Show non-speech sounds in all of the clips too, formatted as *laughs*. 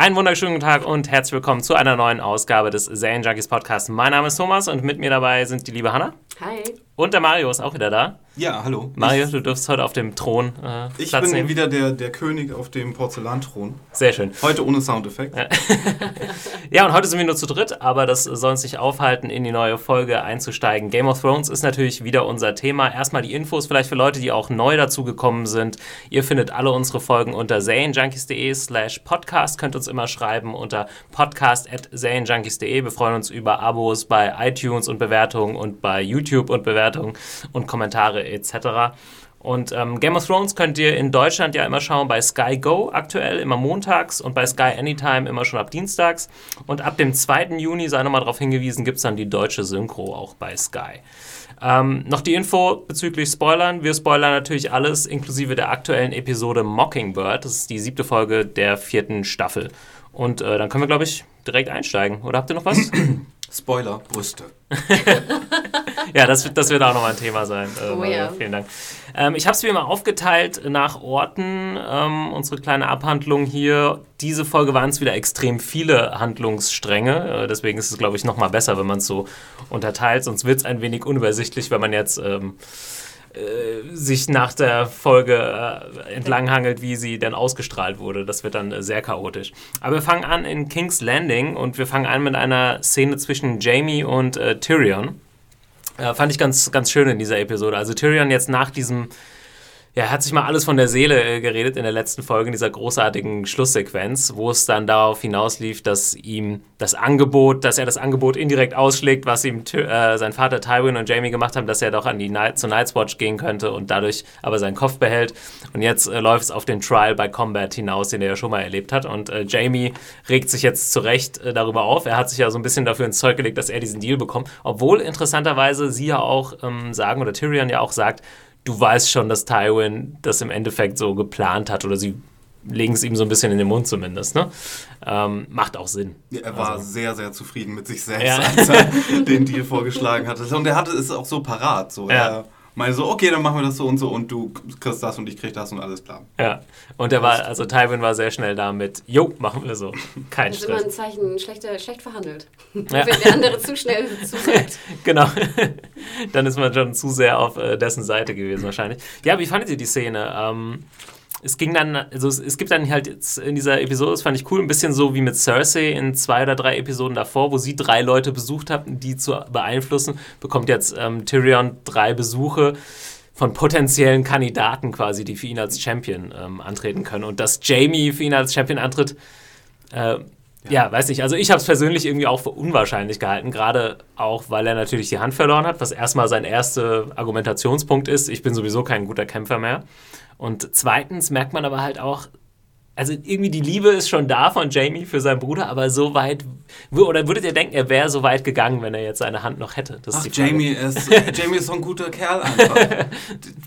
Einen wunderschönen guten Tag und herzlich willkommen zu einer neuen Ausgabe des Serien Junkies Podcast. Mein Name ist Thomas und mit mir dabei sind die liebe Hanna. Hi. Und der Mario ist auch wieder da. Ja, hallo. Mario, ich, du dürfst heute auf dem Thron äh, Ich Platz bin nehmen. wieder der, der König auf dem Porzellanthron. Sehr schön. Heute ohne Soundeffekt. Ja. *laughs* ja, und heute sind wir nur zu dritt, aber das soll uns nicht aufhalten, in die neue Folge einzusteigen. Game of Thrones ist natürlich wieder unser Thema. Erstmal die Infos, vielleicht für Leute, die auch neu dazugekommen sind. Ihr findet alle unsere Folgen unter serienjunkies.de slash podcast. Könnt uns immer schreiben unter podcast at serienjunkies.de. Wir freuen uns über Abos bei iTunes und Bewertungen und bei YouTube und Bewertungen und Kommentare etc. Und ähm, Game of Thrones könnt ihr in Deutschland ja immer schauen bei Sky Go aktuell, immer montags und bei Sky Anytime immer schon ab dienstags. Und ab dem 2. Juni, sei nochmal darauf hingewiesen, gibt es dann die deutsche Synchro auch bei Sky. Ähm, noch die Info bezüglich Spoilern. Wir spoilern natürlich alles, inklusive der aktuellen Episode Mockingbird. Das ist die siebte Folge der vierten Staffel. Und äh, dann können wir, glaube ich, direkt einsteigen. Oder habt ihr noch was? *clears throat* Spoiler, Brüste. *laughs* ja, das, das wird auch nochmal ein Thema sein. Äh, Oh ja. Vielen Dank. Ähm, ich habe es wie immer aufgeteilt nach Orten, ähm, unsere kleine Abhandlung hier. Diese Folge waren es wieder extrem viele Handlungsstränge. Äh, deswegen ist es, glaube ich, nochmal besser, wenn man es so unterteilt. Sonst wird es ein wenig unübersichtlich, wenn man jetzt ähm, äh, sich nach der Folge äh, entlanghangelt, wie sie denn ausgestrahlt wurde. Das wird dann äh, sehr chaotisch. Aber wir fangen an in King's Landing und wir fangen an mit einer Szene zwischen Jamie und äh, Tyrion. Äh, fand ich ganz, ganz schön in dieser Episode. Also Tyrion jetzt nach diesem, ja, er hat sich mal alles von der Seele äh, geredet in der letzten Folge, in dieser großartigen Schlusssequenz, wo es dann darauf hinauslief, dass ihm das Angebot, dass er das Angebot indirekt ausschlägt, was ihm äh, sein Vater Tywin und Jamie gemacht haben, dass er doch an die Night zur Night's Watch gehen könnte und dadurch aber seinen Kopf behält. Und jetzt äh, läuft es auf den Trial by Combat hinaus, den er ja schon mal erlebt hat. Und äh, Jamie regt sich jetzt zu Recht äh, darüber auf. Er hat sich ja so ein bisschen dafür ins Zeug gelegt, dass er diesen Deal bekommt. Obwohl interessanterweise sie ja auch ähm, sagen, oder Tyrion ja auch sagt, du weißt schon, dass Tywin das im Endeffekt so geplant hat oder sie legen es ihm so ein bisschen in den Mund zumindest. Ne? Ähm, macht auch Sinn. Ja, er war Also- sehr, sehr zufrieden mit sich selbst, Ja. als er den Deal vorgeschlagen hatte. Und er hatte es auch so parat. So. Ja. Er meinte so, okay, dann machen wir das so und so und du kriegst das und ich krieg das und alles klar. Ja. Und er war, also Tywin war sehr schnell damit, jo, machen wir so. Kein Das ist immer ein Stress. Zeichen, schlechter, schlecht verhandelt. Ja. Wenn der andere zu schnell zusagt. *laughs* genau. Dann ist man schon zu sehr auf äh, dessen Seite gewesen wahrscheinlich. Ja, wie fandet ihr die Szene? Ähm, es ging dann, also es, es gibt dann halt jetzt in dieser Episode, das fand ich cool, ein bisschen so wie mit Cersei in zwei oder drei Episoden davor, wo sie drei Leute besucht hat, die zu beeinflussen, bekommt jetzt ähm, Tyrion drei Besuche von potenziellen Kandidaten quasi, die für ihn als Champion ähm, antreten können. Und dass Jamie für ihn als Champion antritt, äh, ja. weiß nicht. Also ich habe es persönlich irgendwie auch für unwahrscheinlich gehalten, gerade auch, weil er natürlich die Hand verloren hat, was erstmal sein erster Argumentationspunkt ist. Ich bin sowieso kein guter Kämpfer mehr. Und zweitens merkt man aber halt auch, also irgendwie die Liebe ist schon da von Jamie für seinen Bruder, aber so weit, oder würdet ihr denken, er wäre so weit gegangen, wenn er jetzt seine Hand noch hätte? Das Ach, ist. Jamie ist, *laughs* Jamie ist so ein guter Kerl einfach.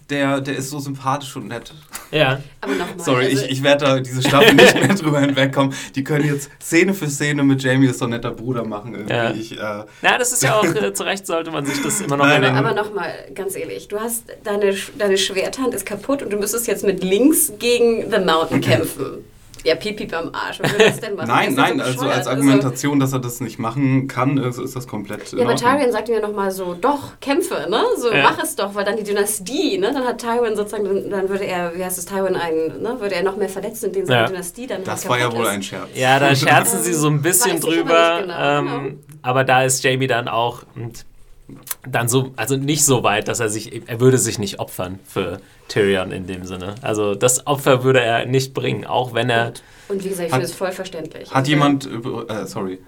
Der, der ist so sympathisch und nett. Ja. Aber nochmal. Sorry, also, ich, ich werde da diese Staffel *laughs* nicht mehr drüber hinwegkommen. Die können jetzt Szene für Szene mit Jamie ist so ein netter Bruder machen. Irgendwie. Ja. Ich, äh, Na, das ist ja auch, äh, zu Recht sollte man sich das immer noch Nein, in den- aber nochmal, ganz ehrlich, du hast deine, deine Schwerthand ist kaputt und du müsstest jetzt mit links gegen The Mountain kämpfen. Ja, pipi beim Arsch. Was will das denn machen? nein, nein, so also als Argumentation, dass er das nicht machen kann, ist, ist das komplett. Ja, aber. Tyrion sagt mir nochmal so, doch, kämpfe, ne? So, Ja. mach es doch, weil dann die Dynastie, ne? Dann hat Tywin sozusagen, dann, dann würde er, wie heißt es, Tywin einen, ne? Würde er noch mehr verletzen, indem seine Ja. Dynastie dann Das war ja wohl ist. ein Scherz. Ja, da scherzen sie *laughs* so ein bisschen Weiß ich aber drüber. nicht genau, ähm, aber da ist Jamie dann auch und dann so, also nicht so weit, dass er sich, er würde sich nicht opfern für Tyrion in dem Sinne. Also das Opfer würde er nicht bringen, auch wenn er. Und wie gesagt, ich Hat- finde es voll verständlich. Hat jemand, äh, sorry.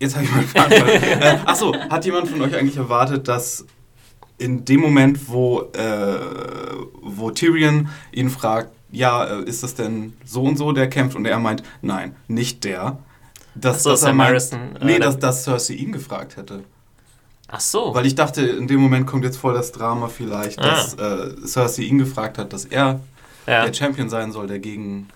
Jetzt habe ich mal gefragt. *laughs* äh, achso, hat jemand von euch eigentlich erwartet, dass in dem Moment, wo, äh, wo Tyrion ihn fragt, ja, äh, ist das denn so und so, der kämpft? Und er meint, nein, nicht der. Dass, so, dass er meint, Harrison, äh, nee, der- dass, dass Cersei ihn gefragt hätte. Ach so. Weil ich dachte, in dem Moment kommt jetzt voll das Drama vielleicht, Ah. dass äh, Cersei ihn gefragt hat, dass er ja. der Champion sein soll, der gegen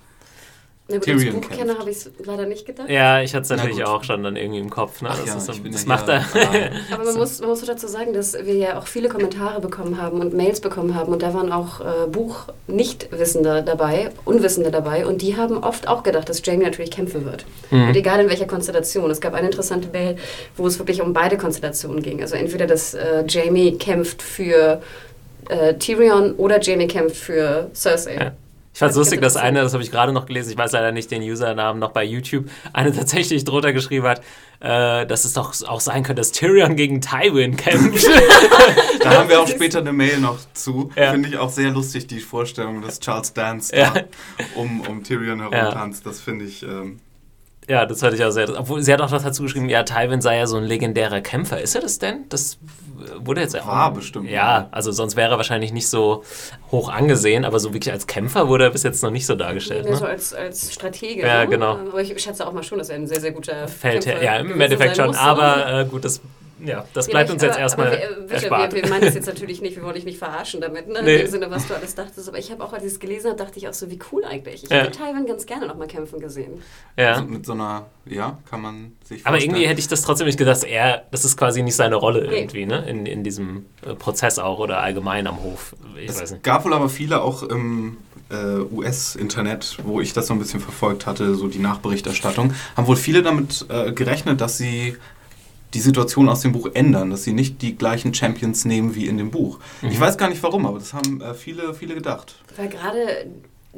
Na gut, Tyrion als Buchkenner habe ich es leider nicht gedacht. Ja, ich hatte es natürlich auch schon dann irgendwie im Kopf. Ne? Ach das ja, ist so, ich bin das ja macht er. *laughs* Aber man muss, man muss dazu sagen, dass wir ja auch viele Kommentare bekommen haben und Mails bekommen haben und da waren auch äh, Buch-Nichtwissende dabei, Unwissende dabei und die haben oft auch gedacht, dass Jamie natürlich kämpfen wird. Mhm. Und egal in welcher Konstellation. Es gab eine interessante Mail, wo es wirklich um beide Konstellationen ging. Also entweder, dass äh, Jamie kämpft für äh, Tyrion oder Jamie kämpft für Cersei. Ja. Ich fand es lustig, dass eine, das habe ich gerade noch gelesen, ich weiß leider nicht den Usernamen noch bei YouTube, eine tatsächlich drunter geschrieben hat, äh, dass es doch auch sein könnte, dass Tyrion gegen Tywin kämpft. *laughs* Da haben wir auch später eine Mail noch zu. Ja. Finde ich auch sehr lustig, die Vorstellung, dass Charles Dance Ja. da um, um Tyrion herum Ja. tanzt. Das finde ich. Ähm, ja, das fand ich auch sehr. Obwohl, sie hat auch noch dazu geschrieben, ja, Tywin sei ja so ein legendärer Kämpfer. Ist er das denn? Das wurde jetzt ja auch. War bestimmt. Ja, also sonst wäre er wahrscheinlich nicht so hoch angesehen, aber so wirklich als Kämpfer wurde er bis jetzt noch nicht so dargestellt. Mehr so Ne? als, als Stratege. Ja, ne? genau. Aber ich schätze auch mal schon, dass er ein sehr, sehr guter. Kämpfer Ja, im Endeffekt schon. muss. Aber äh, gut, das, ja, das bleibt uns jetzt aber, erstmal aber wir, wir, erspart. wir, wir meinen das jetzt natürlich nicht, wir wollen dich nicht verarschen damit, ne? Nee. in dem Sinne, was du alles dachtest. Aber ich habe auch, als ich es gelesen habe, dachte ich auch so, wie cool eigentlich. Ich Ja. hätte Taiwan ganz gerne noch mal kämpfen gesehen. ja. so mit so einer, ja, kann man sich Aber vorstellen. irgendwie hätte ich das trotzdem nicht gedacht, er, das ist quasi nicht seine Rolle Nee. irgendwie, ne? In, in diesem äh, Prozess auch oder allgemein am Hof. Ich weiß Es nicht. gab wohl aber viele auch im äh, US-Internet, wo ich das so ein bisschen verfolgt hatte, so die Nachberichterstattung, haben wohl viele damit äh, gerechnet, dass sie die Situation aus dem Buch ändern, dass sie nicht die gleichen Champions nehmen wie in dem Buch. Mhm. Ich weiß gar nicht warum, aber das haben äh, viele, viele gedacht. Weil gerade,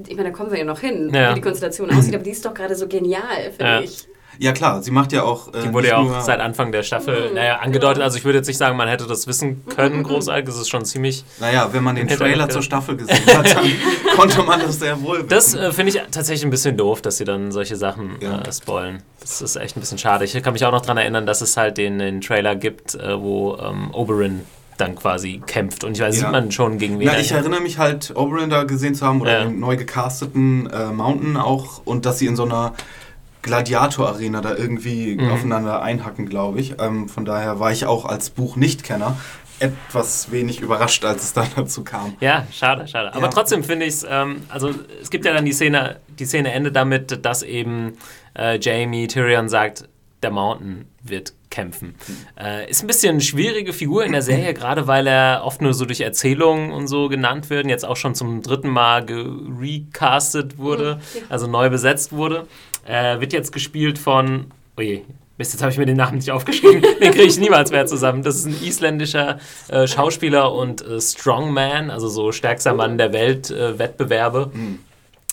ich meine, da kommen wir ja noch hin, Ja. wie die Konstellation aussieht, aber die ist doch gerade so genial, finde Ja. ich. Ja klar, sie macht ja auch. Äh, Die wurde ja auch nur- seit Anfang der Staffel, Mhm, naja, angedeutet. Also ich würde jetzt nicht sagen, man hätte das wissen können, großartig. Es ist schon ziemlich. Naja, wenn man den Trailer zur Staffel gesehen hat, dann *laughs* konnte man das sehr wohl wissen. Das äh, finde ich tatsächlich ein bisschen doof, dass sie dann solche Sachen Ja. äh, spoilen. Das ist echt ein bisschen schade. Ich kann mich auch noch daran erinnern, dass es halt den, den Trailer gibt, äh, wo ähm, Oberyn dann quasi kämpft. Und ich weiß, Ja. sieht man schon gegen wen Na, ich erinnere mich halt, Oberyn da gesehen zu haben oder Ja. den neu gecasteten äh, Mountain auch und dass sie in so einer Gladiator-Arena da irgendwie Mhm. aufeinander einhacken, glaube ich. Ähm, von daher war ich auch als Buch-Nichtkenner etwas wenig überrascht, als es dann *laughs* dazu kam. Ja, schade, schade. Aber Ja. trotzdem finde ich es, ähm, also es gibt ja dann die Szene, die Szene endet damit, dass eben äh, Jamie Tyrion sagt, der Mountain wird kämpfen. Äh, ist ein bisschen eine schwierige Figur in der Serie, *clears throat* gerade weil er oft nur so durch Erzählungen und so genannt wird, und jetzt auch schon zum dritten Mal gerecastet wurde, also neu besetzt wurde. Äh, wird jetzt gespielt von, oh je, Mist, jetzt habe ich mir den Namen nicht aufgeschrieben. *laughs* Den kriege ich niemals mehr zusammen. Das ist ein isländischer äh, Schauspieler und äh, Strongman, also so stärkster Mann der Welt, äh, Wettbewerbe.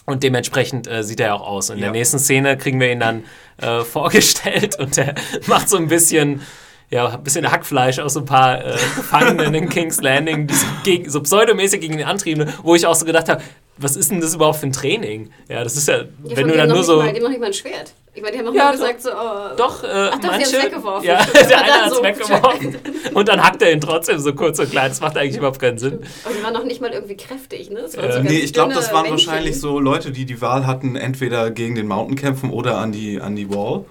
Und dementsprechend äh, sieht er auch aus. In der Ja. nächsten Szene kriegen wir ihn dann äh, *laughs* vorgestellt und er *laughs* macht so ein bisschen, ja, ein bisschen Hackfleisch aus so ein paar äh, Gefangenen in King's Landing, die so, gegen, so pseudomäßig gegen den antrieben, wo ich auch so gedacht habe, was ist denn das überhaupt für ein Training? Ja, das ist ja, Ja, wenn du die dann haben nur so. nicht mal, die haben noch nicht mal ein Schwert. Ich meine, die haben noch Ja, mal doch. gesagt so, oh, Doch, äh, Ach doch, sie manche. haben's weggeworfen. Ja, der *laughs* eine hat es so- weggeworfen. Und dann hackt er ihn trotzdem so kurz und klein. Das macht eigentlich überhaupt keinen Sinn. Und die waren noch nicht mal irgendwie kräftig, ne? Das Äh, so Nee, ich glaube, das waren Männchen. wahrscheinlich so Leute, die die Wahl hatten, entweder gegen den Mountain kämpfen oder an die, an die Wall.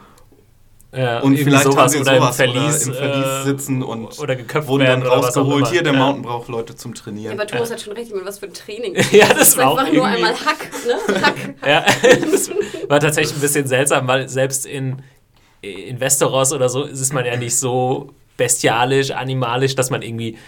Ja, Und vielleicht haben sie oder im sowas Verlies, oder im Verlies äh, sitzen und oder geköpft wurden werden dann auch rausgeholt. Hier, der Ja. Mountain braucht Leute zum Ja, Trainieren. aber Thomas hat schon recht, ich meine, was für ein Training. *laughs* Ja, das ist war auch einfach nur irgendwie- einmal Hack, ne? Hack. Ja, das *laughs* war tatsächlich ein bisschen seltsam, weil selbst in, in Westeros oder so ist man ja nicht so bestialisch, animalisch, dass man irgendwie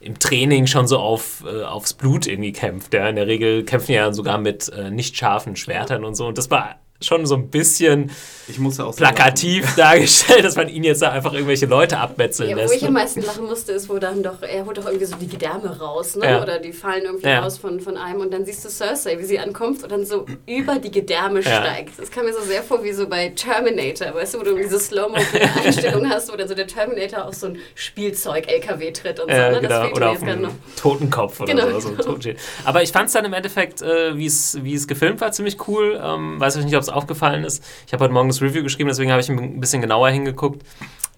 im Training schon so auf, äh, aufs Blut irgendwie kämpft. Ja, in der Regel kämpfen ja sogar mit äh, nicht scharfen Schwertern und so. Und das war schon so ein bisschen Ich muss ja auch so plakativ dargestellt, dass man ihn jetzt da einfach irgendwelche Leute abmetzeln Ja, wo lässt. ich am meisten lachen musste, ist, wo dann doch, er holt doch irgendwie so die Gedärme raus, ne? Ja. Oder die fallen irgendwie Ja. raus von, von einem und dann siehst du Cersei, wie sie ankommt und dann so über die Gedärme Ja. steigt. Das kam mir so sehr vor wie so bei Terminator, weißt du, wo du diese Slow-Mo-Einstellung *laughs* hast, wo dann so der Terminator auf so ein Spielzeug-LKW tritt und so. Ja, Ne? Genau. Oder auf einen noch. Totenkopf oder Genau, so. so ein genau. Totenschild. Aber ich fand es dann im Endeffekt, äh, wie es wie es gefilmt war, ziemlich cool. Ähm, weiß ich nicht, ob es aufgefallen ist. Ich habe heute Morgen das Review geschrieben, deswegen habe ich ein bisschen genauer hingeguckt.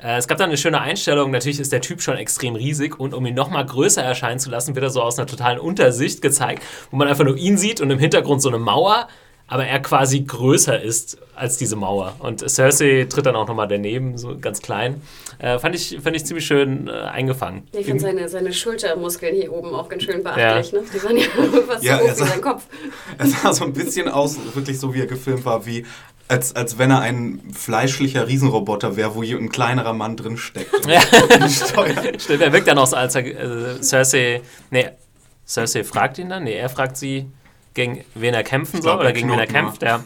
Äh, es gab dann eine schöne Einstellung. Natürlich ist der Typ schon extrem riesig und um ihn noch mal größer erscheinen zu lassen, wird er so aus einer totalen Untersicht gezeigt, wo man einfach nur ihn sieht und im Hintergrund so eine Mauer. Aber er quasi größer ist als diese Mauer. Und Cersei tritt dann auch nochmal daneben, so ganz klein. Äh, fand, ich, fand ich ziemlich schön äh, eingefangen. Ich finde seine, seine Schultermuskeln hier oben auch ganz schön beachtlich. Ja. Ne? Die waren ja *laughs* fast ja, so hoch wie sein Kopf. *laughs* Er sah so ein bisschen aus, wirklich so wie er gefilmt war, wie als, als wenn er ein fleischlicher Riesenroboter wäre, wo ein kleinerer Mann drin steckt. *laughs* Ja. Stimmt, er wirkt dann auch so, als er äh, Cersei, nee, Cersei fragt ihn dann, nee, er fragt sie, gegen wen er kämpfen soll oder gegen wen er kämpft, ja.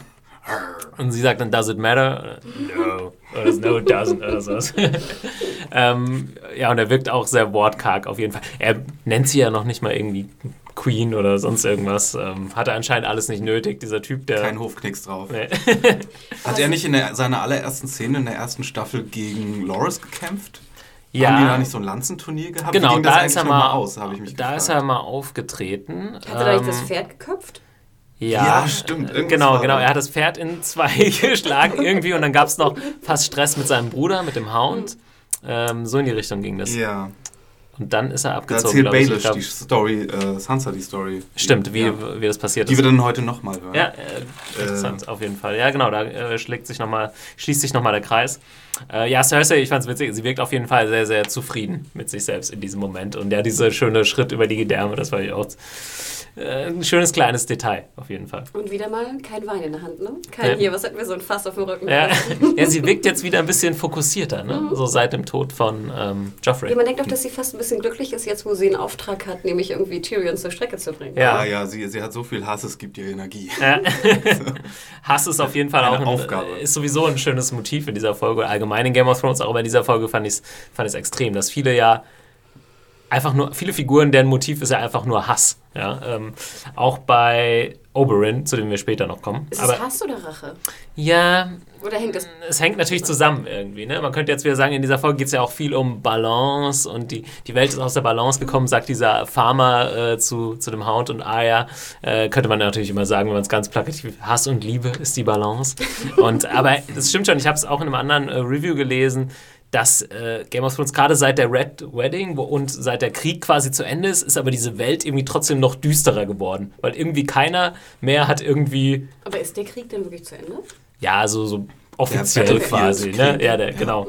Und sie sagt dann, does it matter? No. Oder no, it doesn't. Oder sowas. *laughs* ähm, ja, und er wirkt auch sehr wortkarg auf jeden Fall. Er nennt sie ja noch nicht mal irgendwie Queen oder sonst irgendwas. Ähm, hatte anscheinend alles nicht nötig, dieser Typ, der. Kein Hofknicks drauf. Nee. Hat er nicht in der, seiner allerersten Szene in der ersten Staffel gegen Loris gekämpft? Ja. Haben die da nicht so ein Lanzenturnier gehabt? Genau, da ist er mal, aus, habe ich mich Da gefragt. ist er mal aufgetreten. Hat er da nicht das ähm, Pferd geköpft? Ja, ja, stimmt. Genau, genau. Er hat das Pferd in zwei *laughs* geschlagen irgendwie und dann gab es noch fast Stress mit seinem Bruder, mit dem Hound. Ähm, so in die Richtung ging das. Ja. Und dann ist er abgezogen. Da erzählt Baelish die Story, äh, Sansa die Story. Stimmt, wie, ja. wie das passiert die ist. Die wir dann heute nochmal hören. Ja, äh, interessant, äh. auf jeden Fall. Ja, genau, da äh, schlägt sich noch mal, schließt sich nochmal der Kreis. Äh, ja, Cersei, ich fand es witzig, sie wirkt auf jeden Fall sehr, sehr zufrieden mit sich selbst in diesem Moment. Und ja, dieser schöne Schritt über die Gedärme, das war ich auch äh, ein schönes kleines Detail, auf jeden Fall. Und wieder mal kein Wein in der Hand, ne? Kein ja. hier, was hatten wir, so ein Fass auf dem Rücken. Ja, *laughs* ja sie wirkt jetzt wieder ein bisschen fokussierter, ne? Mhm. So seit dem Tod von ähm, Joffrey. Ja, man denkt auch, dass sie fast ein bisschen glücklich ist, jetzt wo sie einen Auftrag hat, nämlich irgendwie Tyrion zur Strecke zu bringen. Ja, ja, ja sie, sie hat so viel Hass, es gibt ihr Energie. Ja. *laughs* Hass ist auf jeden Fall Eine auch ein, Aufgabe. ist sowieso ein schönes Motiv in dieser Folge. Allgemein in Game of Thrones, auch bei dieser Folge fand ich es fand extrem, dass viele ja einfach nur, viele Figuren, deren Motiv ist ja einfach nur Hass. Ja, ähm, auch bei Oberyn, zu dem wir später noch kommen. Ist es Hass oder Rache? Ja. Oder hängt das? Es hängt natürlich zusammen irgendwie. Ne? Man könnte jetzt wieder sagen, in dieser Folge geht es ja auch viel um Balance und die, die Welt ist aus der Balance gekommen, sagt dieser Farmer äh, zu, zu dem Hound und Aya. Äh, könnte man natürlich immer sagen, wenn man es ganz plakativ Hass und Liebe ist die Balance. *laughs* Und, aber das stimmt schon, ich habe es auch in einem anderen äh, Review gelesen dass äh, Game of Thrones gerade seit der Red Wedding wo, und seit der Krieg quasi zu Ende ist, ist aber diese Welt irgendwie trotzdem noch düsterer geworden. Weil irgendwie keiner mehr hat irgendwie. Aber ist der Krieg denn wirklich zu Ende? Ja, so, so offiziell quasi. Ne? Ja, der, genau.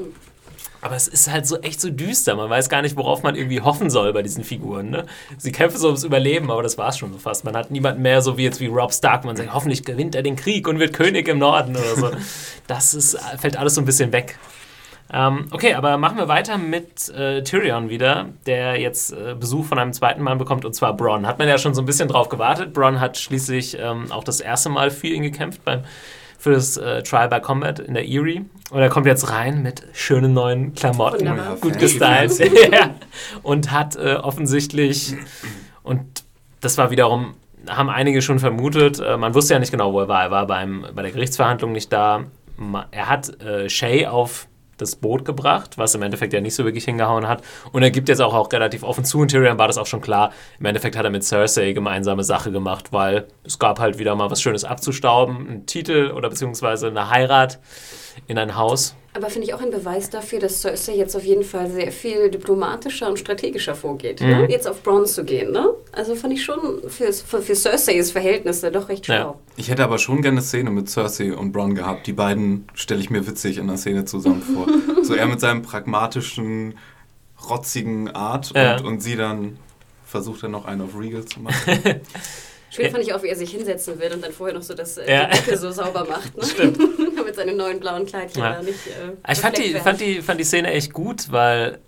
Aber es ist halt so echt so düster. Man weiß gar nicht, worauf man irgendwie hoffen soll bei diesen Figuren. Ne? Sie kämpfen so ums Überleben, aber das war es schon so fast. Man hat niemanden mehr so wie jetzt wie Rob Stark. Man sagt, hoffentlich gewinnt er den Krieg und wird König im Norden oder so. *laughs* Das ist, fällt alles so ein bisschen weg. Ähm, okay, aber machen wir weiter mit äh, Tyrion wieder, der jetzt äh, Besuch von einem zweiten Mann bekommt, und zwar Bronn. Hat man ja schon so ein bisschen drauf gewartet. Bronn hat schließlich ähm, auch das erste Mal für ihn gekämpft beim, für das äh, Trial by Combat in der Erie. Und er kommt jetzt rein mit schönen neuen Klamotten, Wunderbar. gut gestylt. *laughs* ja. Und hat äh, offensichtlich, und das war wiederum haben einige schon vermutet. Äh, man wusste ja nicht genau, wo er war. Er war beim, bei der Gerichtsverhandlung nicht da. Er hat äh, Shay auf das Boot gebracht, was im Endeffekt ja nicht so wirklich hingehauen hat. Und er gibt jetzt auch, auch relativ offen zu, in Tyrion war das auch schon klar, im Endeffekt hat er mit Cersei gemeinsame Sache gemacht, weil es gab halt wieder mal was Schönes abzustauben, ein Titel oder beziehungsweise eine Heirat in ein Haus. Aber finde ich auch ein Beweis dafür, dass Cersei jetzt auf jeden Fall sehr viel diplomatischer und strategischer vorgeht, ne? mhm. ne? jetzt auf Bronze zu gehen. Ne? Also fand ich schon für, für, für Cerseis Verhältnisse doch recht schlau. Ja. Ich hätte aber schon gerne eine Szene mit Cersei und Bronn gehabt. Die beiden stelle ich mir witzig in der Szene zusammen vor. *laughs* so er mit seinem pragmatischen, rotzigen Art ja. und, und sie dann versucht er noch einen auf Regal zu machen. *laughs* Schön fand ich auch, wie er sich hinsetzen will und dann vorher noch so das äh, ja. die Decke so sauber macht. Ne? *laughs* Stimmt. *laughs* Mit seinen neuen blauen Kleidchen ja. nicht. Äh, ich fand die, fand, die, fand die Szene echt gut, weil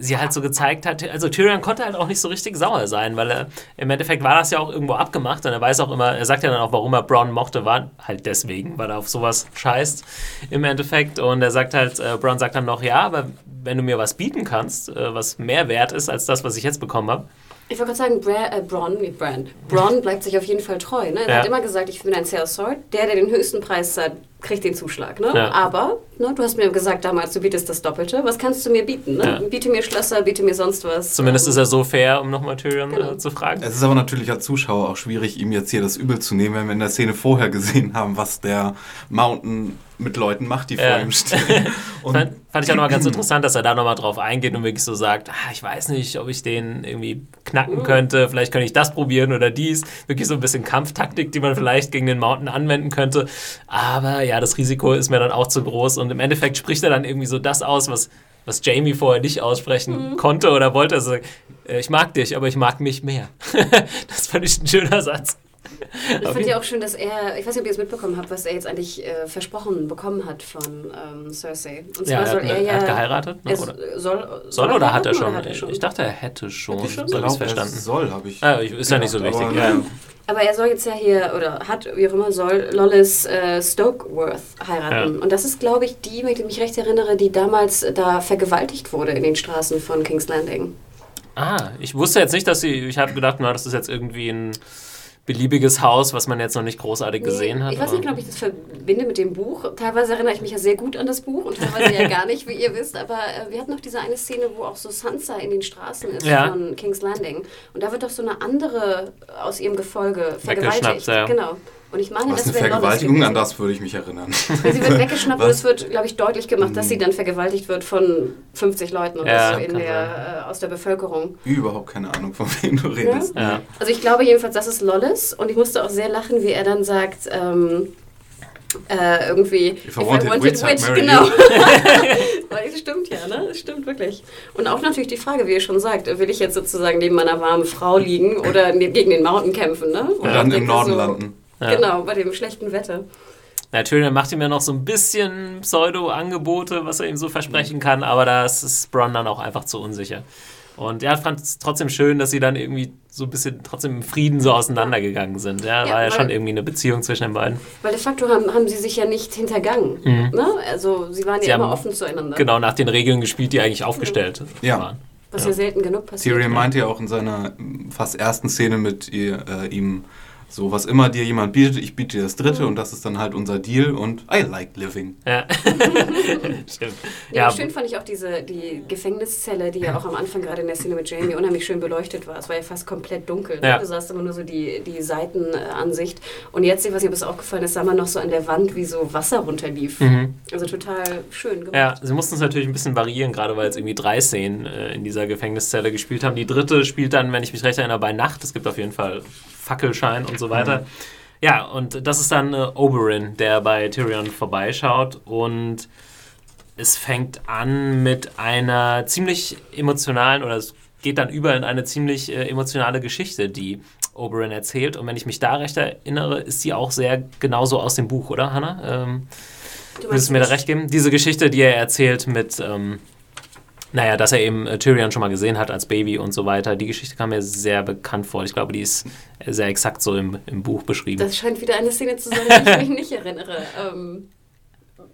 sie halt so gezeigt hat, also Tyrion konnte halt auch nicht so richtig sauer sein, weil er im Endeffekt war das ja auch irgendwo abgemacht und er weiß auch immer, er sagt ja dann auch, warum er Braun mochte, war halt deswegen, weil er auf sowas scheißt im Endeffekt und er sagt halt, äh, Braun sagt dann noch, ja, aber wenn du mir was bieten kannst, äh, was mehr wert ist als das, was ich jetzt bekommen habe, ich wollte gerade sagen, Bra äh, Bronn, Brand. Bronn bleibt sich auf jeden Fall treu. Ne? Er ja. hat immer gesagt, ich bin ein Sales Sword. Der, der den höchsten Preis zahlt, kriegt den Zuschlag. Ne? Ja. Aber ne, du hast mir gesagt damals, du bietest das Doppelte. Was kannst du mir bieten? Ne? Ja. Biete mir Schlösser, biete mir sonst was. Zumindest Ähm, ist er so fair, um nochmal Tyrion Genau. äh, zu fragen. Es ist aber natürlich als Zuschauer auch schwierig, ihm jetzt hier das Übel zu nehmen, wenn wir in der Szene vorher gesehen haben, was der Mountain mit Leuten macht, die Ja. vor ihm stehen. *laughs* Fand, fand ich auch nochmal ganz interessant, dass er da nochmal drauf eingeht und wirklich so sagt, ah, ich weiß nicht, ob ich den irgendwie knacken könnte, vielleicht könnte ich das probieren oder dies. Wirklich so ein bisschen Kampftaktik, die man vielleicht gegen den Mountain anwenden könnte. Aber ja, das Risiko ist mir dann auch zu groß und im Endeffekt spricht er dann irgendwie so das aus, was, was Jamie vorher nicht aussprechen konnte oder wollte. Also, äh, ich mag dich, aber ich mag mich mehr. *laughs* das fand ich ein schöner Satz. Ich fand ja auch schön, dass er, ich weiß nicht, ob ihr es mitbekommen habt, was er jetzt eigentlich äh, versprochen bekommen hat von ähm, Cersei. Und Ja, zwar er soll hat, er ja. er hat geheiratet, ne, er oder? soll, Soll oder hat er schon? Hat er schon? Ich dachte, er hätte schon. Hätte schon? So habe ich es er verstanden. soll, habe ich. Ah, ich- ist ja nicht so wichtig. aber, Ja. *laughs* Aber er soll jetzt ja hier, oder hat, wie auch immer, soll Lollis äh, Stokeworth heiraten. Ja. Und das ist, glaube ich, die, wenn ich mich recht erinnere, die damals äh, da vergewaltigt wurde in den Straßen von King's Landing. Ah, ich wusste jetzt nicht, dass sie. Ich habe gedacht, na, das ist jetzt irgendwie ein beliebiges Haus, was man jetzt noch nicht großartig gesehen hat. Ich weiß nicht genau, ob ich das verbinde mit dem Buch. Teilweise erinnere ich mich ja sehr gut an das Buch und teilweise ja gar nicht, wie ihr wisst. Aber äh, wir hatten noch diese eine Szene, wo auch so Sansa in den Straßen ist Ja. von King's Landing. Und da wird doch so eine andere aus ihrem Gefolge vergewaltigt. ja. Genau. Und ich meine, Was das eine wäre Vergewaltigung, gewesen. an das würde ich mich erinnern. Weil sie wird *laughs* weggeschnappt und es wird, glaube ich, deutlich gemacht, dass sie dann vergewaltigt wird von 50 Leuten oder Ja, so der, äh, aus der Bevölkerung. Überhaupt keine Ahnung, von wem du redest. Ja. Also ich glaube jedenfalls, das ist Lollis und ich musste auch sehr lachen, wie er dann sagt, ähm, äh, irgendwie If I wanted wits, I'd marry genau. *laughs* Weil das stimmt ja, ne? Das stimmt wirklich. Und auch natürlich die Frage, wie ihr schon sagt, will ich jetzt sozusagen neben meiner warmen Frau liegen oder ne- gegen den Mountain kämpfen, ne? Und dann im Norden so, landen. Ja. Genau, bei dem schlechten Wetter. Natürlich macht ihm ja noch so ein bisschen Pseudo-Angebote, was er ihm so versprechen kann, aber das ist Bronn dann auch einfach zu unsicher. Und ja, ich fand es trotzdem schön, dass sie dann irgendwie so ein bisschen trotzdem im Frieden so auseinandergegangen sind. Ja, Ja, war ja schon irgendwie eine Beziehung zwischen den beiden. Weil de facto haben, haben sie sich ja nicht hintergangen. Ne? Also sie waren Mhm. Sie ja immer haben offen zueinander. Genau, nach den Regeln gespielt, die eigentlich aufgestellt Ja. waren. Was Ja. ja, selten genug passiert. Tyrion meinte ja auch in seiner fast ersten Szene mit ihr, äh, ihm, so was immer dir jemand bietet, ich biete dir das dritte und das ist dann halt unser Deal und I like living. Ja. *laughs* Stimmt. Ja, Ja, schön fand ich auch diese die Gefängniszelle, die ja auch am Anfang gerade in der Szene mit Jamie unheimlich schön beleuchtet war. Es war ja fast komplett dunkel. Ne? Ja. Du sahst immer nur so die, die Seitenansicht. Und jetzt, nicht, ob es aufgefallen ist, sah man noch so an der Wand, wie so Wasser runterlief. Mhm. Also total schön gemacht. Ja, sie mussten es natürlich ein bisschen variieren, gerade weil es irgendwie drei Szenen äh, in dieser Gefängniszelle gespielt haben. Die dritte spielt dann, wenn ich mich recht erinnere, bei Nacht. Es gibt auf jeden Fall Fackelschein und so weiter. Ja, und das ist dann äh, Oberyn, der bei Tyrion vorbeischaut und es fängt an mit einer ziemlich emotionalen oder es geht dann über in eine ziemlich äh, emotionale Geschichte, die Oberyn erzählt. Und wenn ich mich da recht erinnere, ist sie auch sehr genauso aus dem Buch, oder Hannah? Ähm, Du Würdest du mir da recht geben? Diese Geschichte, die er erzählt mit, ähm, naja, dass er eben äh, Tyrion schon mal gesehen hat als Baby und so weiter, die Geschichte kam mir sehr bekannt vor. Ich glaube, die ist sehr exakt so im, im Buch beschrieben. Das scheint wieder eine Szene zu sein, an die ich mich nicht erinnere. Ähm,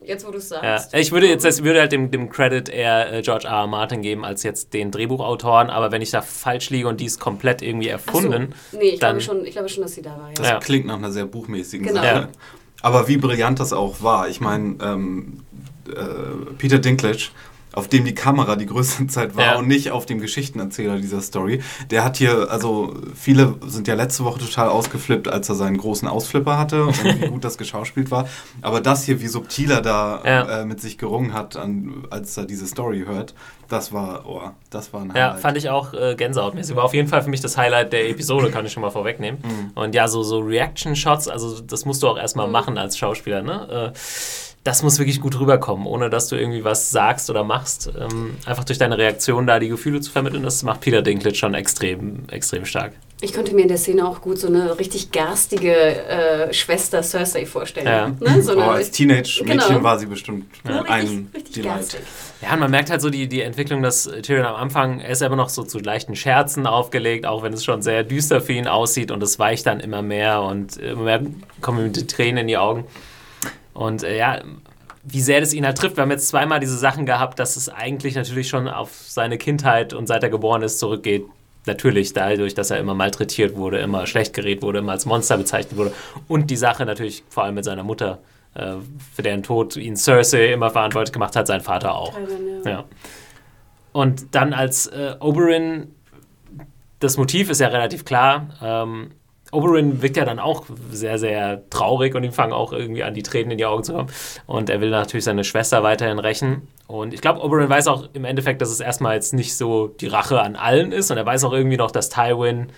jetzt, wo du es Ja, sagst. ich würde jetzt ich würde halt dem, dem Credit eher äh, George R. R. Martin geben als jetzt den Drehbuchautoren, aber wenn ich da falsch liege und die ist komplett irgendwie Ach so. erfunden, Nee, ich dann- glaube, schon, ich glaube schon, dass sie da war. Das Ja. Ja. klingt nach einer sehr buchmäßigen Genau. Sache. Ja. Aber wie brillant das auch war. Ich meine, ähm, äh, Peter Dinklage, auf dem die Kamera die größte *laughs* Zeit war Ja. und nicht auf dem Geschichtenerzähler dieser Story, der hat hier, also viele sind ja letzte Woche total ausgeflippt, als er seinen großen Ausflipper hatte und *laughs* wie gut das geschauspielt war. Aber das hier, wie subtil er da Ja. äh, mit sich gerungen hat, an, als er diese Story hört, das war, oh, das war ein Ja, Highlight. fand ich auch äh, gänsehautmäßig. War auf jeden Fall für mich das Highlight der Episode, kann ich schon mal vorwegnehmen. Und ja, so, so Reaction-Shots, also das musst du auch erstmal machen als Schauspieler, ne? Äh, das muss wirklich gut rüberkommen, ohne dass du irgendwie was sagst oder machst. Ähm, einfach durch deine Reaktion da die Gefühle zu vermitteln, das macht Peter Dinklage schon extrem, extrem stark. Ich konnte mir in der Szene auch gut so eine richtig garstige äh, Schwester Cersei vorstellen. Ja. Ne? So Aber eine, als Teenage-Mädchen Genau. war sie bestimmt ja, richtig, ein richtig Delight. garstig. Ja, und man merkt halt so die, die Entwicklung, dass Tyrion am Anfang, er ist aber noch so zu leichten Scherzen aufgelegt, auch wenn es schon sehr düster für ihn aussieht und es weicht dann immer mehr und immer mehr kommen ihm die Tränen in die Augen. Und äh, ja, wie sehr das ihn halt trifft. Wir haben jetzt zweimal diese Sachen gehabt, dass es eigentlich natürlich schon auf seine Kindheit und seit er geboren ist zurückgeht. Natürlich dadurch, dass er immer malträtiert wurde, immer schlecht geredet wurde, immer als Monster bezeichnet wurde. Und die Sache natürlich vor allem mit seiner Mutter äh, für deren Tod ihn Cersei immer verantwortlich gemacht hat, sein Vater auch. Ja. Und dann als äh, Oberyn, das Motiv ist ja relativ klar. Ähm, Oberyn wirkt ja dann auch sehr, sehr traurig und ihm fangen auch irgendwie an, die Tränen in die Augen zu kommen. Und er will natürlich seine Schwester weiterhin rächen. Und ich glaube, Oberyn weiß auch im Endeffekt, dass es erstmal jetzt nicht so die Rache an allen ist. Und er weiß auch irgendwie noch, dass Tywin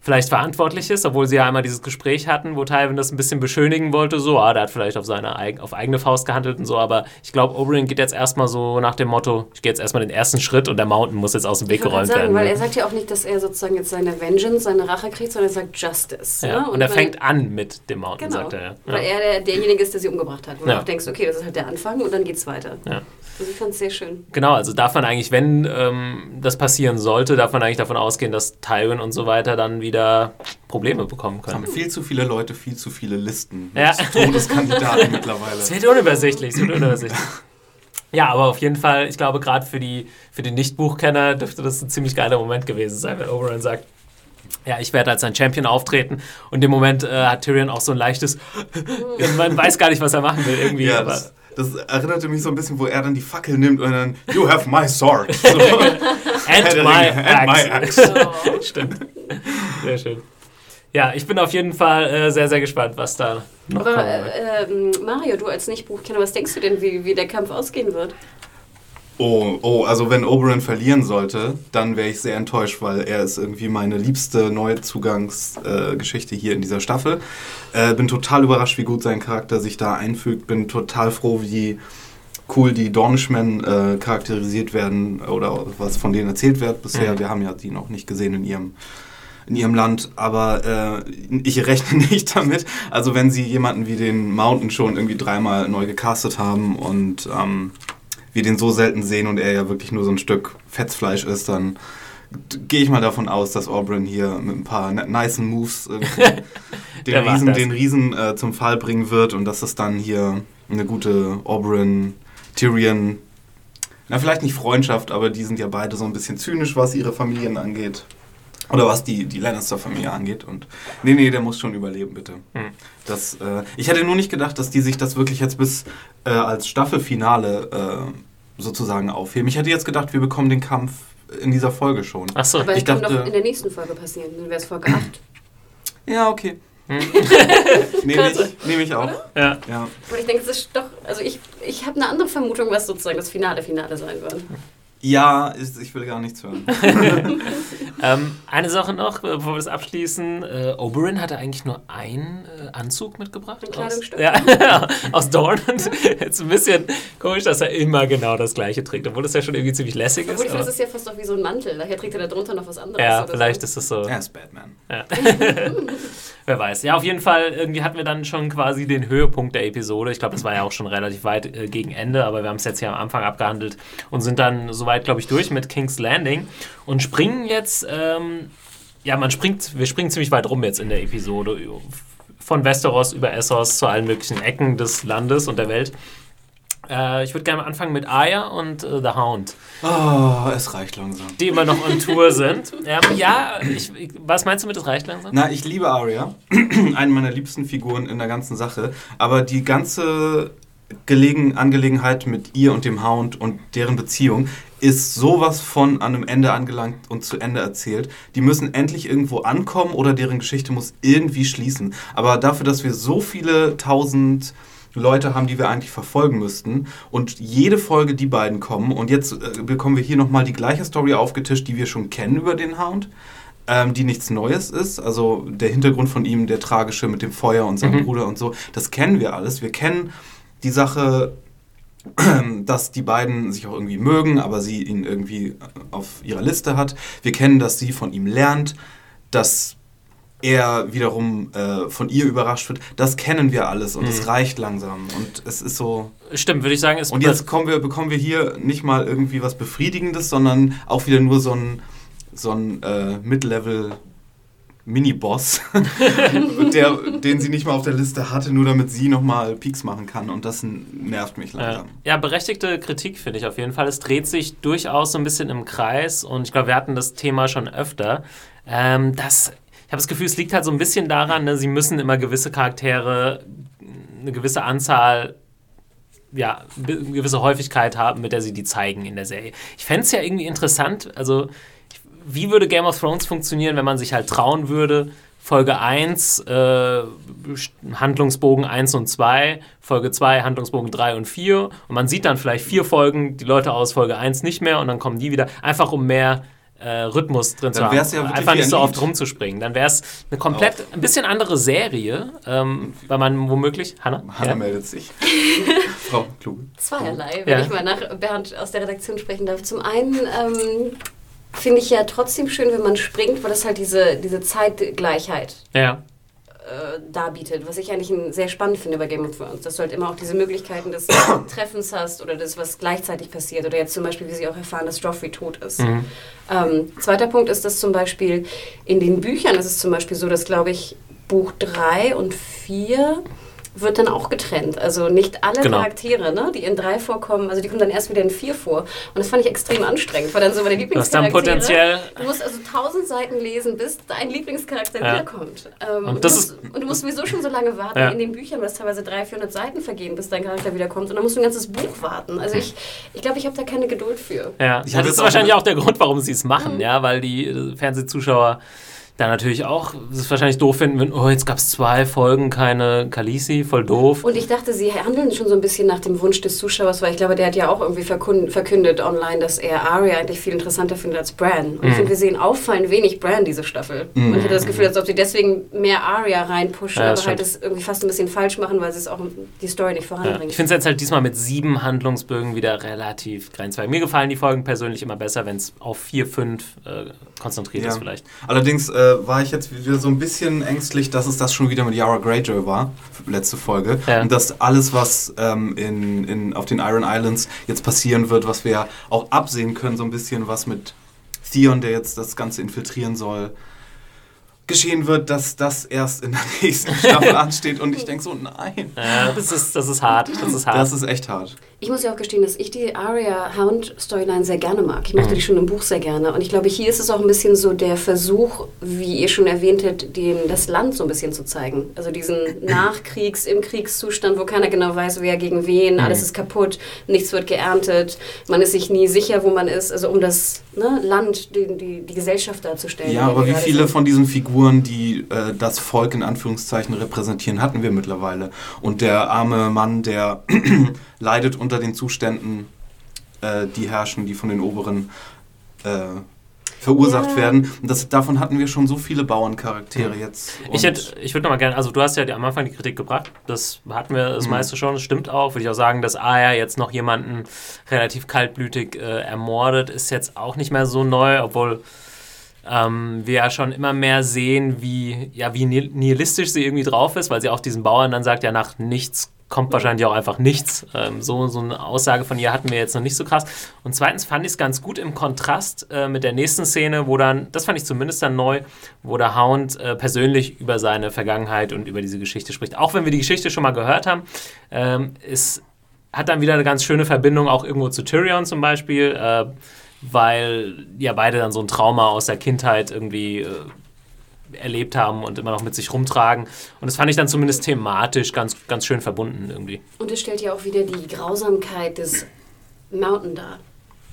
vielleicht verantwortlich ist, obwohl sie ja einmal dieses Gespräch hatten, wo Tywin das ein bisschen beschönigen wollte, so, ah, der hat vielleicht auf seine eig auf eigene Faust gehandelt und so, aber ich glaube, Oberyn geht jetzt erstmal so nach dem Motto, ich gehe jetzt erstmal den ersten Schritt und der Mountain muss jetzt aus dem Weg geräumt sagen, werden. weil ne? er sagt ja auch nicht, dass er sozusagen jetzt seine Vengeance, seine Rache kriegt, sondern er sagt Justice. ja, ne? und er weil- fängt an mit dem Mountain, Genau, sagt er. Ja. weil er der, derjenige ist, der sie umgebracht hat. Wo Ja. du auch denkst, okay, das ist halt der Anfang und dann geht's weiter. Ja. Also ich fand es sehr schön. Genau, also darf man eigentlich, wenn ähm, das passieren sollte, darf man eigentlich davon ausgehen, dass Tywin und so weiter dann wieder Probleme bekommen Es haben können. viel zu viele Leute, viel zu viele Listen mit Ja. Todeskandidaten *laughs* mittlerweile. Es wird unübersichtlich, es wird unübersichtlich. Ja, aber auf jeden Fall, ich glaube, gerade für die, für die Nicht-Buchkenner dürfte das ein ziemlich geiler Moment gewesen sein, wenn Oberyn sagt, ja, ich werde als ein Champion auftreten. Und im Moment äh, hat Tyrion auch so ein leichtes, *laughs* man weiß gar nicht, was er machen will irgendwie. Ja, das, das erinnerte mich so ein bisschen, wo er dann die Fackel nimmt und dann, you have my sword. *laughs* So. and my and my axe. Oh. Stimmt. Sehr schön. Ja, ich bin auf jeden Fall äh, sehr, sehr gespannt, was da noch Aber kommen wird. äh, ähm, Mario, du als Nicht-Buchkenner, was denkst du denn, wie, wie der Kampf ausgehen wird? Oh, oh, also wenn Oberyn verlieren sollte, dann wäre ich sehr enttäuscht, weil er ist irgendwie meine liebste Neuzugangsgeschichte äh, hier in dieser Staffel. Äh, bin total überrascht, wie gut sein Charakter sich da einfügt. Bin total froh, wie cool die Dornishmen äh, charakterisiert werden oder was von denen erzählt wird bisher. Mhm. Wir haben ja die noch nicht gesehen in ihrem in ihrem Land, aber äh, ich rechne *laughs* nicht damit. Also wenn sie jemanden wie den Mountain schon irgendwie dreimal neu gecastet haben und ähm, wir den so selten sehen und er ja wirklich nur so ein Stück Fetzfleisch ist, dann gehe ich mal davon aus, dass Oberyn hier mit ein paar nice Moves irgendwie *laughs* den Riesen, den Riesen äh, zum Fall bringen wird und dass es dann hier eine gute Oberyn, Tyrion, na vielleicht nicht Freundschaft, aber die sind ja beide so ein bisschen zynisch, was ihre Familien angeht. Oder was die, die Lannister-Familie angeht. Und nee, nee, der muss schon überleben, bitte. Hm. Das, äh, ich hätte nur nicht gedacht, dass die sich das wirklich jetzt bis äh, als Staffelfinale äh, sozusagen aufheben. Ich hätte jetzt gedacht, wir bekommen den Kampf in dieser Folge schon. Ach so. Aber ich es kann dachte- doch in der nächsten Folge passieren. Dann wäre es Folge 8. Ja, okay. Hm. *laughs* Nehme ich, nehm ich auch. Ja. Ja. Und ich denke, es ist doch, also ich, ich habe eine andere Vermutung, was sozusagen das Finale Finale sein wird. Ja, ist, ich will gar nichts hören. *laughs* Ähm, eine Sache noch, äh, bevor wir das abschließen. Äh, Oberyn hatte eigentlich nur einen äh, Anzug mitgebracht. Ein aus, Kleidungsstück? ja, *laughs* aus Dorn. Und jetzt ein bisschen komisch, dass er immer genau das gleiche trägt, obwohl das ja schon irgendwie ziemlich lässig Obwohl ist. ich finde, Aber, das ist ja fast auch wie so ein Mantel. Daher trägt er da drunter noch was anderes. ja, oder vielleicht so. ist es so. Er ist Batman. Ja. *laughs* Wer weiß. Ja, auf jeden Fall, irgendwie hatten wir dann schon quasi den Höhepunkt der Episode. Ich glaube, das war ja auch schon relativ weit äh, gegen Ende, aber wir haben es jetzt hier am Anfang abgehandelt und sind dann soweit, glaube ich, durch mit King's Landing und springen jetzt, ähm, ja, man springt, wir springen ziemlich weit rum jetzt in der Episode. Von Westeros über Essos zu allen möglichen Ecken des Landes und der Welt. Äh, ich würde gerne mal anfangen mit Arya und äh, The Hound Oh, es reicht langsam. die immer noch on Tour sind. Ähm, ja, ich, ich, was meinst du mit, das reicht langsam? Na, ich liebe Arya. *clears throat* Eine meiner liebsten Figuren in der ganzen Sache. Aber die ganze Gelegen Angelegenheit mit ihr und dem Hound und deren Beziehung ist sowas von an einem Ende angelangt und zu Ende erzählt. Die müssen endlich irgendwo ankommen oder deren Geschichte muss irgendwie schließen. Aber dafür, dass wir so viele tausend Leute haben, die wir eigentlich verfolgen müssten und jede Folge die beiden kommen und jetzt äh, bekommen wir hier nochmal die gleiche Story aufgetischt, die wir schon kennen über den Hound ähm, die nichts Neues ist. Also der Hintergrund von ihm, der tragische mit dem Feuer und seinem Mhm. Bruder und so, das kennen wir alles. Wir kennen die Sache, *clears throat* dass die beiden sich auch irgendwie mögen, aber sie ihn irgendwie auf ihrer Liste hat. Wir kennen, dass sie von ihm lernt, dass er wiederum äh, von ihr überrascht wird. Das kennen wir alles und es Mhm. reicht langsam. Und es ist so. Stimmt, würde ich sagen, ist Und jetzt kommen wir, bekommen wir hier nicht mal irgendwie was Befriedigendes, sondern auch wieder nur so ein, so ein äh, Mid-Level Mini-Boss, *laughs* den sie nicht mal auf der Liste hatte, nur damit sie nochmal Peaks machen kann. Und das nervt mich Ja. langsam. ja, berechtigte Kritik finde ich auf jeden Fall. Es dreht sich durchaus so ein bisschen im Kreis und ich glaube, wir hatten das Thema schon öfter. Ähm, das, ich habe das Gefühl, es liegt halt so ein bisschen daran, ne, sie müssen immer gewisse Charaktere eine gewisse Anzahl ja, eine gewisse Häufigkeit haben, mit der sie die zeigen in der Serie. Ich fände es ja irgendwie interessant, also wie würde Game of Thrones funktionieren, wenn man sich halt trauen würde, Folge 1, äh, Handlungsbogen 1 und 2, Folge 2, Handlungsbogen 3 und 4. Und man sieht dann vielleicht vier Folgen, die Leute aus Folge 1 nicht mehr und dann kommen die wieder, einfach um mehr äh, Rhythmus drin Dann zu haben. ja einfach nicht so oft rumzuspringen. Dann wäre es eine komplett, ein bisschen andere Serie, ähm, weil man womöglich, Hanna? Hanna Ja? meldet sich. *laughs* Frau Kluge. Zweierlei, wenn Ja. ich mal nach Bernd aus der Redaktion sprechen darf. Zum einen ähm, finde ich ja trotzdem schön, wenn man springt, weil das halt diese, diese Zeitgleichheit Ja. Äh, darbietet, was ich eigentlich ein- sehr spannend finde bei Game of Thrones, dass du halt immer auch diese Möglichkeiten des *coughs* Treffens hast oder das, was gleichzeitig passiert oder jetzt zum Beispiel, wie sie auch erfahren, dass Joffrey tot ist. Mhm. Ähm, zweiter Punkt ist, dass zum Beispiel in den Büchern ist es zum Beispiel so, dass glaube ich Buch 3 und 4 wird dann auch getrennt. Also nicht alle Genau. Charaktere, ne, die in 3 vorkommen, also die kommen dann erst wieder in 4 vor. Und das fand ich extrem anstrengend, weil dann so meine Du hast dann Lieblingscharaktere... potenziell Du musst also tausend Seiten lesen, bis dein Lieblingscharakter Ja. wiederkommt. Ähm, Und und, das du musst, und du musst sowieso schon so lange warten Ja. in den Büchern, dass teilweise 300, 400 Seiten vergehen, bis dein Charakter wiederkommt. Und dann musst du ein ganzes Buch warten. Also ich ich, glaube, ich habe da keine Geduld für. Ja, Ich das ist wahrscheinlich auch der Grund, warum sie es machen, ja, weil die Fernsehzuschauer da natürlich auch es wahrscheinlich doof finden, wenn, oh, jetzt gab es zwei Folgen, keine Kalisi, voll doof. Und ich dachte, sie handeln schon so ein bisschen nach dem Wunsch des Zuschauers, weil ich glaube, der hat ja auch irgendwie verkündet online, dass er Arya eigentlich viel interessanter findet als Bran. Und ich Mhm. finde, wir sehen auffallend wenig Bran diese Staffel. Mhm. Und ich hatte das Gefühl, als ob sie deswegen mehr Arya reinpushen, Ja, aber das halt stimmt. das irgendwie fast ein bisschen falsch machen, weil sie es auch die Story nicht Ja. voranbringen. Ich finde es jetzt halt diesmal mit sieben Handlungsbögen wieder relativ grenzwertig. Mir gefallen die Folgen persönlich immer besser, wenn es auf vier, fünf äh, konzentriert Ja. ist vielleicht. Allerdings äh, war ich jetzt wieder so ein bisschen ängstlich, dass es das schon wieder mit Yara Greyjoy war, letzte Folge. Ja. Und dass alles, was ähm, in, in, auf den Iron Islands jetzt passieren wird, was wir auch absehen können, so ein bisschen was mit Theon, der jetzt das Ganze infiltrieren soll, geschehen wird, dass das erst in der *laughs* nächsten Staffel *laughs* ansteht. Und ich denke so, nein. Äh, das, ist, das ist hart. Das ist hart. Das ist echt hart. Ich muss ja auch gestehen, dass ich die Arya-Hound-Storyline sehr gerne mag. Ich mochte die schon im Buch sehr gerne. Und ich glaube, hier ist es auch ein bisschen so der Versuch, wie ihr schon erwähntet, dem das Land so ein bisschen zu zeigen. Also diesen *clears throat* Nachkriegs-, im Kriegszustand, wo keiner genau weiß, wer gegen wen, alles ist kaputt, nichts wird geerntet, man ist sich nie sicher, wo man ist. Also um das ne, Land, die, die, die Gesellschaft darzustellen. Ja, aber wie viele sind. von diesen Figuren, die äh, das Volk in Anführungszeichen repräsentieren, hatten wir mittlerweile. Und der arme Mann, der *clears throat* leidet unter den Zuständen, äh, die herrschen, die von den Oberen äh, verursacht Ja. werden. Und das, davon hatten wir schon so viele Bauerncharaktere jetzt. Ich, hätte, ich würde nochmal gerne, also du hast ja am Anfang die Kritik gebracht, das hatten wir das Mhm. meiste schon, das stimmt auch. Würde ich auch sagen, dass Aya jetzt noch jemanden relativ kaltblütig äh, ermordet, ist jetzt auch nicht mehr so neu, obwohl ähm, wir ja schon immer mehr sehen, wie, ja, wie nihil- nihilistisch sie irgendwie drauf ist, weil sie auch diesen Bauern dann sagt, ja, nach nichts kommt wahrscheinlich auch einfach nichts. Ähm, so, so eine Aussage von ihr hatten wir jetzt noch nicht so krass. Und zweitens fand ich es ganz gut im Kontrast äh, mit der nächsten Szene, wo dann, das fand ich zumindest dann neu, wo der Hound äh, persönlich über seine Vergangenheit und über diese Geschichte spricht. Auch wenn wir die Geschichte schon mal gehört haben, ähm, es hat dann wieder eine ganz schöne Verbindung auch irgendwo zu Tyrion zum Beispiel, äh, weil ja beide dann so ein Trauma aus der Kindheit irgendwie äh, erlebt haben und immer noch mit sich rumtragen. Und das fand ich dann zumindest thematisch ganz, ganz schön verbunden irgendwie. Und es stellt ja auch wieder die Grausamkeit des Mountain dar.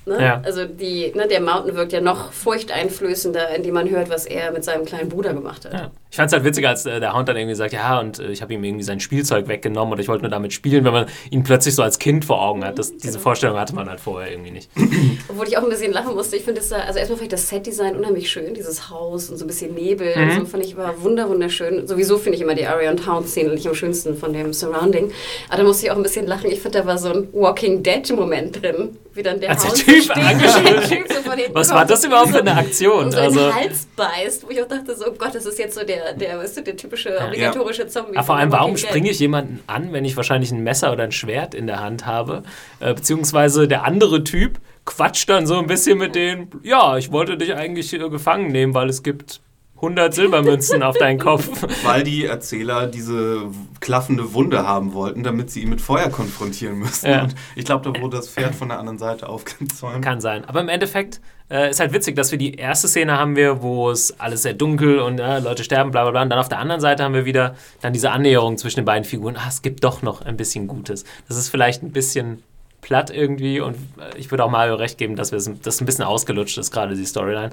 Ne? Ja. Also die, ne, der Mountain wirkt ja noch furchteinflößender, indem man hört, was er mit seinem kleinen Bruder gemacht hat. Ja. Ich fand es halt witzig, als äh, der Hound dann irgendwie sagt, ja, und äh, ich habe ihm irgendwie sein Spielzeug weggenommen oder ich wollte nur damit spielen, wenn man ihn plötzlich so als Kind vor Augen hat. Das, diese Genau. Vorstellung hatte man halt vorher irgendwie nicht. *clears throat* Obwohl ich auch ein bisschen lachen musste. Ich finde es da, also erstmal fand ich das Set-Design unheimlich schön, dieses Haus und so ein bisschen Nebel Mhm. so fand ich war wunder wunderschön. Sowieso finde ich immer die Arya und Hound-Szene nicht am schönsten von dem Surrounding. Aber da musste ich auch ein bisschen lachen. Ich finde, da war so ein Walking Dead-Moment drin. Wie dann der Als der Hound Typ steht, angeschrien- der Typ so Was kommt war das überhaupt für eine Aktion? Und so Also- Hals beißt, wo ich auch dachte, so oh Gott, das ist jetzt so der, der, weißt du, der typische obligatorische Zombie. Aber vor allem, warum springe ich jemanden an, wenn ich wahrscheinlich ein Messer oder ein Schwert in der Hand habe? Äh, beziehungsweise der andere Typ quatscht dann so ein bisschen mit denen, ja, ich wollte dich eigentlich äh, gefangen nehmen, weil es gibt 100 Silbermünzen auf deinen Kopf. *laughs* Weil die Erzähler diese klaffende Wunde haben wollten, damit sie ihn mit Feuer konfrontieren müssen. Ja. Und ich glaube, da wurde das Pferd von der anderen Seite aufgezäumt. Kann sein. Aber im Endeffekt äh, ist halt witzig, dass wir die erste Szene haben wir, wo es alles sehr dunkel und äh, Leute sterben, bla bla bla. Und dann auf der anderen Seite haben wir wieder dann diese Annäherung zwischen den beiden Figuren. Ah, es gibt doch noch ein bisschen Gutes. Das ist vielleicht ein bisschen platt irgendwie und äh, ich würde auch Mario recht geben, dass das ein bisschen ausgelutscht ist, gerade die Storyline.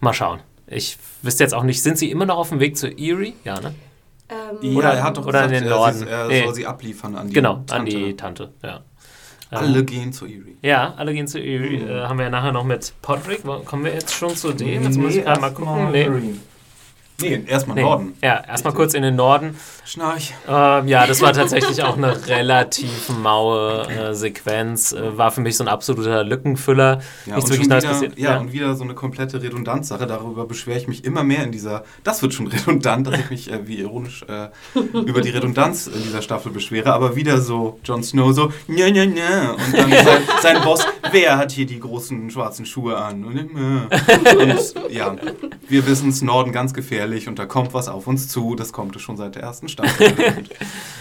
Mal schauen. Ich wüsste jetzt auch nicht, sind sie immer noch auf dem Weg zu Erie? Ja, ne? Ähm, Oder- ja, er hat doch oder in gesagt, den er, Norden. sie- er Nee. soll sie abliefern an die Genau, an Tante. die Tante, ja. Alle gehen zu Erie. Ja, alle gehen zu Erie. Äh, haben wir ja nachher noch mit Podrick. Kommen wir jetzt schon zu dem? Jetzt muss ich gerade mal gucken. Nee. Nee, erstmal Nee. Norden. Ja, erstmal kurz in den Norden. Schnarch. Ähm, ja, das war *laughs* tatsächlich auch eine relativ maue äh, Sequenz. Äh, war für mich so ein absoluter Lückenfüller. Ja, Nichts und wirklich Neues wieder, passiert. Ja, und wieder so eine komplette Redundanzsache. Darüber beschwere ich mich immer mehr in dieser. Das wird schon *laughs* redundant, dass ich mich äh, wie ironisch äh, über die Redundanz in dieser Staffel beschwere. Aber wieder so Jon Snow so, ja, ja, ja. Und dann *laughs* sein, sein Boss, wer hat hier die großen schwarzen Schuhe an? Und, äh. und ja, wir wissen es, Norden ganz gefährlich und da kommt was auf uns zu. Das kommt es schon seit der ersten Staffel. *laughs*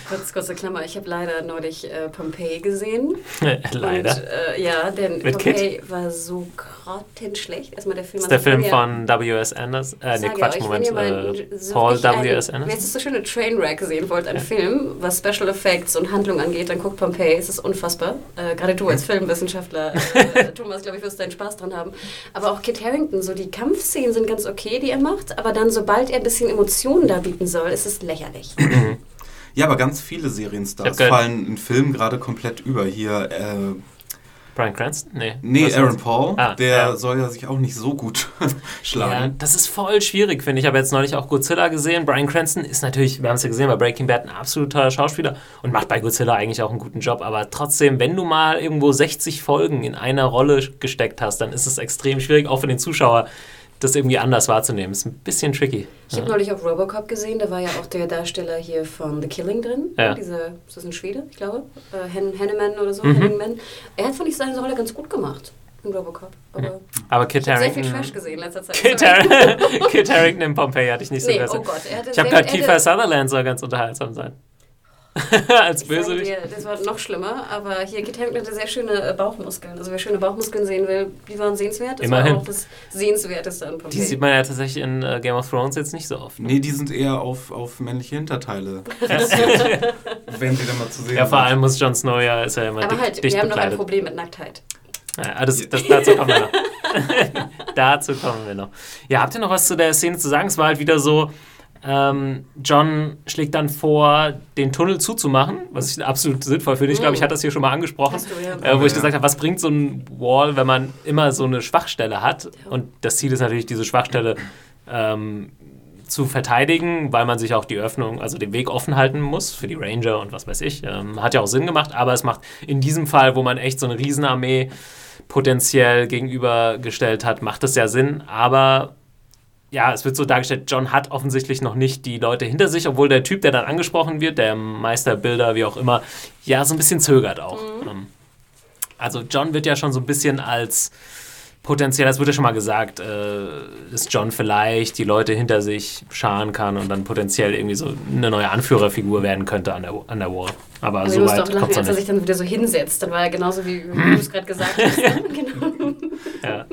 Kurz, kurze Klammer, ich habe leider neulich äh, Pompeii gesehen. *laughs* Leider. Und, äh, ja, denn Mit Pompeii war so grottenschlecht. Erstmal der Film Das ist der Film von W.S. Anderson. Äh, nee, Quatsch, euch, Moment. Wenn ihr mal Äh, so Paul W.S. Wenn Anderson. ihr so schöne Trainwreck sehen wollt, ein Film, was Special Effects und Handlung angeht, dann guckt Pompeii. Es ist unfassbar. Äh, Gerade du als Filmwissenschaftler, *laughs* äh, Thomas, glaube ich, wirst deinen Spaß dran haben. Aber auch Kit Harington, so die Kampfszenen sind ganz okay, die er macht. Aber dann, sobald er ein bisschen Emotionen darbieten soll, ist es lächerlich. *clears throat* Ja, aber ganz viele Serienstars fallen in Filmen gerade komplett über. Hier, äh, Brian Cranston? Nee. nee, Aaron? Paul, Ah, der ja. soll ja sich auch nicht so gut *laughs* Ja, schlagen. das ist voll schwierig, finde ich. Ich habe jetzt neulich auch Godzilla gesehen. Brian Cranston ist natürlich, wir haben es ja gesehen, bei Breaking Bad ein absoluter Schauspieler und macht bei Godzilla eigentlich auch einen guten Job. Aber trotzdem, wenn du mal irgendwo 60 Folgen in einer Rolle gesteckt hast, dann ist es extrem schwierig, auch für den Zuschauer, das irgendwie anders wahrzunehmen. Ist ein bisschen tricky. Ich habe neulich auch Robocop gesehen, da war ja auch der Darsteller hier von The Killing drin. Ja. Dieser, ist das ein Schwede, ich glaube? Äh, Hen Henneman oder so, Mhm. Henningman. Er hat, fand ich, seine Rolle ganz gut gemacht in Robocop. Aber Aber Kit ich habe sehr viel. Trash gesehen in letzter Zeit. Kit. Har *laughs* Kit Harington in Pompeii hatte ich nicht so Nee, besser. oh Gott, er hatte ich habe gerade er Kiefer Sutherland soll ganz unterhaltsam sein. *laughs* Als sage Bösewicht. dir, das war noch schlimmer, aber hier Kit Harington hatte sehr schöne äh, Bauchmuskeln. Also wer schöne Bauchmuskeln sehen will, die waren sehenswert. Das Immerhin. war auch das Sehenswerteste an Die Pompeii. sieht man ja tatsächlich in äh, Game of Thrones jetzt nicht so oft. Ne? Nee, die sind eher auf, auf männliche Hinterteile. *laughs* *laughs* wenn sie dann mal zu sehen Ja, vor allem muss Jon Snow ja, ist ja immer aber dick, halt, dicht wir haben noch ein bekleidet. Problem mit Nacktheit. Ja, ah, das, das, dazu kommen wir noch. dazu kommen wir noch. Ja, habt ihr noch was zu der Szene zu sagen? Es war halt wieder so, ähm, John schlägt dann vor, den Tunnel zuzumachen, was ich absolut sinnvoll finde. Ich glaube, ich hatte das hier schon mal angesprochen, Hast du, ja. äh, wo ich gesagt habe, was bringt so ein Wall, wenn man immer so eine Schwachstelle hat? Und das Ziel ist natürlich, diese Schwachstelle ähm, zu verteidigen, weil man sich auch die Öffnung, also den Weg offen halten muss für die Ranger und was weiß ich. Ähm, hat ja auch Sinn gemacht, aber es macht in diesem Fall, wo man echt so eine Riesenarmee potenziell gegenübergestellt hat, macht es ja Sinn, aber ja, es wird so dargestellt, John hat offensichtlich noch nicht die Leute hinter sich, obwohl der Typ, der dann angesprochen wird, der Meisterbilder, wie auch immer, ja, so ein bisschen zögert auch. Ähm, Also John wird ja schon so ein bisschen als potenziell, das wurde ja schon mal gesagt, äh, dass John vielleicht die Leute hinter sich scharen kann und dann potenziell irgendwie so eine neue Anführerfigur werden könnte an der, an der Wall. Aber Aber so weit kommt als er sich dann wieder so hinsetzt. Dann war er genauso, wie du es gerade gesagt *laughs* hast. *laughs* genau. Ja.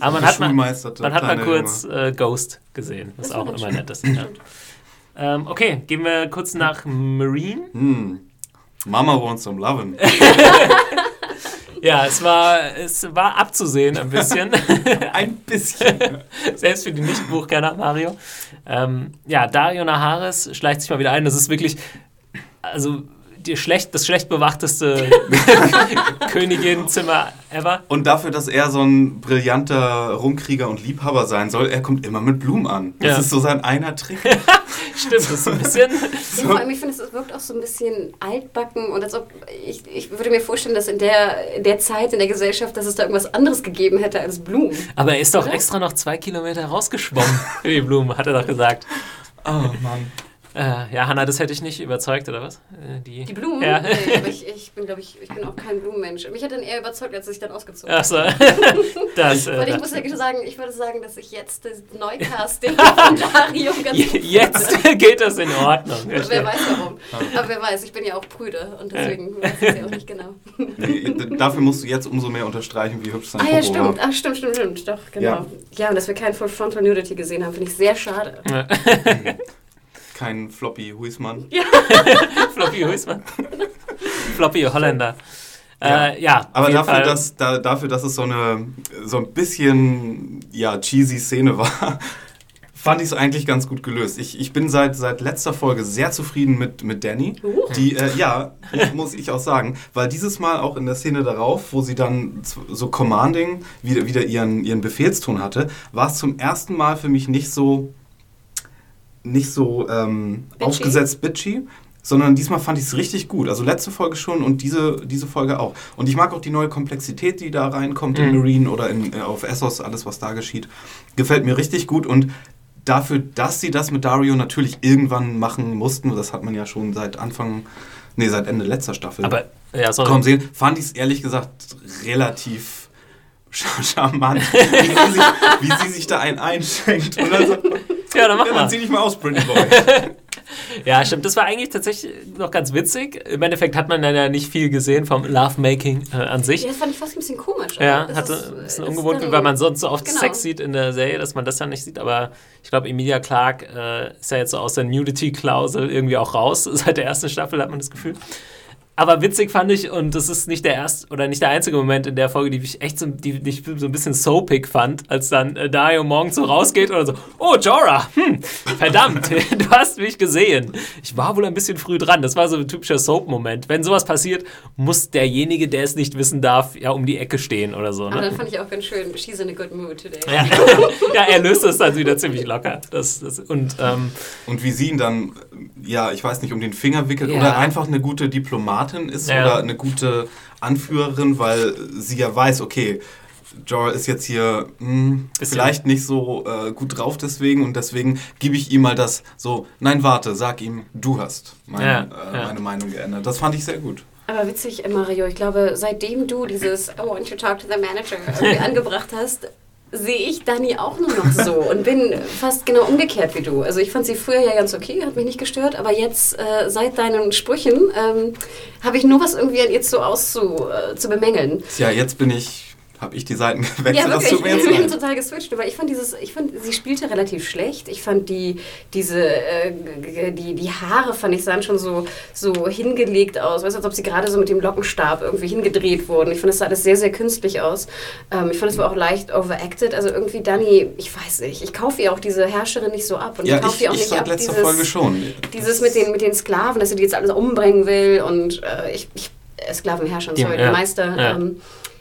Aber man hat, mal, Geschulmeisterte man hat mal kurz äh, Ghost gesehen, was auch immer schön. nett ist. Ja. Ähm, okay, gehen wir kurz nach Marine. Hm. Mama wants some lovin'. *laughs* Ja, es war, es war abzusehen ein bisschen. *laughs* Ein bisschen. *laughs* Selbst für die Nicht-Buchkenner, Mario. Ähm, ja, Dario Naharis schleicht sich mal wieder ein. Das ist wirklich, also die schlecht, das schlecht bewachteste *laughs* Königin-Zimmer ever. Und dafür, dass er so ein brillanter Rumkrieger und Liebhaber sein soll, er kommt immer mit Blumen an. Das Ja. ist so sein einer Trick. *laughs* Stimmt, das ist ein bisschen. Ja, vor allem, ich finde, es wirkt auch so ein bisschen altbacken und als ob ich, ich würde mir vorstellen, dass in der, in der Zeit in der Gesellschaft, dass es da irgendwas anderes gegeben hätte als Blumen. Aber er ist doch extra noch zwei Kilometer rausgeschwommen für die Blumen, hat er doch gesagt. Oh Mann. Äh, ja, Hanna, das hätte ich nicht überzeugt, oder was? Äh, die, die, Blumen? Ja. Nee, aber *laughs* ich, ich bin, glaube ich, ich bin auch kein Blumenmensch. Mich hat dann eher überzeugt, als ich dann ausgezogen habe. Ach so. *laughs* das, äh, Weil ich muss ja sagen, ich würde sagen, dass ich jetzt das Neukasting von Dario ganz *laughs* Jetzt geht das in Ordnung. Wer weiß warum. Aber wer weiß, ich bin ja auch prüde und deswegen weiß ich es ja auch nicht genau. Nee, dafür musst du jetzt umso mehr unterstreichen, wie hübsch sein Ah ja, stimmt. Ach, stimmt, stimmt, stimmt. Doch, genau. Ja, ja und dass wir kein Full Frontal Nudity gesehen haben, finde ich sehr schade. Ja. Kein Floppy Huismann. *laughs* Ja. Floppy Huismann. *laughs* Floppy Holländer. Ja, äh, ja aber dafür dass, da, dafür, dass es so eine so ein bisschen ja, cheesy Szene war, *laughs* fand ich es eigentlich ganz gut gelöst. Ich, ich bin seit, seit letzter Folge sehr zufrieden mit, mit Danny. Uh. Die, äh, ja, muss ich auch sagen, weil dieses Mal auch in der Szene darauf, wo sie dann so commanding wieder, wieder ihren, ihren Befehlston hatte, war es zum ersten Mal für mich nicht so nicht so ähm, aufgesetzt bitchy, sondern diesmal fand ich es richtig gut. Also letzte Folge schon und diese, diese Folge auch. Und ich mag auch die neue Komplexität, die da reinkommt mhm. in Marine oder in, äh, auf Essos, alles was da geschieht. Gefällt mir richtig gut und dafür, dass sie das mit Dario natürlich irgendwann machen mussten, das hat man ja schon seit Anfang, nee, seit Ende letzter Staffel. Aber, ja, sorry. Kommen sehen, fand ich es ehrlich gesagt relativ *laughs* charmant, wie sie, sich, wie sie sich da einen einschenkt. Dann so, *laughs* ja, dann mach ja, mal. Dann zieh dich mal aus, Pretty Boy. *laughs* ja, stimmt. Das war eigentlich tatsächlich noch ganz witzig. Im Endeffekt hat man dann ja nicht viel gesehen vom Lovemaking äh, an sich. Ja, das fand ich fast ein bisschen komisch. Ja, das hatte ist, ein bisschen ungewohnt, weil man sonst so oft genau. Sex sieht in der Serie, dass man das dann nicht sieht. Aber ich glaube, Emilia Clark äh, ist ja jetzt so aus der Nudity-Klausel irgendwie auch raus. *laughs* Seit der ersten Staffel hat man das Gefühl. Aber witzig fand ich, und das ist nicht der erste oder nicht der einzige Moment in der Folge, die ich echt so, die, die ich so ein bisschen soapig fand, als dann äh, Dario morgens so rausgeht oder so, oh Jorah, hm, verdammt, *laughs* du hast mich gesehen. Ich war wohl ein bisschen früh dran. Das war so ein typischer Soap-Moment. Wenn sowas passiert, muss derjenige, der es nicht wissen darf, ja um die Ecke stehen oder so. Ne? Aber dann fand ich auch ganz schön, she's in a good mood today. Ja, *laughs* ja er löst es dann wieder ziemlich locker. Das, das, und, ähm, und wie sie ihn dann, ja, ich weiß nicht, um den Finger wickelt ja. oder einfach eine gute Diplomatin Diplomatin ist ja. oder eine gute Anführerin, weil sie ja weiß, okay, Jorah ist jetzt hier mh, hm, vielleicht nicht so äh, gut drauf deswegen und deswegen gebe ich ihm mal das so, nein, warte, sag ihm, du hast meine, ja, äh, ja. meine Meinung geändert. Das fand ich sehr gut. Aber witzig, Mario, ich glaube, seitdem du dieses I want to talk to the manager *laughs* angebracht hast, sehe ich Dani auch nur noch so *laughs* und bin fast genau umgekehrt wie du. Also ich fand sie früher ja ganz okay, hat mich nicht gestört, aber jetzt äh, seit deinen Sprüchen ähm, habe ich nur was irgendwie an ihr zu auszu äh, zu bemängeln. Ja, jetzt bin ich habe ich die Seiten *laughs* gewechselt. Ja, wirklich. Das ich bin total geswitcht. Aber ich fand dieses, ich fand, sie spielte relativ schlecht. Ich fand die, diese, äh, die, die Haare fand ich sahen schon so, so hingelegt aus. Weißt du, als ob sie gerade so mit dem Lockenstab irgendwie hingedreht wurden. Ich fand, das sah alles sehr, sehr künstlich aus. Ähm, ich fand, es war auch leicht overacted. Also irgendwie Dani, ich weiß nicht, ich kaufe ihr auch diese Herrscherin nicht so ab. Und ja, ich kaufe ihr auch ich nicht ab. letzter dieses, Folge schon. Dieses mit den, mit den Sklaven, dass sie die jetzt alles umbringen will und äh, ich, ich äh, Sklavenherrscher, sorry, ja, der Meister. Ja. Ähm,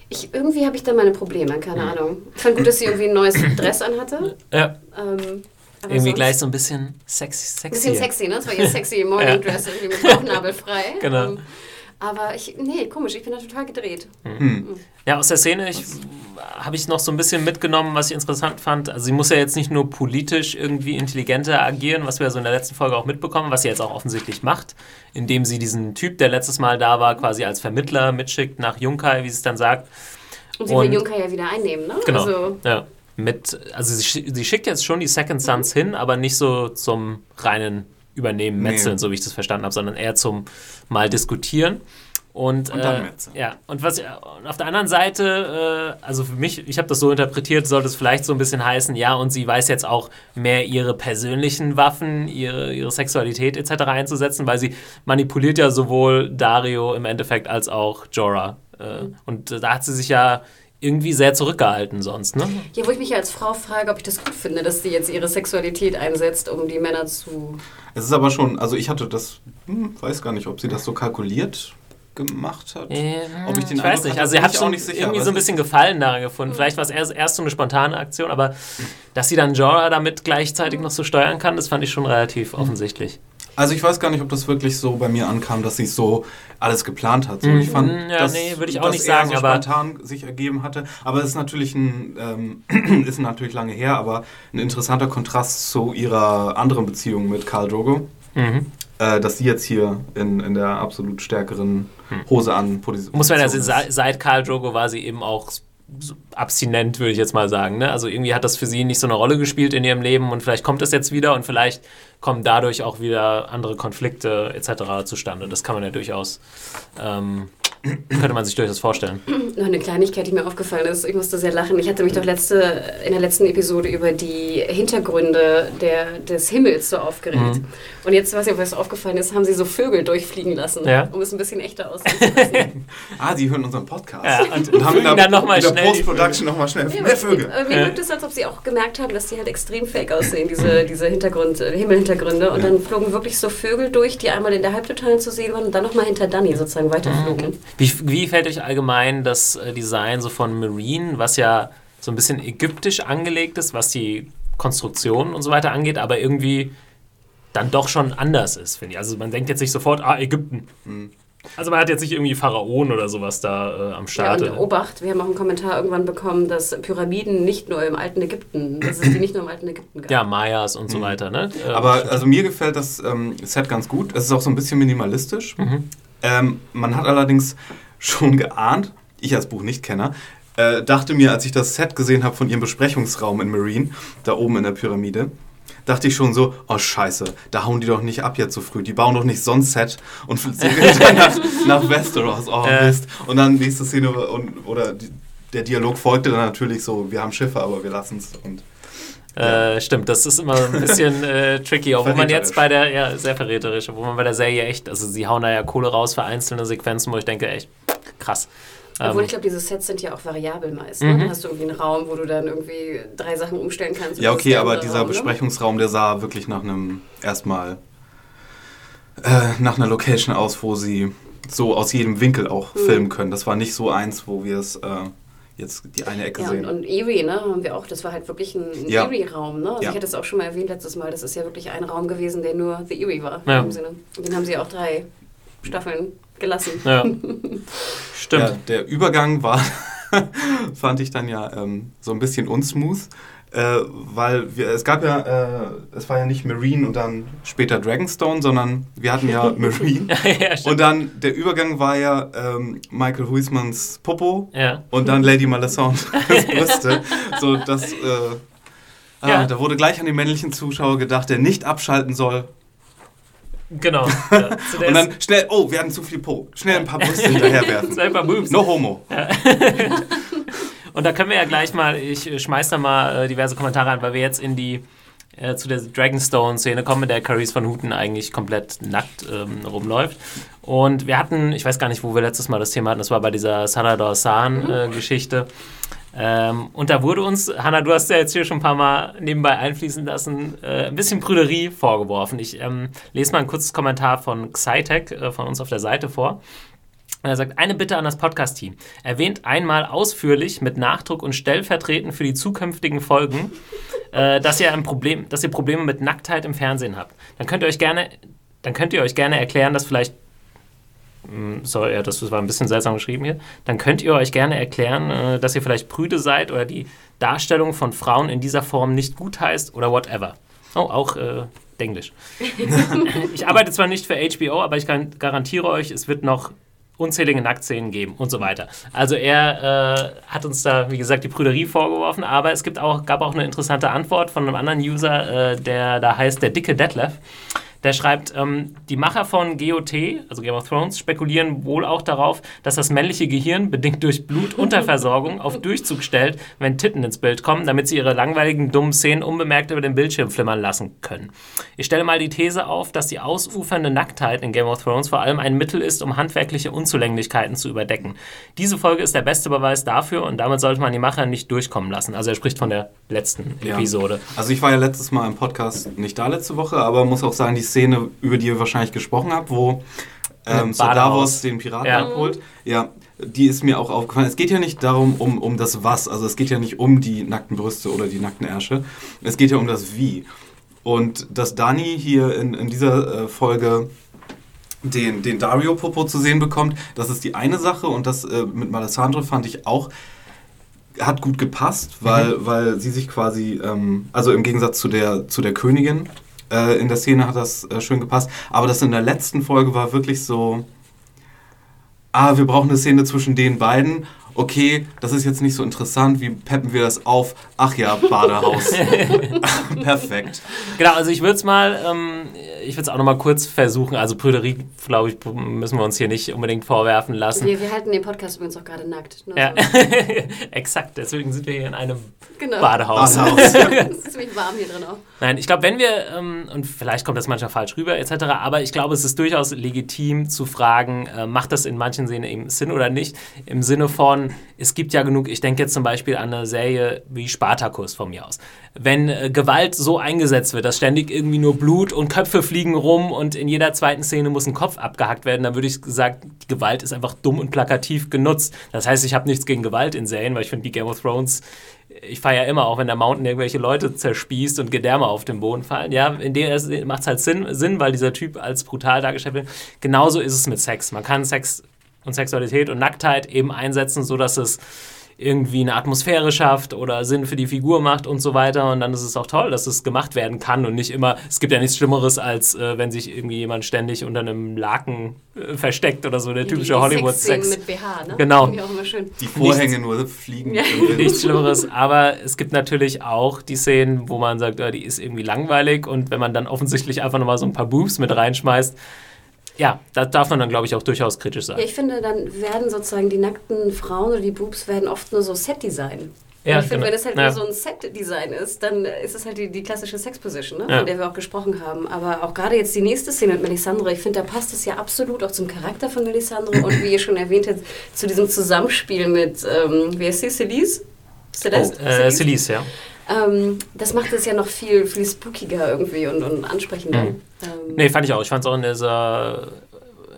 ich, irgendwie habe ich da meine Probleme, keine mhm. Ahnung. Ich fand gut, dass sie irgendwie ein neues *clears throat* Dress anhatte. Ja. Ähm, irgendwie gleich so ein bisschen sexy. sexy. Bisschen sexy, ne? Das war ihr sexy *laughs* Morning Dress, irgendwie mit Bauchnabel frei. Genau. Um, ähm, aber ich, nee, komisch, ich bin da total gedreht. Mhm. mhm. Ja, aus der Szene habe ich noch so ein bisschen mitgenommen, was ich interessant fand. Also sie muss ja jetzt nicht nur politisch irgendwie intelligenter agieren, was wir so in der letzten Folge auch mitbekommen, was sie jetzt auch offensichtlich macht, indem sie diesen Typ, der letztes Mal da war, quasi als Vermittler mitschickt nach Junkai, wie sie es dann sagt. Und sie will Junkai ja wieder einnehmen, ne? Genau, also ja. Mit, also sie, sie schickt jetzt schon die Second Sons mhm. hin, aber nicht so zum reinen Übernehmen, Metzeln, nee. so wie ich das verstanden habe, sondern eher zum mal diskutieren. Und, und dann äh, ja, und was und auf der anderen Seite, äh, also für mich, ich habe das so interpretiert, sollte es vielleicht so ein bisschen heißen, ja, und sie weiß jetzt auch mehr ihre persönlichen Waffen, ihre, ihre Sexualität etc. einzusetzen, weil sie manipuliert ja sowohl Dario im Endeffekt als auch Jorah. Äh, und da hat sie sich ja irgendwie sehr zurückgehalten sonst, ne? Ja, wo ich mich als Frau frage, ob ich das gut finde, dass sie jetzt ihre Sexualität einsetzt, um die Männer zu. Es ist aber schon, also ich hatte das, hm, weiß gar nicht, ob sie das so kalkuliert gemacht hat. Ähm, ob ich den ich weiß nicht, also sie hat schon nicht sicher, irgendwie so ein bisschen Gefallen daran gefunden. Vielleicht war es erst, erst so eine spontane Aktion, aber dass sie dann Jorah damit gleichzeitig noch so steuern kann, das fand ich schon relativ offensichtlich. Also ich weiß gar nicht, ob das wirklich so bei mir ankam, dass sie so alles geplant hat. So, ich fand, ja, dass, nee, würde ich auch nicht sagen, so aber spontan sich ergeben hatte. Aber es ist natürlich ein, ähm, *clears throat* ist natürlich lange her, aber ein interessanter Kontrast zu ihrer anderen Beziehung mit Karl Drogo. Mhm. äh, dass sie jetzt hier in, in der absolut stärkeren Hose an Muss man ja sehen, seit Karl Drogo war sie eben auch abstinent, würde ich jetzt mal sagen. Ne? Also irgendwie hat das für sie nicht so eine Rolle gespielt in ihrem Leben und vielleicht kommt es jetzt wieder und vielleicht kommen dadurch auch wieder andere Konflikte etc. zustande. Das kann man ja durchaus, ähm, könnte man sich durchaus vorstellen. Noch eine Kleinigkeit, die mir aufgefallen ist. Ich musste sehr lachen. Ich hatte mich doch letzte, in der letzten Episode über die Hintergründe der, des Himmels so aufgeregt. Mhm. Und jetzt, was mir was aufgefallen ist, haben sie so Vögel durchfliegen lassen, Ja. um es ein bisschen echter aussehen zu lassen. *laughs* Ah, die hören unseren Podcast. Ja, und Und haben in fügen der, dann noch mal in der schnell die Post-Production nochmal schnell Ja, mehr Vögel. aber Mir wirkt es, als ob sie auch gemerkt haben, dass die halt extrem fake aussehen, diese, diese Hintergrund, äh, Himmelhintergründe. Und dann flogen wirklich so Vögel durch, die einmal in der Halbtotalen zu sehen waren und dann nochmal hinter Danny sozusagen weiterflogen. Wie, wie fällt euch allgemein das äh, Design so von Marine, was ja so ein bisschen ägyptisch angelegt ist, was die Konstruktion und so weiter angeht, aber irgendwie dann doch schon anders ist, finde ich. Also man denkt jetzt nicht sofort, ah, Ägypten. Also man hat jetzt nicht irgendwie Pharaonen oder sowas da äh, am Ja, Start. und Obacht, wir haben auch einen Kommentar irgendwann bekommen, dass Pyramiden nicht nur im alten Ägypten, dass es die nicht nur im alten Ägypten gab. ja, Mayas und so weiter, ne? Aber also mir gefällt das ähm, Set ganz gut. Es ist auch so ein bisschen minimalistisch. Mhm. Ähm, man hat allerdings schon geahnt, ich als Buchnichtkenner, äh, dachte mir, als ich das Set gesehen habe von ihrem Besprechungsraum in Marine, da oben in der Pyramide, dachte ich schon so, oh scheiße, da hauen die doch nicht ab jetzt so früh. Die bauen doch nicht so ein Set und *laughs* segeln dann nach, nach Westeros. Oh Ja. Mist. Und dann nächste Szene und, oder die, der Dialog folgte dann natürlich so, wir haben Schiffe, aber wir lassen es. Und Äh, stimmt, das ist immer ein bisschen äh, *laughs* tricky, auch wo man jetzt bei der, ja, sehr verräterisch, wo man bei der Serie echt, also sie hauen da ja Kohle raus für einzelne Sequenzen, wo ich denke, echt krass. Obwohl Ähm, ich glaube, diese Sets sind ja auch variabel meist. Ne? Mhm. Dann hast du irgendwie einen Raum, wo du dann irgendwie drei Sachen umstellen kannst. Ja, okay, aber dieser Raum? Besprechungsraum, der sah wirklich nach einem, erstmal, äh, nach einer Location aus, wo sie so aus jedem Winkel auch Mhm. filmen können. Das war nicht so eins, wo wir es äh, jetzt die eine Ecke Ja, und, sehen. und Erie, ne, haben wir auch, das war halt wirklich ein, ein Ja. Erie-Raum, ne? Also Ja. ich hatte es auch schon mal erwähnt letztes Mal, das ist ja wirklich ein Raum gewesen, der nur The Erie war, Ja. in dem Sinne. Und den haben sie auch drei Staffeln gelassen. ja. *laughs* Stimmt. Ja, der Übergang war, *laughs* fand ich dann ja ähm, so ein bisschen unsmooth, äh, weil wir, es gab ja, äh, es war ja nicht Marine und dann später Dragonstone, sondern wir hatten ja *laughs* Marine. ja. Und dann der Übergang war ja ähm, Michael Huismans Popo ja. und dann Lady Malescent Brüste. *laughs* So, das, äh, ah. Da wurde gleich an den männlichen Zuschauer gedacht, der nicht abschalten soll. Genau. *laughs* Ja, Und dann schnell, oh, wir hatten zu viel Po. Schnell ein paar Brüste hinterherwerfen. *laughs* Selber Boobs. No homo. *laughs* Und da können wir ja gleich mal, ich äh, schmeiß da mal äh, diverse Kommentare an, weil wir jetzt in die äh, zu der Dragonstone-Szene kommen, mit der Caris von Houten eigentlich komplett nackt ähm, rumläuft. Und wir hatten, ich weiß gar nicht, wo wir letztes Mal das Thema hatten, das war bei dieser Salador San-Geschichte. Ähm, und da wurde uns, Hanna, du hast ja jetzt hier schon ein paar Mal nebenbei einfließen lassen, äh, ein bisschen Prüderie vorgeworfen. Ich ähm, lese mal ein kurzes Kommentar von Xytec äh, von uns auf der Seite vor. Er sagt, eine Bitte an das Podcast-Team. Erwähnt einmal ausführlich mit Nachdruck und stellvertretend für die zukünftigen Folgen, äh, dass, ihr ein Problem, dass ihr Probleme mit Nacktheit im Fernsehen habt. Dann könnt ihr euch gerne, dann könnt ihr euch gerne erklären, dass vielleicht Hm, Sorry, ja, das war ein bisschen seltsam geschrieben hier. Dann könnt ihr euch gerne erklären, äh, dass ihr vielleicht prüde seid oder die Darstellung von Frauen in dieser Form nicht gut heißt oder whatever. Oh, auch äh, Englisch. *laughs* ich arbeite zwar nicht für HBO, aber ich kann, garantiere euch, es wird noch unzählige Nacktszenen geben und so weiter. Also er äh, hat uns da, wie gesagt, die Prüderie vorgeworfen, aber es gibt auch, gab auch eine interessante Antwort von einem anderen User, äh, der da heißt der dicke Detlef. Der schreibt, ähm, die Macher von GOT, also Game of Thrones, spekulieren wohl auch darauf, dass das männliche Gehirn, bedingt durch Blutunterversorgung, *laughs* auf Durchzug stellt, wenn Titten ins Bild kommen, damit sie ihre langweiligen, dummen Szenen unbemerkt über den Bildschirm flimmern lassen können. Ich stelle mal die These auf, dass die ausufernde Nacktheit in Game of Thrones vor allem ein Mittel ist, um handwerkliche Unzulänglichkeiten zu überdecken. Diese Folge ist der beste Beweis dafür und damit sollte man die Macher nicht durchkommen lassen. Also er spricht von der letzten Ja. Episode. Also ich war ja letztes Mal im Podcast nicht da letzte Woche, aber muss auch sagen, die Szene, über die ihr wahrscheinlich gesprochen habt, wo ähm, Sir. Davos den Piraten Ja. abholt, ja, die ist mir auch aufgefallen. Es geht ja nicht darum, um, um das Was, also es geht ja nicht um die nackten Brüste oder die nackten Ärsche, es geht ja um das Wie. Und dass Dani hier in, in dieser äh, Folge den, den Dario-Popo zu sehen bekommt, das ist die eine Sache und das äh, mit Malesandro fand ich auch hat gut gepasst, weil, weil sie sich quasi, ähm, also im Gegensatz zu der, zu der Königin, Äh, in der Szene hat das äh, schön gepasst. Aber das in der letzten Folge war wirklich so, ah, wir brauchen eine Szene zwischen den beiden okay, das ist jetzt nicht so interessant, wie peppen wir das auf? Ach ja, Badehaus. *laughs* Perfekt. Genau, also ich würde es mal, ähm, ich würde es auch nochmal kurz versuchen. Also Prüderie, glaube ich, müssen wir uns hier nicht unbedingt vorwerfen lassen. Wir, wir halten den Podcast übrigens auch gerade nackt. Ja. *laughs* Exakt, deswegen sind wir hier in einem genau. Badehaus. Badehaus. *laughs* es ist ziemlich warm hier drin auch. Nein, ich glaube, wenn wir, ähm, und vielleicht kommt das manchmal falsch rüber etc., aber ich glaube, es ist durchaus legitim zu fragen, äh, macht das in manchen Szenen eben Sinn oder nicht? Im Sinne von, es gibt ja genug, ich denke jetzt zum Beispiel an eine Serie wie Spartacus von mir aus. Wenn äh, Gewalt so eingesetzt wird, dass ständig irgendwie nur Blut und Köpfe fliegen rum und in jeder zweiten Szene muss ein Kopf abgehackt werden, dann würde ich sagen, die Gewalt ist einfach dumm und plakativ genutzt. Das heißt, ich habe nichts gegen Gewalt in Serien, weil ich finde, die Game of Thrones ich feiere immer, auch wenn der Mountain irgendwelche Leute zerspießt und Gedärme auf den Boden fallen. Ja, in dem macht es halt Sinn, Sinn, weil dieser Typ als brutal dargestellt wird. Genauso ist es mit Sex. Man kann Sex und Sexualität und Nacktheit eben einsetzen, sodass es irgendwie eine Atmosphäre schafft oder Sinn für die Figur macht und so weiter. Und dann ist es auch toll, dass es gemacht werden kann und nicht immer, es gibt ja nichts Schlimmeres, als äh, wenn sich irgendwie jemand ständig unter einem Laken äh, versteckt oder so, der typische Hollywood-Sex. mit BH, ne? Genau. Die Vorhänge nichts, nur fliegen. Ja. *laughs* Nichts Schlimmeres, aber es gibt natürlich auch die Szenen, wo man sagt, ja, die ist irgendwie langweilig und wenn man dann offensichtlich einfach nochmal so ein paar Boobs mit reinschmeißt, ja, da darf man dann, glaube ich, auch durchaus kritisch sein. Ja, ich finde, dann werden sozusagen die nackten Frauen oder die Boobs werden oft nur so Set-Design. Ja, ich finde, genau. wenn es halt ja. nur so ein Set-Design ist, dann ist es halt die, die klassische Sex-Position, ne? ja. von der wir auch gesprochen haben. Aber auch gerade jetzt die nächste Szene mit Melisandre, ich finde, da passt es ja absolut auch zum Charakter von Melisandre und wie ihr schon erwähnt habt, zu diesem Zusammenspiel mit, ähm, wie heißt sie, Celise? Celeste? Oh, äh, Celise, ja. Ähm, das macht es ja noch viel, viel spookiger irgendwie und, und ansprechender. Mhm. Ähm, nee, fand ich auch. Ich fand es auch in dieser,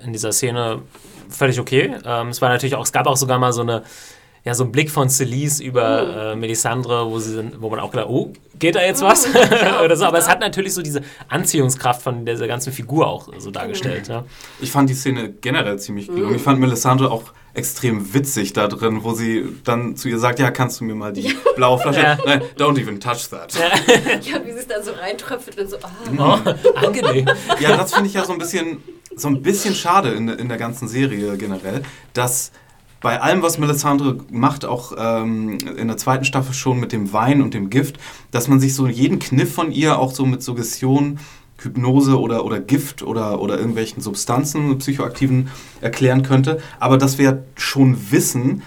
in dieser Szene völlig okay. Ähm, es war natürlich auch, es gab auch sogar mal so eine ja, so ein Blick von Celise über mhm. äh, Melisandre, wo, sie, wo man auch gedacht, oh, geht da jetzt was? *laughs* Mhm. *laughs* Oder so. Aber es hat natürlich so diese Anziehungskraft von dieser ganzen Figur auch so dargestellt. Mhm. Ja. Ich fand die Szene generell ziemlich gelungen. Mhm. Ich fand Melisandre auch extrem witzig da drin, wo sie dann zu ihr sagt, ja, kannst du mir mal die blaue Flasche... *laughs* Ja. Nein, don't even touch that. Ja, ja wie sie es dann so reintröpfelt und so, ah. Oh, angenehm. Ja, das finde ich ja so ein bisschen, so ein bisschen schade in, in der ganzen Serie generell, dass bei allem, was Melisandre macht, auch ähm, in der zweiten Staffel schon mit dem Wein und dem Gift, dass man sich so jeden Kniff von ihr auch so mit Suggestion, Hypnose oder, oder Gift oder, oder irgendwelchen Substanzen, psychoaktiven erklären könnte. Aber dass wir schon wissen,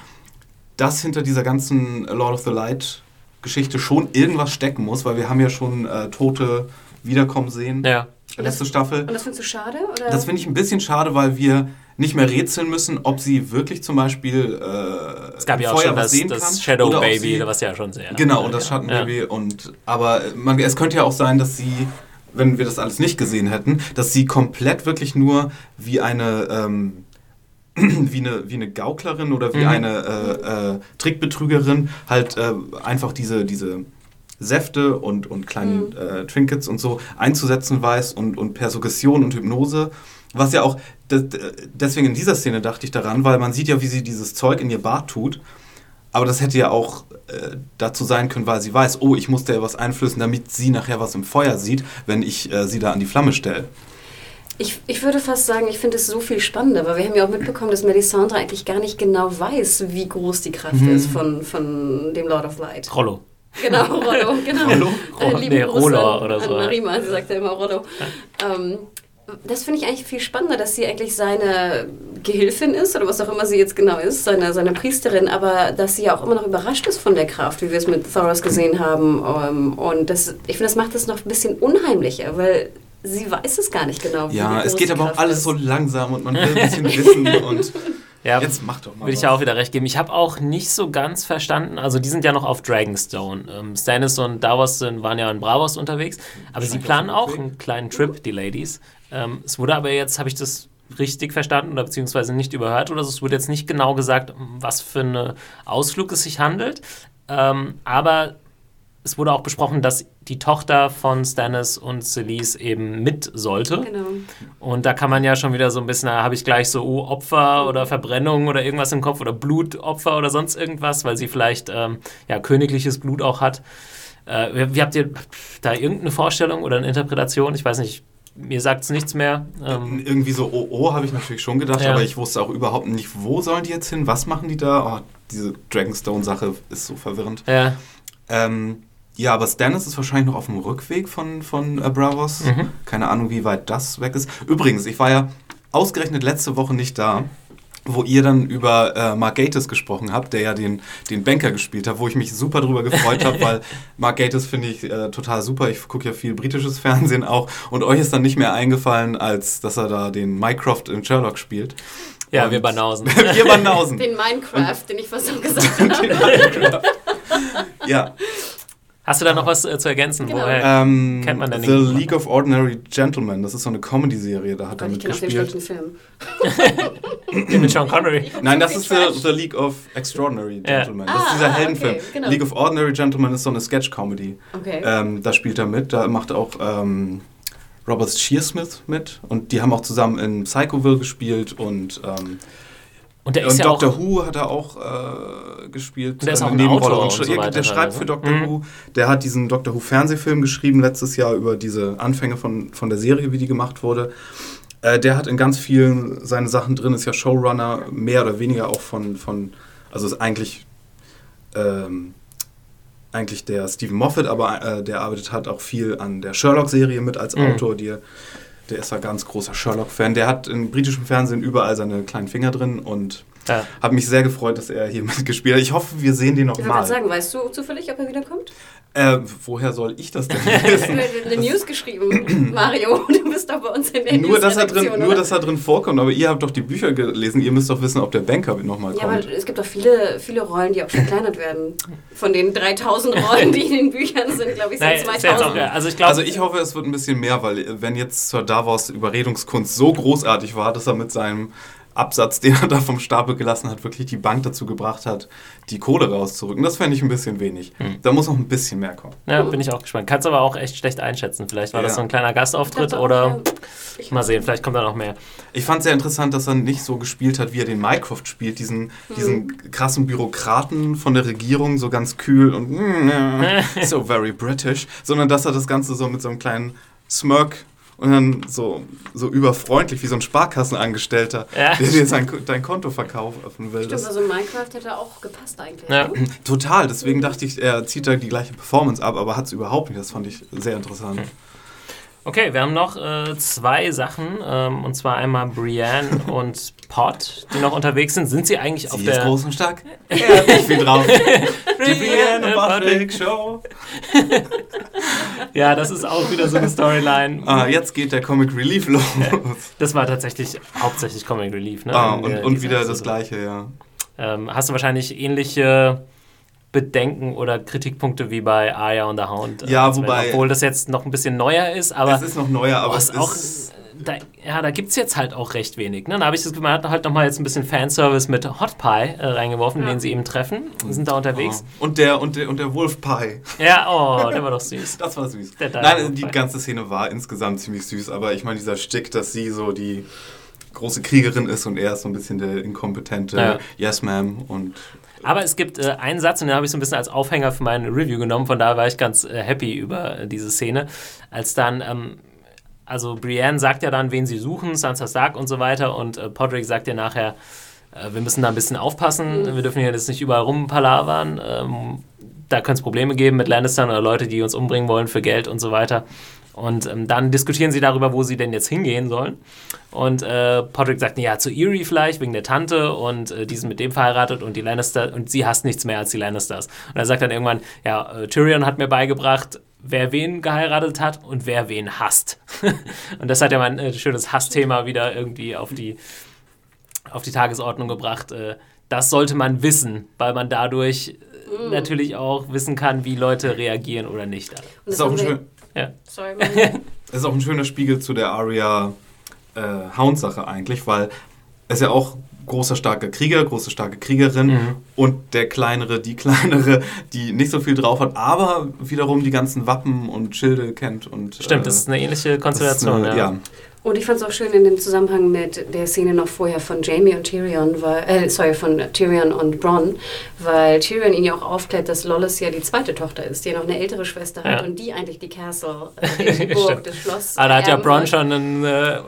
dass hinter dieser ganzen Lord of the Light Geschichte schon irgendwas stecken muss, weil wir haben ja schon äh, Tote wiederkommen sehen. Ja. Letzte Staffel. Und das findest du schade? Oder? Das finde ich ein bisschen schade, weil wir nicht mehr rätseln müssen, ob sie wirklich zum Beispiel äh, es gab ja auch Feuer schon das, das Shadow oder Baby, was ja schon sehr. Genau, und das Schattenbaby. Ja. Und, aber man, es könnte ja auch sein, dass sie, wenn wir das alles nicht gesehen hätten, dass sie komplett wirklich nur wie eine. Ähm, *clears throat* wie eine, wie eine Gauklerin oder wie mhm. eine äh, äh, Trickbetrügerin halt äh, einfach diese, diese Säfte und, und kleinen mhm. Äh, Trinkets und so einzusetzen weiß und, und per Suggestion und Hypnose was ja auch, deswegen in dieser Szene dachte ich daran, weil man sieht ja, wie sie dieses Zeug in ihr Bart tut. Aber das hätte ja auch äh, dazu sein können, weil sie weiß, oh, ich muss der was einflößen, damit sie nachher was im Feuer sieht, wenn ich äh, sie da an die Flamme stelle. Ich, ich würde fast sagen, ich finde es so viel spannender, weil wir haben ja auch mitbekommen, dass Melisandre eigentlich gar nicht genau weiß, wie groß die Kraft mhm. ist von, von dem Lord of Light. Rollo. Genau, Rollo, genau. Rollo? Äh, nee, Roller oder so. Marima, sie sagt ja immer Rollo. Ähm, das finde ich eigentlich viel spannender, dass sie eigentlich seine Gehilfin ist oder was auch immer sie jetzt genau ist, seine, seine Priesterin, aber dass sie ja auch immer noch überrascht ist von der Kraft, wie wir es mit Thoros gesehen haben. Ähm, und das, ich finde, das macht es noch ein bisschen unheimlicher, weil sie weiß es gar nicht genau. Ja, es geht aber auch alles ist. so langsam und man will ein bisschen wissen und *laughs* ja, jetzt mach doch mal. Würde ich ja auch wieder recht geben. Ich habe auch nicht so ganz verstanden, also die sind ja noch auf Dragonstone. Ähm, Stannis und Davos sind, waren ja in Bravos unterwegs, aber sie planen auch einen kleinen Trip, die Ladies. Ähm, es wurde aber jetzt, habe ich das richtig verstanden oder beziehungsweise nicht überhört oder so. Es wurde jetzt nicht genau gesagt, was für einen Ausflug es sich handelt. Ähm, aber es wurde auch besprochen, dass die Tochter von Stannis und Celise eben mit sollte. Genau. Und da kann man ja schon wieder so ein bisschen, da habe ich gleich so oh, Opfer oder Verbrennung oder irgendwas im Kopf oder Blutopfer oder sonst irgendwas, weil sie vielleicht ähm, ja, königliches Blut auch hat. Äh, wie habt ihr da irgendeine Vorstellung oder eine Interpretation? Ich weiß nicht, mir sagt es nichts mehr. Ähm, Irgendwie so, oh, oh, habe ich natürlich schon gedacht, ja. aber ich wusste auch überhaupt nicht, wo sollen die jetzt hin? Was machen die da? Oh, diese Dragonstone-Sache ist so verwirrend. Ja. Ähm, ja, aber Stannis ist wahrscheinlich noch auf dem Rückweg von, von äh, Bravos. Mhm. Keine Ahnung, wie weit das weg ist. Übrigens, ich war ja ausgerechnet letzte Woche nicht da wo ihr dann über äh, Mark Gatiss gesprochen habt, der ja den, den Banker gespielt hat, wo ich mich super drüber gefreut habe, *laughs* weil Mark Gatiss finde ich äh, total super. Ich gucke ja viel britisches Fernsehen auch und euch ist dann nicht mehr eingefallen, als dass er da den Mycroft in Sherlock spielt. Ja, und wir Banausen. *laughs* wir Banausen. Den Minecraft, den ich fast so gesagt *laughs* habe. ja. Hast du da noch was äh, zu ergänzen? Genau. Woher ähm, kennt man denn The den League of Ordinary Gentlemen, das ist so eine Comedy-Serie, da hat er mitgespielt. Ich kenne den Film. *laughs* mit Sean Connery. Nein, das ist the, the, League of Extraordinary Gentlemen. Ja. Das ist dieser ah, Heldenfilm. Okay, genau. League of Ordinary Gentlemen ist so eine Sketch-Comedy. Okay. Ähm, da spielt er mit, da macht auch ähm, Robert Shearsmith mit und die haben auch zusammen in Psychoville gespielt und ähm, und, der ist und ja Doctor Who hat er auch äh, gespielt. Der ist auch ein Autor und, so Der schreibt für Doctor mhm. Who. Der hat diesen Doctor Who Fernsehfilm geschrieben letztes Jahr über diese Anfänge von, von der Serie, wie die gemacht wurde. Äh, der hat in ganz vielen seine Sachen drin, ist ja Showrunner, mehr oder weniger auch von, von also ist eigentlich, ähm, eigentlich der Stephen Moffat, aber äh, der arbeitet halt auch viel an der Sherlock-Serie mit als mhm. Autor, die der ist ein ganz großer Sherlock-Fan. Der hat im britischen Fernsehen überall seine kleinen Finger drin und ja. habe mich sehr gefreut, dass er hier *laughs* mitgespielt hat. Ich hoffe, wir sehen den noch ich mal. Ich sagen, weißt du zufällig, ob er wiederkommt? Äh, woher soll ich das denn wissen? *laughs* eine News geschrieben, *clears throat* Mario. Du bist doch bei uns in der nur, dass er drin, oder? Nur, dass er drin vorkommt. Aber ihr habt doch die Bücher gelesen. Ihr müsst doch wissen, ob der Banker nochmal kommt. Ja, aber es gibt doch viele, viele Rollen, die auch verkleinert werden. Von den 3000 Rollen, die in den Büchern sind, glaube ich, sind 2000. Auch, ja. also, ich glaub, also ich hoffe, es wird ein bisschen mehr, weil wenn jetzt zur Davos Überredungskunst so großartig war, dass er mit seinem Absatz, *laughs* den er da vom Stapel gelassen hat, wirklich die Bank dazu gebracht hat, die Kohle rauszurücken. Das fände ich ein bisschen wenig. Hm. Da muss noch ein bisschen mehr kommen. Ja, bin ich auch gespannt. Kannst aber auch echt schlecht einschätzen. Vielleicht war ja. das so ein kleiner Gastauftritt oder ja. mal sehen, vielleicht kommt da noch mehr. Ich fand es sehr interessant, dass er nicht so gespielt hat, wie er den Mycroft spielt, diesen, hm. diesen krassen Bürokraten von der Regierung, so ganz kühl und *laughs* so very British, sondern dass er das Ganze so mit so einem kleinen Smirk und dann so, so überfreundlich wie so ein Sparkassenangestellter, ja. der dir sein, dein Konto verkaufen will. Stimmt, also Minecraft hätte auch gepasst eigentlich. Ja. Ne? Total, deswegen dachte ich, er zieht da die gleiche Performance ab, aber hat es überhaupt nicht. Das fand ich sehr interessant. Okay, wir haben noch äh, zwei Sachen, ähm, und zwar einmal Brienne *laughs* und Pot, die noch unterwegs sind. Sind sie eigentlich sie auf der... Ist groß und stark. *laughs* Hat nicht viel drauf. die Brienne und Patrick Show. *laughs* ja, das ist auch wieder so eine Storyline. Ah, jetzt geht der Comic Relief los. das war tatsächlich hauptsächlich Comic Relief, ne? Ah, und, und wieder das Gleiche, ja. Ähm, hast du wahrscheinlich ähnliche Bedenken oder Kritikpunkte wie bei Aya und the Hound. Äh, ja, wobei. Obwohl das jetzt noch ein bisschen neuer ist, aber. Es ist noch neuer, aber es ist. Auch, da, ja, da gibt es jetzt halt auch recht wenig. Ne? Da habe ich das man hat halt nochmal jetzt ein bisschen Fanservice mit Hot Pie äh, reingeworfen, ja. den sie eben treffen. Die sind da unterwegs. Oh. Und, der, und, der, und der Wolf Pie. Ja, oh, der war doch süß. *laughs* das war süß. Nein, die ganze Szene war insgesamt ziemlich süß, aber ich meine, dieser Stick, dass sie so die große Kriegerin ist und er ist so ein bisschen der inkompetente ja. Yes, ma'am und aber es gibt äh, einen Satz, und den habe ich so ein bisschen als Aufhänger für meine Review genommen, von daher war ich ganz äh, happy über äh, diese Szene, als dann, ähm, also Brienne sagt ja dann, wen sie suchen, Sansa Stark und so weiter, und äh, Podrick sagt ja nachher, äh, wir müssen da ein bisschen aufpassen, mhm. wir dürfen hier jetzt nicht überall rumpalavern, ähm, da könnte es Probleme geben mit Lannistern oder Leute, die uns umbringen wollen für Geld und so weiter. Und ähm, dann diskutieren sie darüber, wo sie denn jetzt hingehen sollen. Und äh, Podrick sagt, ja, zu Erie vielleicht, wegen der Tante und äh, die sind mit dem verheiratet und die Lannister und sie hasst nichts mehr als die Lannisters. Und er sagt dann irgendwann, ja, äh, Tyrion hat mir beigebracht, wer wen geheiratet hat und wer wen hasst. *laughs* und das hat ja mal ein äh, schönes Hassthema wieder irgendwie auf die, auf die Tagesordnung gebracht. Äh, das sollte man wissen, weil man dadurch mm. natürlich auch wissen kann, wie Leute reagieren oder nicht. Das ist auch ein schön ja. Sorry, *laughs* Das ist auch ein schöner Spiegel zu der Aria äh, Hound-Sache eigentlich, weil es ja auch großer, starker Krieger, große, starke Kriegerin Mhm. und der kleinere, die kleinere, die nicht so viel drauf hat, aber wiederum die ganzen Wappen und Schilde kennt. Und, Stimmt, äh, das ist eine ähnliche Konstellation. eine- ja. ja. Und ich fand es auch schön in dem Zusammenhang mit der Szene noch vorher von Jamie und Tyrion, weil, äh, sorry, von Tyrion und Bronn, weil Tyrion ihn ja auch aufklärt, dass Lollis ja die zweite Tochter ist, die ja noch eine ältere Schwester hat Ja. und die eigentlich die Castle, äh, *laughs* die Burg, das Schloss. Ah, da hat ja Bronn schon einen. Äh,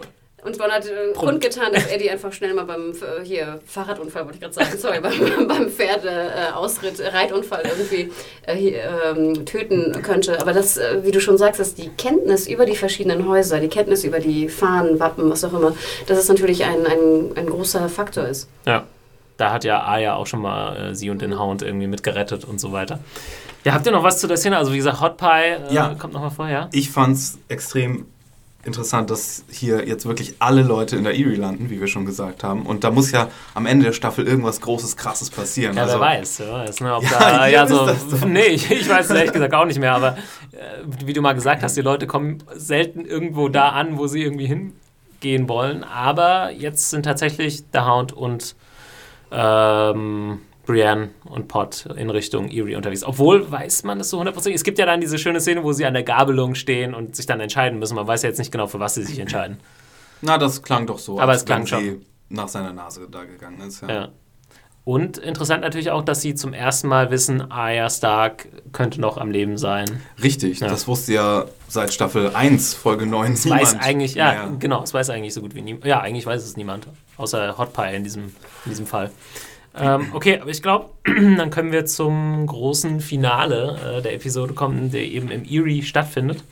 Und Bronn hat äh, Grund. kundgetan, dass er die einfach schnell mal beim äh, hier Fahrradunfall, wollte ich gerade sagen, sorry, *laughs* beim, beim Pferdeausritt, äh, Reitunfall irgendwie äh, hier, ähm, töten könnte. Aber das, äh, wie du schon sagst, dass die Kenntnis über die verschiedenen Häuser, die Kenntnis über die Fahnen, Wappen, was auch immer, dass es natürlich ein, ein, ein großer Faktor ist. ja. Da hat ja Arya auch schon mal äh, sie und den Hound irgendwie mitgerettet und so weiter. Ja, habt ihr noch was zu der Szene? Also, wie gesagt, Hot Pie äh, Ja. kommt nochmal vorher. Ich fand es extrem interessant, dass hier jetzt wirklich alle Leute in der Erie landen, wie wir schon gesagt haben. Und da muss ja am Ende der Staffel irgendwas Großes, Krasses passieren. Ja, also, wer weiß, wer weiß ne, ob Ja, da, *laughs* ja, so, *laughs* nee, ich, ich weiß es ehrlich gesagt auch nicht mehr, aber äh, wie du mal gesagt hast, die Leute kommen selten irgendwo da an, wo sie irgendwie hingehen wollen, aber jetzt sind tatsächlich der Hound und ähm, Brienne und Pot in Richtung Erie unterwegs. Obwohl, weiß man es so hundertprozentig, es gibt ja dann diese schöne Szene, wo sie an der Gabelung stehen und sich dann entscheiden müssen. Man weiß ja jetzt nicht genau, für was sie sich entscheiden. *laughs* Na, das klang doch so. Aber als es klang schon. nach seiner Nase da gegangen ist. Ja. Ja. Und interessant natürlich auch, dass sie zum ersten Mal wissen, Arya Stark könnte noch am Leben sein. Richtig, Ja. das wusste ja seit Staffel 1, Folge 9 Das weiß eigentlich, ja, genau, das weiß eigentlich so gut wie niemand. Ja, eigentlich weiß es niemand, außer Hot Pie in diesem, in diesem Fall. Ähm, okay, aber ich glaube, *clears throat* dann können wir zum großen Finale äh, der Episode kommen, der eben im Erie stattfindet.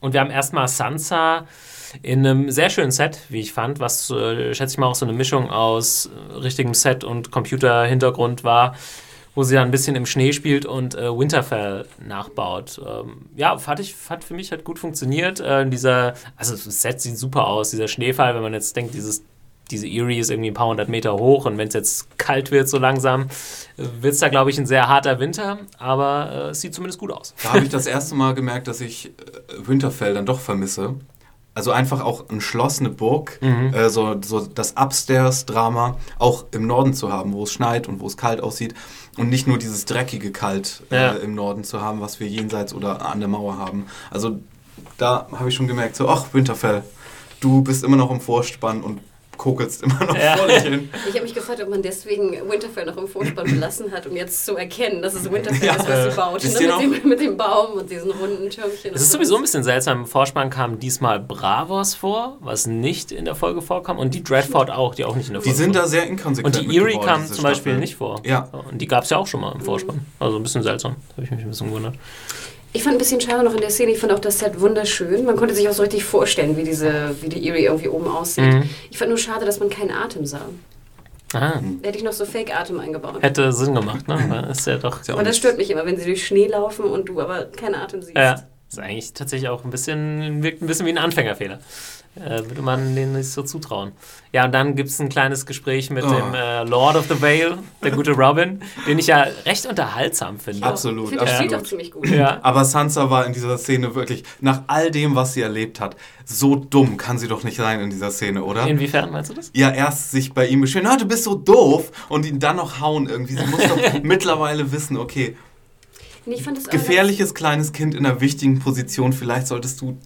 Und wir haben erstmal Sansa in einem sehr schönen Set, wie ich fand, was, äh, schätze ich mal, auch so eine Mischung aus äh, richtigem Set und Computerhintergrund war, wo sie dann ein bisschen im Schnee spielt und äh, Winterfell nachbaut. Ähm, ja, fand ich, hat für mich hat gut funktioniert. Äh, dieser, also das Set sieht super aus, dieser Schneefall, wenn man jetzt denkt, dieses diese Erie ist irgendwie ein paar hundert Meter hoch und wenn es jetzt kalt wird so langsam, wird es da, glaube ich, ein sehr harter Winter, aber äh, es sieht zumindest gut aus. Da habe ich *laughs* das erste Mal gemerkt, dass ich äh, Winterfell dann doch vermisse. Also einfach auch ein Schloss, eine Burg, Mhm. äh, so, so das Upstairs-Drama auch im Norden zu haben, wo es schneit und wo es kalt aussieht. Und nicht nur dieses dreckige Kalt Ja. äh, im Norden zu haben, was wir jenseits oder an der Mauer haben. Also da habe ich schon gemerkt, so, ach, Winterfell, du bist immer noch im Vorspann und kokelst immer noch *laughs* Ja. vor dich hin. Ich habe mich gefragt, ob man deswegen Winterfell noch im Vorspann belassen hat, um jetzt zu erkennen, dass es Winterfell Ja. ist, was sie baut. Ne? Mit, dem, mit dem Baum und diesen runden Türmchen. Es ist sowieso ein bisschen seltsam. Im Vorspann kam diesmal Bravos vor, was nicht in der Folge vorkam. Und die Dreadfort auch, die auch nicht in der Die Folge sind vor. da sehr inkonsequent. Und die mit Erie geworden, kam zum Beispiel Staffel. nicht vor. Ja. Und die gab es ja auch schon mal im Vorspann. Also ein bisschen seltsam. Da habe ich mich ein bisschen gewundert. Ich fand ein bisschen schade noch in der Szene, ich fand auch das Set wunderschön. Man konnte sich auch so richtig vorstellen, wie, diese, wie die Erie irgendwie oben aussieht. Mhm. Ich fand nur schade, dass man keinen Atem sah. Aha. Da hätte ich noch so Fake-Atem eingebaut. Hätte Sinn gemacht, ne? *laughs* Weil ist ja doch. Aber das stört mich immer, wenn sie durch Schnee laufen und du aber keinen Atem siehst. Ja, ist eigentlich tatsächlich auch ein bisschen, wirkt ein bisschen wie ein Anfängerfehler. Äh, würde man denen nicht so zutrauen. Ja, und dann gibt es ein kleines Gespräch mit Oh. dem äh, Lord of the Vale, der gute Robin, den ich ja recht unterhaltsam finde. Absolut, Ich spielt absolut. auch ziemlich gut. Ja. Aber Sansa war in dieser Szene wirklich, nach all dem, was sie erlebt hat, so dumm kann sie doch nicht sein in dieser Szene, oder? Inwiefern meinst du das? ja, erst sich bei ihm beschweren, ah, du bist so doof und ihn dann noch hauen irgendwie. Sie muss doch *laughs* mittlerweile wissen, okay, Nee, ich fand das aber gefährliches kleines Kind in einer wichtigen Position, vielleicht solltest du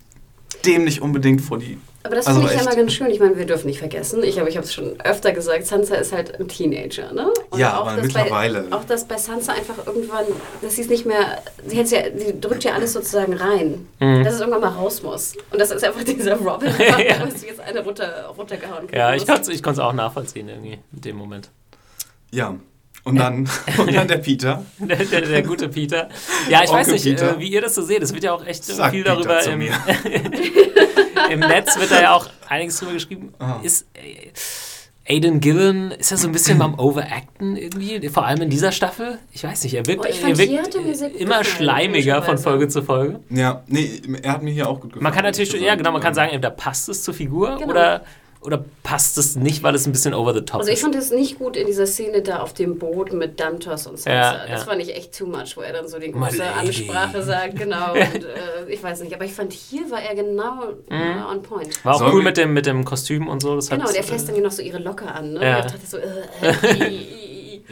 dem nicht unbedingt vor die... Aber das Also finde ich ja mal ganz schön. Ich meine, wir dürfen nicht vergessen, ich, aber ich habe es schon öfter gesagt, Sansa ist halt ein Teenager, ne? Ja, aber dass mittlerweile. Bei, auch dass bei Sansa einfach irgendwann, dass sie es nicht mehr, sie, ja, sie drückt ja alles sozusagen rein, Mhm. dass es irgendwann mal raus muss. Und das ist einfach *laughs* dieser Robin, Ja. was jetzt eine runter, runtergehauen kriegen Ja, ich muss. konnte es ich auch nachvollziehen irgendwie in dem Moment. Ja, und dann, *laughs* und dann der Peter. *laughs* Der, der, der gute Peter. Ja, ich weiß Onkel nicht, Peter. äh, wie ihr das so seht. Es wird ja auch echt Sag viel Peter darüber zu im, mir. *laughs* im Netz wird da ja auch einiges drüber geschrieben. Ah. Ist äh, Aiden Gillen, ist er so ein bisschen beim Overacten irgendwie? Vor allem in dieser Staffel? Ich weiß nicht, er wirkt, Oh, er wirkt er immer gefallen, schleimiger von. Folge zu Folge. Ja, nee, er hat mir hier auch gut gefallen. Man kann natürlich, ja genau, man kann sagen. sagen, da passt es zur Figur Genau. oder oder passt es nicht, weil es ein bisschen over the top Also ich ist? fand es nicht gut in dieser Szene da auf dem Boot mit Dantos und Sansa. Ja, Das ja. fand ich echt too much, wo er dann so die große. Ansprache sagt, genau. *laughs* Und, äh, ich weiß nicht, aber ich fand hier war er genau äh, on point. War auch Sollen cool mit dem, mit dem Kostüm und so. Das Genau, der fässt dann ja noch so ihre Locke an. Ne? Ja. Und ich dachte so, äh, äh, i, i, i.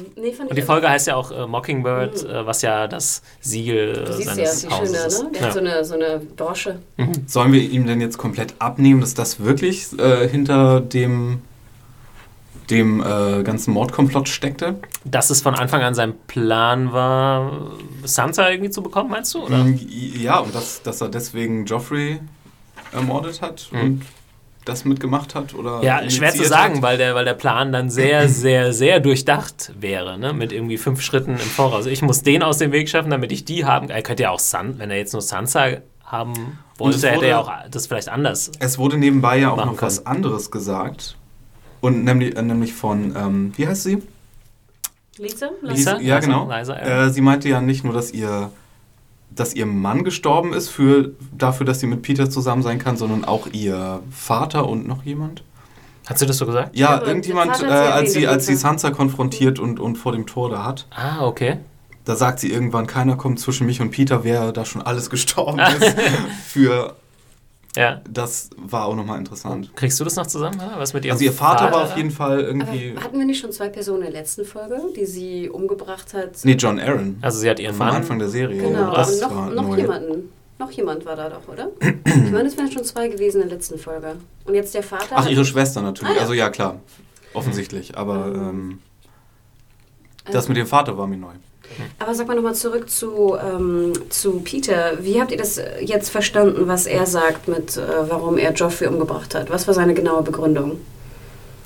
ähm, nee, fand Und die Folge heißt ja auch äh, Mockingbird, äh, was ja das Siegel Du siehst ja, seines wie Hauses schön ist. ne? Der Ja. hat so eine, so eine Brosche. Sollen wir ihm denn jetzt komplett abnehmen, dass das wirklich äh, hinter dem, dem äh, ganzen Mordkomplott steckte? Dass es von Anfang an sein Plan war, Sansa irgendwie zu bekommen, meinst du? Oder? Mm, Ja, und dass, dass er deswegen Joffrey ermordet hat Mhm. und das mitgemacht hat? Oder Ja, schwer zu sagen, hat? weil der, weil der Plan dann sehr, *clears throat* sehr, sehr durchdacht wäre, ne? mit irgendwie fünf Schritten im Voraus. Ich muss den aus dem Weg schaffen, damit ich die haben. Er könnte ja auch San, wenn er jetzt nur Sansa haben Und es wollte, hätte er wurde- auch das vielleicht anders. Es wurde nebenbei ja auch noch was anderes gesagt. Und nämlich, äh, nämlich von, ähm, wie heißt sie? Lisa? Lisa? Ja, Liza, genau. Liza, ja. Äh, sie meinte ja nicht nur, dass ihr, dass ihr Mann gestorben ist für, dafür, dass sie mit Peter zusammen sein kann, sondern auch ihr Vater und noch jemand. Hast du das so gesagt? Ja, Ja, irgendjemand, äh, hat sie als, sie, als sie. Sansa konfrontiert und, und vor dem Tor da hat, Ah, okay. da sagt sie irgendwann, keiner kommt zwischen mich und Peter, wer da schon alles gestorben ist. *laughs* für Ja. das war auch nochmal interessant. Kriegst du das noch zusammen? Was mit ihrem Also ihr Vater war auf jeden Fall irgendwie. Aber hatten wir nicht schon zwei Personen in der letzten Folge, die sie umgebracht hat? Nee, John Aaron. Also sie hat ihren Vom Mann. Anfang der Serie. Genau, das und noch, war noch neu. jemanden. Noch jemand war da doch, oder? ich meine, es wären schon zwei gewesen in der letzten Folge. Und jetzt der Vater. Ach, ihre Schwester natürlich. Ah, ja. Also ja, klar. Offensichtlich. Aber Mhm. ähm, das mit dem Vater war mir neu. Aber sag mal nochmal zurück zu, ähm, zu Peter. Wie habt ihr das jetzt verstanden, was er sagt mit, äh, warum er Joffrey umgebracht hat? Was war seine genaue Begründung?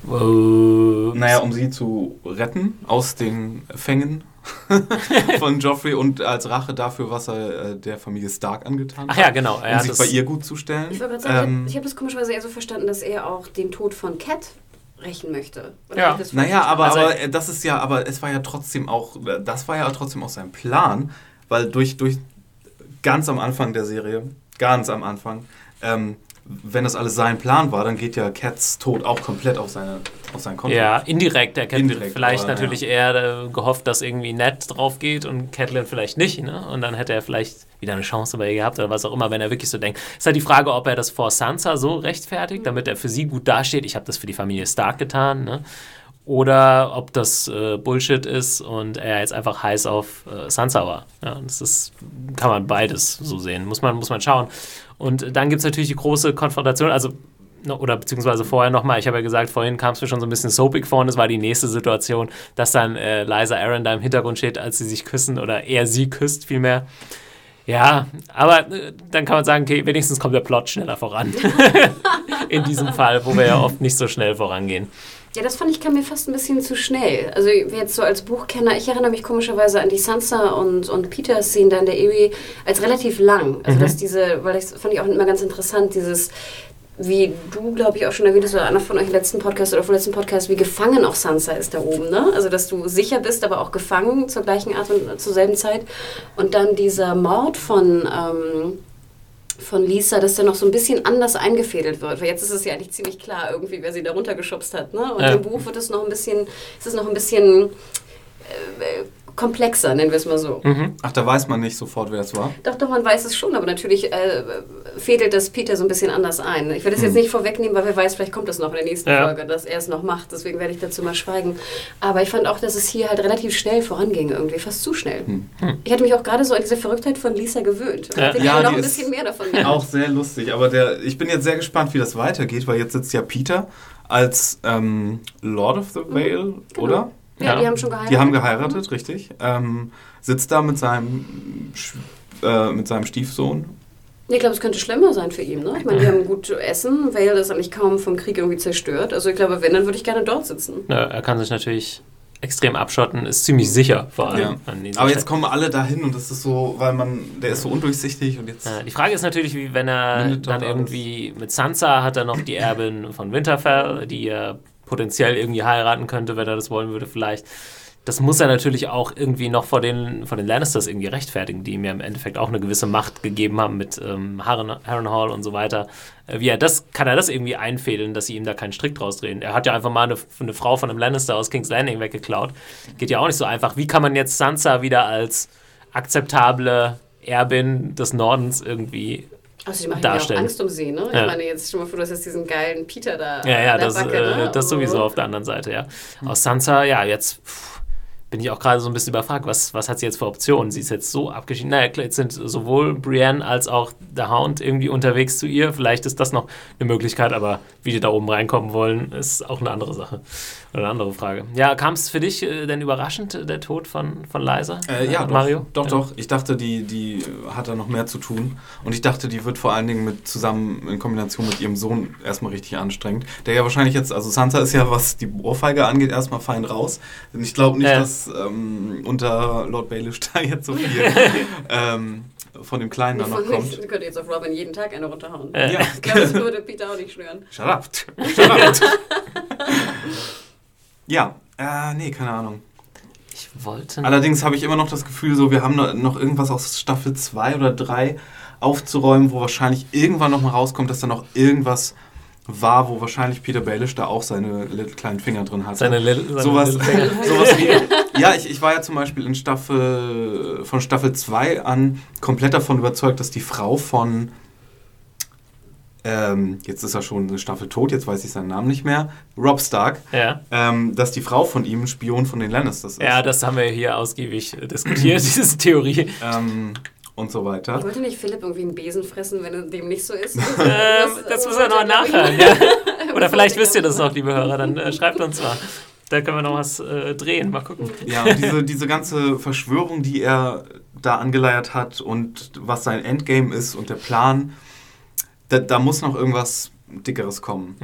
Äh, Naja, um sie zu retten aus den Fängen *laughs* von Joffrey und als Rache dafür, was er äh, der Familie Stark angetan Ach hat. ja, genau. Er um hat sich bei ihr gut zu stellen. Ich wollte gerade sagen, Ähm, ich habe das komischerweise eher so verstanden, dass er auch den Tod von Cat rächen möchte. Oder Ja. Naja, aber, Also- aber das ist ja, aber es war ja trotzdem auch, das war ja trotzdem auch sein Plan, weil durch, durch ganz am Anfang der Serie, ganz am Anfang, ähm, wenn das alles sein Plan war, dann geht ja Cats Tod auch komplett auf, seine, auf sein Konto. ja, indirekt. Er hätte Indirekt, vielleicht aber, natürlich eher äh, gehofft, dass irgendwie Ned drauf geht und Catelyn vielleicht nicht. Ne? Und dann hätte er vielleicht wieder eine Chance bei ihr gehabt oder was auch immer, wenn er wirklich so denkt. Ist halt die Frage, ob er das vor Sansa so rechtfertigt, damit er für sie gut dasteht. Ich habe das für die Familie Stark getan. Ne? Oder ob das äh, Bullshit ist und er jetzt einfach heiß auf äh, Sansa war. Ja, das ist, kann man beides so sehen. Muss man, muss man schauen. Und dann gibt es natürlich die große Konfrontation, also no- oder beziehungsweise vorher nochmal, ich habe ja gesagt, vorhin kam es mir schon so ein bisschen soapig vor und es war die nächste Situation, dass dann äh, Liza Aaron da im Hintergrund steht, als sie sich küssen oder er sie küsst vielmehr. Ja, aber äh, dann kann man sagen, okay, wenigstens kommt der Plot schneller voran. *laughs* In diesem Fall, wo wir ja oft nicht so schnell vorangehen. Ja, das fand ich kam mir fast ein bisschen zu schnell. Also jetzt so als Buchkenner, ich erinnere mich komischerweise an die Sansa und, und Peter Szene da in der Erie als relativ lang. Also dass diese, weil das fand ich auch immer ganz interessant, dieses wie du, glaube ich, auch schon erwähnt hast, oder einer von euch im letzten Podcast oder vom letzten Podcast, wie gefangen auch Sansa ist da oben, ne? Also, dass du sicher bist, aber auch gefangen zur gleichen Art und zur selben Zeit. Und dann dieser Mord von, ähm, von Lisa, dass der noch so ein bisschen anders eingefädelt wird. Weil jetzt ist es ja eigentlich ziemlich klar, irgendwie, wer sie da runtergeschubst hat. Ne? Und Ja. im Buch wird es noch ein bisschen, ist es noch ein bisschen äh, komplexer, nennen wir es mal so. Ach, da weiß man nicht sofort, wer es war. Doch, doch, man weiß es schon, aber natürlich äh, fädelt das Peter so ein bisschen anders ein. Ich werde es jetzt nicht vorwegnehmen, weil wer weiß, vielleicht kommt es noch in der nächsten Ja. Folge, dass er es noch macht. Deswegen werde ich dazu mal schweigen. Aber ich fand auch, dass es hier halt relativ schnell voranging, irgendwie, fast zu schnell. Ich hatte mich auch gerade so an diese Verrücktheit von Lisa gewöhnt. Ja. hätte Ja, noch die ein ist bisschen mehr davon gehabt. Auch sehr lustig, aber der, ich bin jetzt sehr gespannt, wie das weitergeht, weil jetzt sitzt ja Peter als ähm, Lord of the Vale, oder? Ja, Ja. die haben schon geheiratet. Die haben geheiratet, richtig. Ähm, sitzt da mit seinem, äh, mit seinem Stiefsohn. Ich glaube, es könnte schlimmer sein für ihn. Ne? Ich meine, die haben gut zu essen. Vale ist eigentlich kaum vom Krieg irgendwie zerstört. Also ich glaube, wenn, dann würde ich gerne dort sitzen. Ja, er kann sich natürlich extrem abschotten, ist ziemlich sicher vor allem. Ja. Aber jetzt kommen alle dahin und das ist so, weil man, der ist so undurchsichtig und jetzt. Ja, die Frage ist natürlich, wie wenn er dann irgendwie mit Sansa hat er noch die Erbin von Winterfell, die er potenziell irgendwie heiraten könnte, wenn er das wollen würde, vielleicht. das muss er natürlich auch irgendwie noch vor den, vor den Lannisters irgendwie rechtfertigen, die ihm ja im Endeffekt auch eine gewisse Macht gegeben haben mit ähm, Harrenhal und so weiter. Äh, wie er das, kann er das irgendwie einfädeln, dass sie ihm da keinen Strick draus drehen? Er hat ja einfach mal eine, eine Frau von einem Lannister aus King's Landing weggeklaut. Geht ja auch nicht so einfach. Wie kann man jetzt Sansa wieder als akzeptable Erbin des Nordens irgendwie also die machen darstellen. ja auch Angst um sie, ne? Ja. Ich meine, jetzt schon mal vor, du hast jetzt diesen geilen Peter da. Ja, ja, das, Backe, äh, ne? das sowieso Oh. auf der anderen Seite, ja. Aus Sansa, ja, jetzt pff, bin ich auch gerade so ein bisschen überfragt, was, was hat sie jetzt für Optionen? Sie ist jetzt so abgeschieden. Naja, jetzt sind sowohl Brienne als auch der Hound irgendwie unterwegs zu ihr. Vielleicht ist das noch eine Möglichkeit, aber wie die da oben reinkommen wollen, ist auch eine andere Sache. Oder eine andere Frage. Ja, kam es für dich äh, denn überraschend, äh, der Tod von, von Liza? Äh, ja, doch, Mario? Doch, Ja. doch. Ich dachte, die, die hat da noch mehr zu tun. Und ich dachte, die wird vor allen Dingen mit zusammen in Kombination mit ihrem Sohn erstmal richtig anstrengend. Der ja wahrscheinlich jetzt, also Sansa ist ja, was die Ohrfeige angeht, erstmal fein raus. Und ich glaube nicht, Ja. dass ähm, unter Lord Baelish *laughs* da jetzt so viel *laughs* ähm, von dem Kleinen da noch kommt. Ich könnte jetzt auf Robin jeden Tag eine runterhauen. Äh. Ja. Ich glaube, das würde Peter auch nicht schnüren. Shut up. Shut up. *laughs* ja, äh, nee, keine Ahnung. Ich wollte. Allerdings habe ich immer noch das Gefühl, so wir haben noch- irgendwas aus Staffel 2 oder 3 aufzuräumen, wo wahrscheinlich irgendwann noch mal rauskommt, dass da noch irgendwas war, wo wahrscheinlich Peter Baelish da auch seine little kleinen Finger drin hatte. seine, Lil- seine sowas, Little Finger. *laughs* sowas wie. Ja, ich, ich war ja zum Beispiel in Staffel von Staffel 2 an komplett davon überzeugt, dass die Frau von ähm, jetzt ist er schon eine Staffel tot, jetzt weiß ich seinen Namen nicht mehr, Rob Stark, Ja. ähm, dass die Frau von ihm ein Spion von den Lannisters ist. ja, das haben wir hier ausgiebig äh, diskutiert, *laughs* diese Theorie. ähm, und so weiter. Wollte nicht Philipp irgendwie einen Besen fressen, wenn dem nicht so ist? *laughs* Ähm, das müssen wir noch nachhören. Ja. *laughs* Oder vielleicht wisst ihr das noch, liebe Hörer, dann äh, schreibt uns mal. Da können wir noch was äh, drehen. Mal gucken. Ja, und diese, diese ganze Verschwörung, die er da angeleiert hat und was sein Endgame ist und der Plan, da, da muss noch irgendwas Dickeres kommen.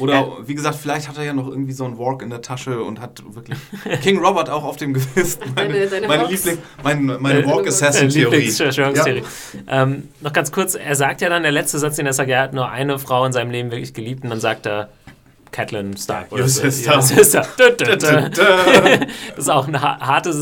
Oder Ja. wie gesagt, vielleicht hat er ja noch irgendwie so einen Walk in der Tasche und hat wirklich *laughs* King Robert auch auf dem Gewissen. Meine, Deine- deine meine? Liebling, meine, meine Walk Äh, Assassin-Theorie. Lieblingsverschwörungstheorie. Ähm, noch ganz kurz, er sagt ja dann, der letzte Satz, den er sagt, er hat nur eine Frau in seinem Leben wirklich geliebt und dann sagt er Catelyn Stark. Your so. sister. Sister. *laughs* *laughs* Das ist auch eine ha- harte,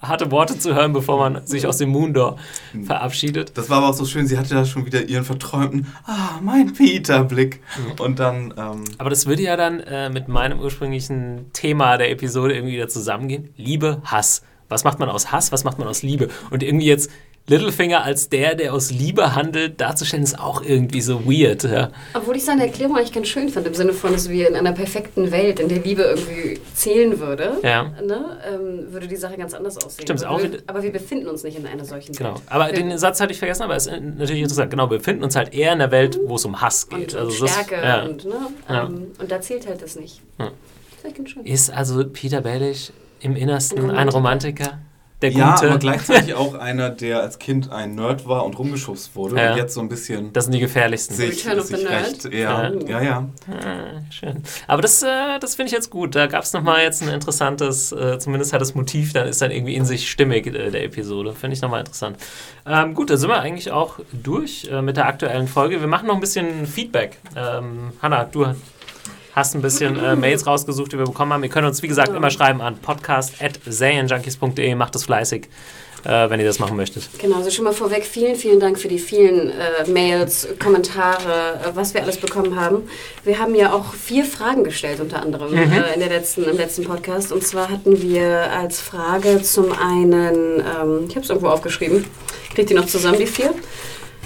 harte Worte zu hören, bevor man sich aus dem Moondor Hm. verabschiedet. Das war aber auch so schön, sie hatte da schon wieder ihren verträumten, ah, mein Peter-Blick. Mhm. Und dann, ähm, Aber das würde ja dann äh, mit meinem ursprünglichen Thema der Episode irgendwie wieder zusammengehen. Liebe, Hass. Was macht man aus Hass? Was macht man aus Liebe? Und irgendwie jetzt Littlefinger als der, der aus Liebe handelt, darzustellen, ist auch irgendwie so weird. Ja. Obwohl ich seine Erklärung eigentlich ganz schön fand, im Sinne von, dass wir in einer perfekten Welt, in der Liebe irgendwie zählen würde, Ja. ne, ähm, würde die Sache ganz anders aussehen. Stimmt, aber, auch wir, aber wir befinden uns nicht in einer solchen Genau. Welt. Aber wir, den Satz hatte ich vergessen, aber es ist natürlich interessant. Genau, wir befinden uns halt eher in einer Welt, wo es um Hass geht. und, Also Stärke ja. und, ne, ähm, und da zählt halt das nicht. Ist echt ganz schön. Ist also Peter Baelish im Innersten Ein ein Romantiker? Der ja, Gute? aber gleichzeitig *laughs* auch einer, der als Kind ein Nerd war und rumgeschubst wurde Ja. und jetzt so ein bisschen das sind die gefährlichsten. sich, Return of the Nerd. recht. Ja, Ja. ja, ja. Ah, schön. Aber das, äh, das finde ich jetzt gut. Da gab es nochmal jetzt ein interessantes, äh, zumindest hat das Motiv, dann ist dann irgendwie in sich stimmig äh, der Episode. Finde ich nochmal interessant. Ähm, gut, dann sind wir eigentlich auch durch äh, mit der aktuellen Folge. Wir machen noch ein bisschen Feedback. Ähm, Hanna, du hast ein bisschen äh, Mails rausgesucht, die wir bekommen haben. Ihr könnt uns, wie gesagt, immer schreiben an podcast.serienjunkies.de. Macht das fleißig, äh, wenn ihr das machen möchtet. Genau, also schon mal vorweg, vielen, vielen Dank für die vielen äh, Mails, Kommentare, äh, was wir alles bekommen haben. Wir haben ja auch vier Fragen gestellt, unter anderem äh, in der letzten, im letzten Podcast. Und zwar hatten wir als Frage zum einen, ähm, ich habe es irgendwo aufgeschrieben, kriegt die noch zusammen, die vier?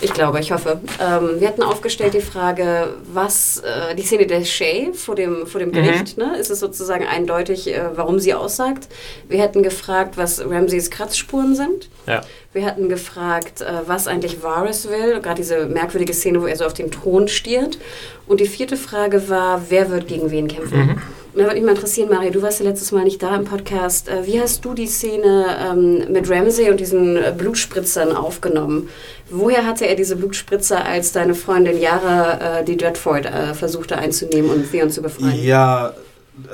Ich glaube, ich hoffe. Ähm, wir hatten aufgestellt die Frage, was äh, die Szene der Shay vor dem, vor dem Gericht, ne? ist es sozusagen eindeutig, äh, warum sie aussagt. Wir hätten gefragt, was Ramseys Kratzspuren sind. Ja. Wir hatten gefragt, äh, was eigentlich Varys will, gerade diese merkwürdige Szene, wo er so auf den Thron stiert. Und die vierte Frage war, wer wird gegen wen kämpfen? Mhm. Und da würde mich mal interessieren, Mario, du warst ja letztes Mal nicht da im Podcast. Äh, Wie hast du die Szene ähm, mit Ramsay und diesen äh, Blutspritzern aufgenommen? Woher hatte er diese Blutspritzer, als deine Freundin Yara äh, die Dreadford äh, versuchte einzunehmen und Theon zu befreien? Ja,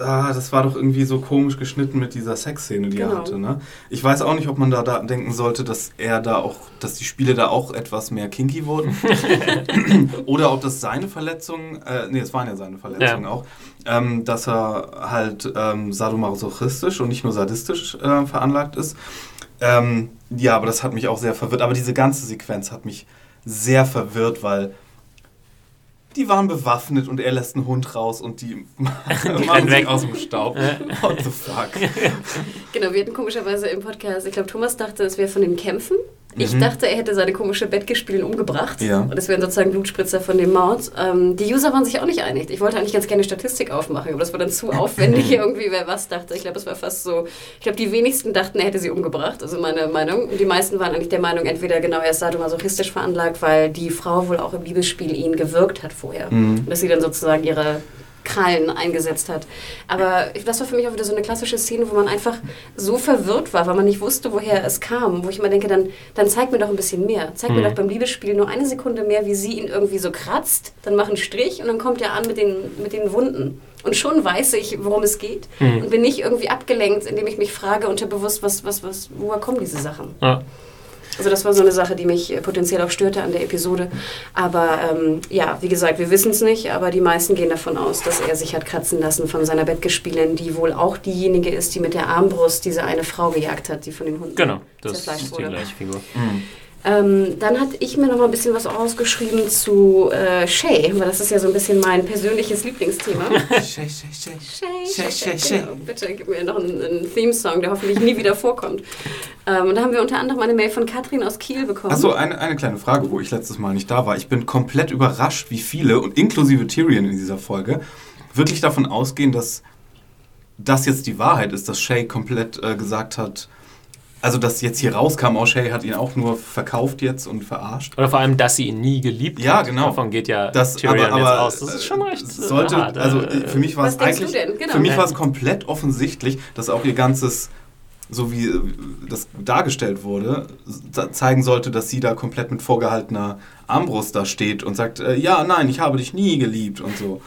ah, das war doch irgendwie so komisch geschnitten mit dieser Sexszene, die Genau. er hatte. Ne? Ich weiß auch nicht, ob man da, da denken sollte, dass er da auch, dass die Spiele da auch etwas mehr kinky wurden. *laughs* Oder ob das seine Verletzungen, äh, nee, es waren ja seine Verletzungen Ja. auch, ähm, dass er halt ähm, sadomasochistisch und nicht nur sadistisch äh, veranlagt ist. Ähm, ja, aber das hat mich auch sehr verwirrt. Aber diese ganze Sequenz hat mich sehr verwirrt, weil die waren bewaffnet und er lässt einen Hund raus und die, *laughs* machen rennen sich weg. aus dem Staub. What the fuck? Genau, wir hatten komischerweise im Podcast, ich glaube, Thomas dachte, es wäre von den Kämpfen. Ich Mhm. dachte, er hätte seine komische Bettgespielin umgebracht. Ja. Und es wären sozusagen Blutspritzer von dem Mord. Ähm, die User waren sich auch nicht einig. Ich wollte eigentlich ganz gerne Statistik aufmachen, aber das war dann zu *laughs* aufwendig irgendwie, wer was dachte. Ich glaube, es war fast so. Ich glaube, die wenigsten dachten, er hätte sie umgebracht. Also meine Meinung. Und die meisten waren eigentlich der Meinung, entweder genau, er ist sadomasochistisch veranlagt, weil die Frau wohl auch im Liebesspiel ihn gewirkt hat vorher. Mhm. Dass sie dann sozusagen ihre Krallen eingesetzt hat. Aber das war für mich auch wieder so eine klassische Szene, wo man einfach so verwirrt war, weil man nicht wusste, woher es kam. Wo ich immer denke, dann, dann zeig mir doch ein bisschen mehr. Zeig mir Mhm. doch beim Liebesspiel nur eine Sekunde mehr, wie sie ihn irgendwie so kratzt, dann mach einen Strich und dann kommt er an mit den, mit den Wunden. Und schon weiß ich, worum es geht Mhm. und bin nicht irgendwie abgelenkt, indem ich mich frage unterbewusst, was, was, was, woher kommen diese Sachen. Ja. Also das war so eine Sache, die mich äh, potenziell auch störte an der Episode. Aber ähm, ja, wie gesagt, wir wissen es nicht, aber die meisten gehen davon aus, dass er sich hat kratzen lassen von seiner Bettgespielin, die wohl auch diejenige ist, die mit der Armbrust diese eine Frau gejagt hat, die von den Hunden Genau, das zerfleischt ist die wurde. gleiche Figur. Ähm, dann hatte ich mir noch mal ein bisschen was rausgeschrieben zu äh, Shay, weil das ist ja so ein bisschen mein persönliches Lieblingsthema. *laughs* Shay, shay, shay. Shay, Shay, Shay, Shay. Genau. Bitte gib mir noch einen, einen Theme-Song, der hoffentlich nie wieder vorkommt. Ähm, und da haben wir unter anderem eine Mail von Katrin aus Kiel bekommen. Achso, eine, eine kleine Frage, wo ich letztes Mal nicht da war. Ich bin komplett überrascht, wie viele, und inklusive Tyrion in dieser Folge, wirklich davon ausgehen, dass das jetzt die Wahrheit ist, dass Shay komplett äh, gesagt hat, also dass jetzt hier rauskam, Shay hat ihn auch nur verkauft jetzt und verarscht. Oder vor allem, dass sie ihn nie geliebt Ja, hat. genau. Davon geht ja Das, Tyrion aber, aber, jetzt aus. Das ist schon recht sollte, hart. also äh, für mich war es eigentlich? Genau. für mich Ja. war es komplett offensichtlich, dass auch ihr ganzes, so wie äh, das dargestellt wurde, ze- zeigen sollte, dass sie da komplett mit vorgehaltener Armbrust da steht und sagt, äh, ja, nein, ich habe dich nie geliebt und so.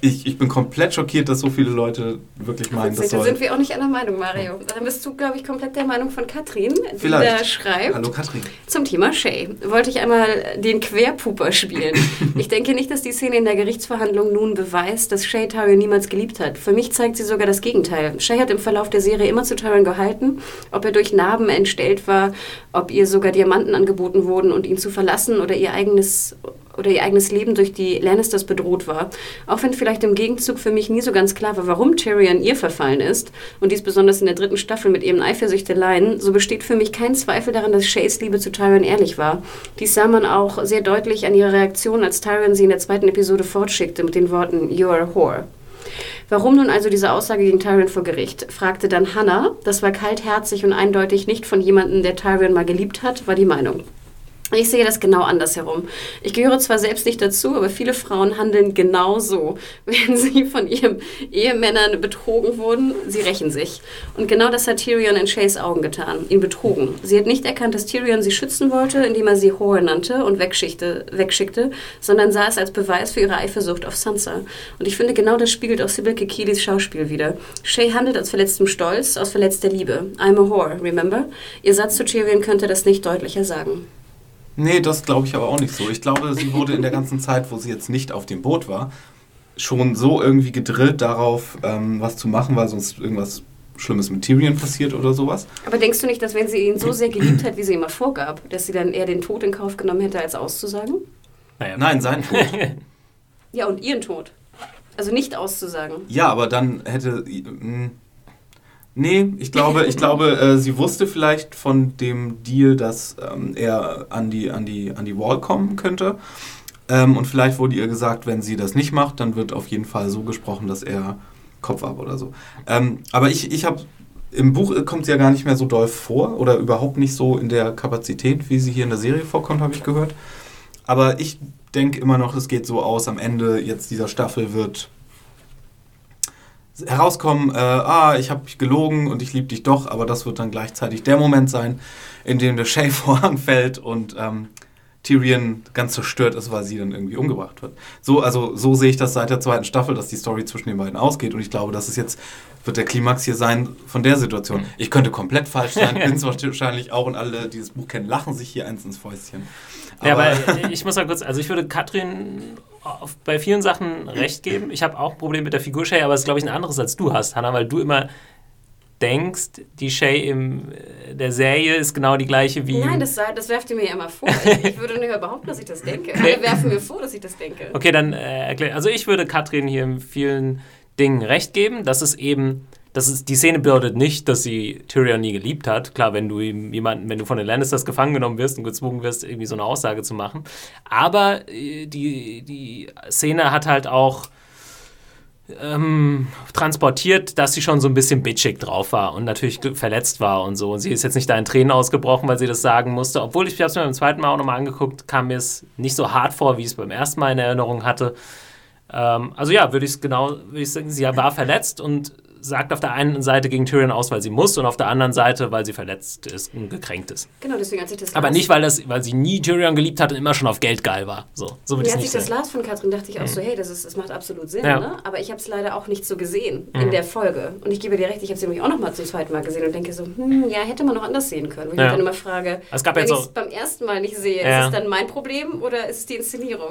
Ich, ich bin komplett schockiert, dass so viele Leute wirklich meinen, das da sind wir auch nicht einer Meinung, Mario. Dann bist du, glaube ich, komplett der Meinung von Katrin, die Vielleicht. da schreibt. Hallo Katrin. Zum Thema Shay wollte ich einmal den Querpuper spielen. *laughs* Ich denke nicht, dass die Szene in der Gerichtsverhandlung nun beweist, dass Shay Tyrion niemals geliebt hat. Für mich zeigt sie sogar das Gegenteil. Shay hat im Verlauf der Serie immer zu Tyrion gehalten, ob er durch Narben entstellt war, ob ihr sogar Diamanten angeboten wurden und ihn zu verlassen oder ihr eigenes oder ihr eigenes Leben durch die Lannisters bedroht war. Auch wenn vielleicht im Gegenzug für mich nie so ganz klar war, warum Tyrion ihr verfallen ist, und dies besonders in der dritten Staffel mit ihren Eifersüchteleien, so besteht für mich kein Zweifel daran, dass Shays Liebe zu Tyrion ehrlich war. Dies sah man auch sehr deutlich an ihrer Reaktion, als Tyrion sie in der zweiten Episode fortschickte mit den Worten You're a whore. Warum nun also diese Aussage gegen Tyrion vor Gericht? fragte dann Hannah. Das war kaltherzig und eindeutig nicht von jemandem, der Tyrion mal geliebt hat, war die Meinung. Ich sehe das genau andersherum. Ich gehöre zwar selbst nicht dazu, aber viele Frauen handeln genau so. *laughs* Wenn sie von ihren Ehemännern betrogen wurden, sie rächen sich. Und genau das hat Tyrion in Shays Augen getan, ihn betrogen. Sie hat nicht erkannt, dass Tyrion sie schützen wollte, indem er sie Whore nannte und wegschickte, sondern sah es als Beweis für ihre Eifersucht auf Sansa. Und ich finde, genau das spiegelt auch Sibyl Kekilis Schauspiel wider. Shay handelt aus verletztem Stolz, aus verletzter Liebe. I'm a whore, remember? Ihr Satz zu Tyrion könnte das nicht deutlicher sagen. Nee, das glaube ich aber auch nicht so. Ich glaube, sie wurde in der ganzen Zeit, wo sie jetzt nicht auf dem Boot war, schon so irgendwie gedrillt darauf, ähm, was zu machen, weil sonst irgendwas Schlimmes mit Tyrion passiert oder sowas. Aber denkst du nicht, dass wenn sie ihn so sehr geliebt hat, wie sie immer vorgab, dass sie dann eher den Tod in Kauf genommen hätte, als auszusagen? naja. Nein, sein Tod. *laughs* Ja, und ihren Tod. Also nicht auszusagen. Ja, aber dann hätte. mh, Nee, ich glaube, ich glaube, äh, sie wusste vielleicht von dem Deal, dass ähm, er an die, an, die, an die Wall kommen könnte. Ähm, und vielleicht wurde ihr gesagt, wenn sie das nicht macht, dann wird auf jeden Fall so gesprochen, dass er Kopf ab oder so. Ähm, aber ich, ich habe. Im Buch kommt sie ja gar nicht mehr so doll vor oder überhaupt nicht so in der Kapazität, wie sie hier in der Serie vorkommt, habe ich gehört. Aber ich denke immer noch, es geht so aus, am Ende jetzt dieser Staffel wird herauskommen, äh, ah, ich habe gelogen und ich liebe dich doch, aber das wird dann gleichzeitig der Moment sein, in dem der Shay-Vorhang *laughs* fällt und ähm, Tyrion ganz zerstört ist, weil sie dann irgendwie umgebracht wird. So, also so sehe ich das seit der zweiten Staffel, dass die Story zwischen den beiden ausgeht. Und ich glaube, das ist jetzt, wird der Klimax hier sein von der Situation. Ich könnte komplett falsch sein, *laughs* bin es wahrscheinlich auch und alle, die dieses Buch kennen, lachen sich hier eins ins Fäustchen. Aber ja, aber *laughs* ich muss mal kurz, also ich würde Katrin bei vielen Sachen recht geben. Ich habe auch ein Problem mit der Figur Shay, aber es ist, glaube ich, ein anderes als du hast, Hannah, weil du immer denkst, die Shay in äh, der Serie ist genau die gleiche wie. Nein, das, das werft ihr mir ja immer vor. Ich würde nicht behaupten, dass ich das denke. Alle werfen mir vor, dass ich das denke. Okay, dann äh, erklär. Also ich würde Katrin hier in vielen Dingen recht geben. Das ist eben. Das ist, die Szene bedeutet nicht, dass sie Tyrion nie geliebt hat. Klar, wenn du jemanden, wenn du von den Lannisters gefangen genommen wirst und gezwungen wirst, irgendwie so eine Aussage zu machen. Aber äh, die, die Szene hat halt auch ähm, transportiert, dass sie schon so ein bisschen bitchig drauf war und natürlich verletzt war und so. Und sie ist jetzt nicht da in Tränen ausgebrochen, weil sie das sagen musste. Obwohl ich, es mir beim zweiten Mal auch nochmal angeguckt, kam mir es nicht so hart vor, wie ich es beim ersten Mal in Erinnerung hatte. Ähm, also ja, würde ich es genau, würde ich sagen, sie war verletzt und sagt auf der einen Seite gegen Tyrion aus, weil sie muss, und auf der anderen Seite, weil sie verletzt ist und gekränkt ist. Genau, deswegen als ich das Aber nicht, weil, das, weil sie nie Tyrion geliebt hat und immer schon auf Geld geil war. So, so ja, als ich das las von Katrin, dachte ich auch mhm. so, hey, das, ist, das macht absolut Sinn. Ja. Ne? Aber ich habe es leider auch nicht so gesehen mhm. in der Folge. Und ich gebe dir recht, ich habe sie nämlich auch noch mal zum zweiten Mal gesehen und denke so, hm, ja, hätte man noch anders sehen können. Wo ich ja. dann immer frage, es gab wenn ich es beim ersten Mal nicht sehe, ist es dann mein Problem oder ist es die Inszenierung?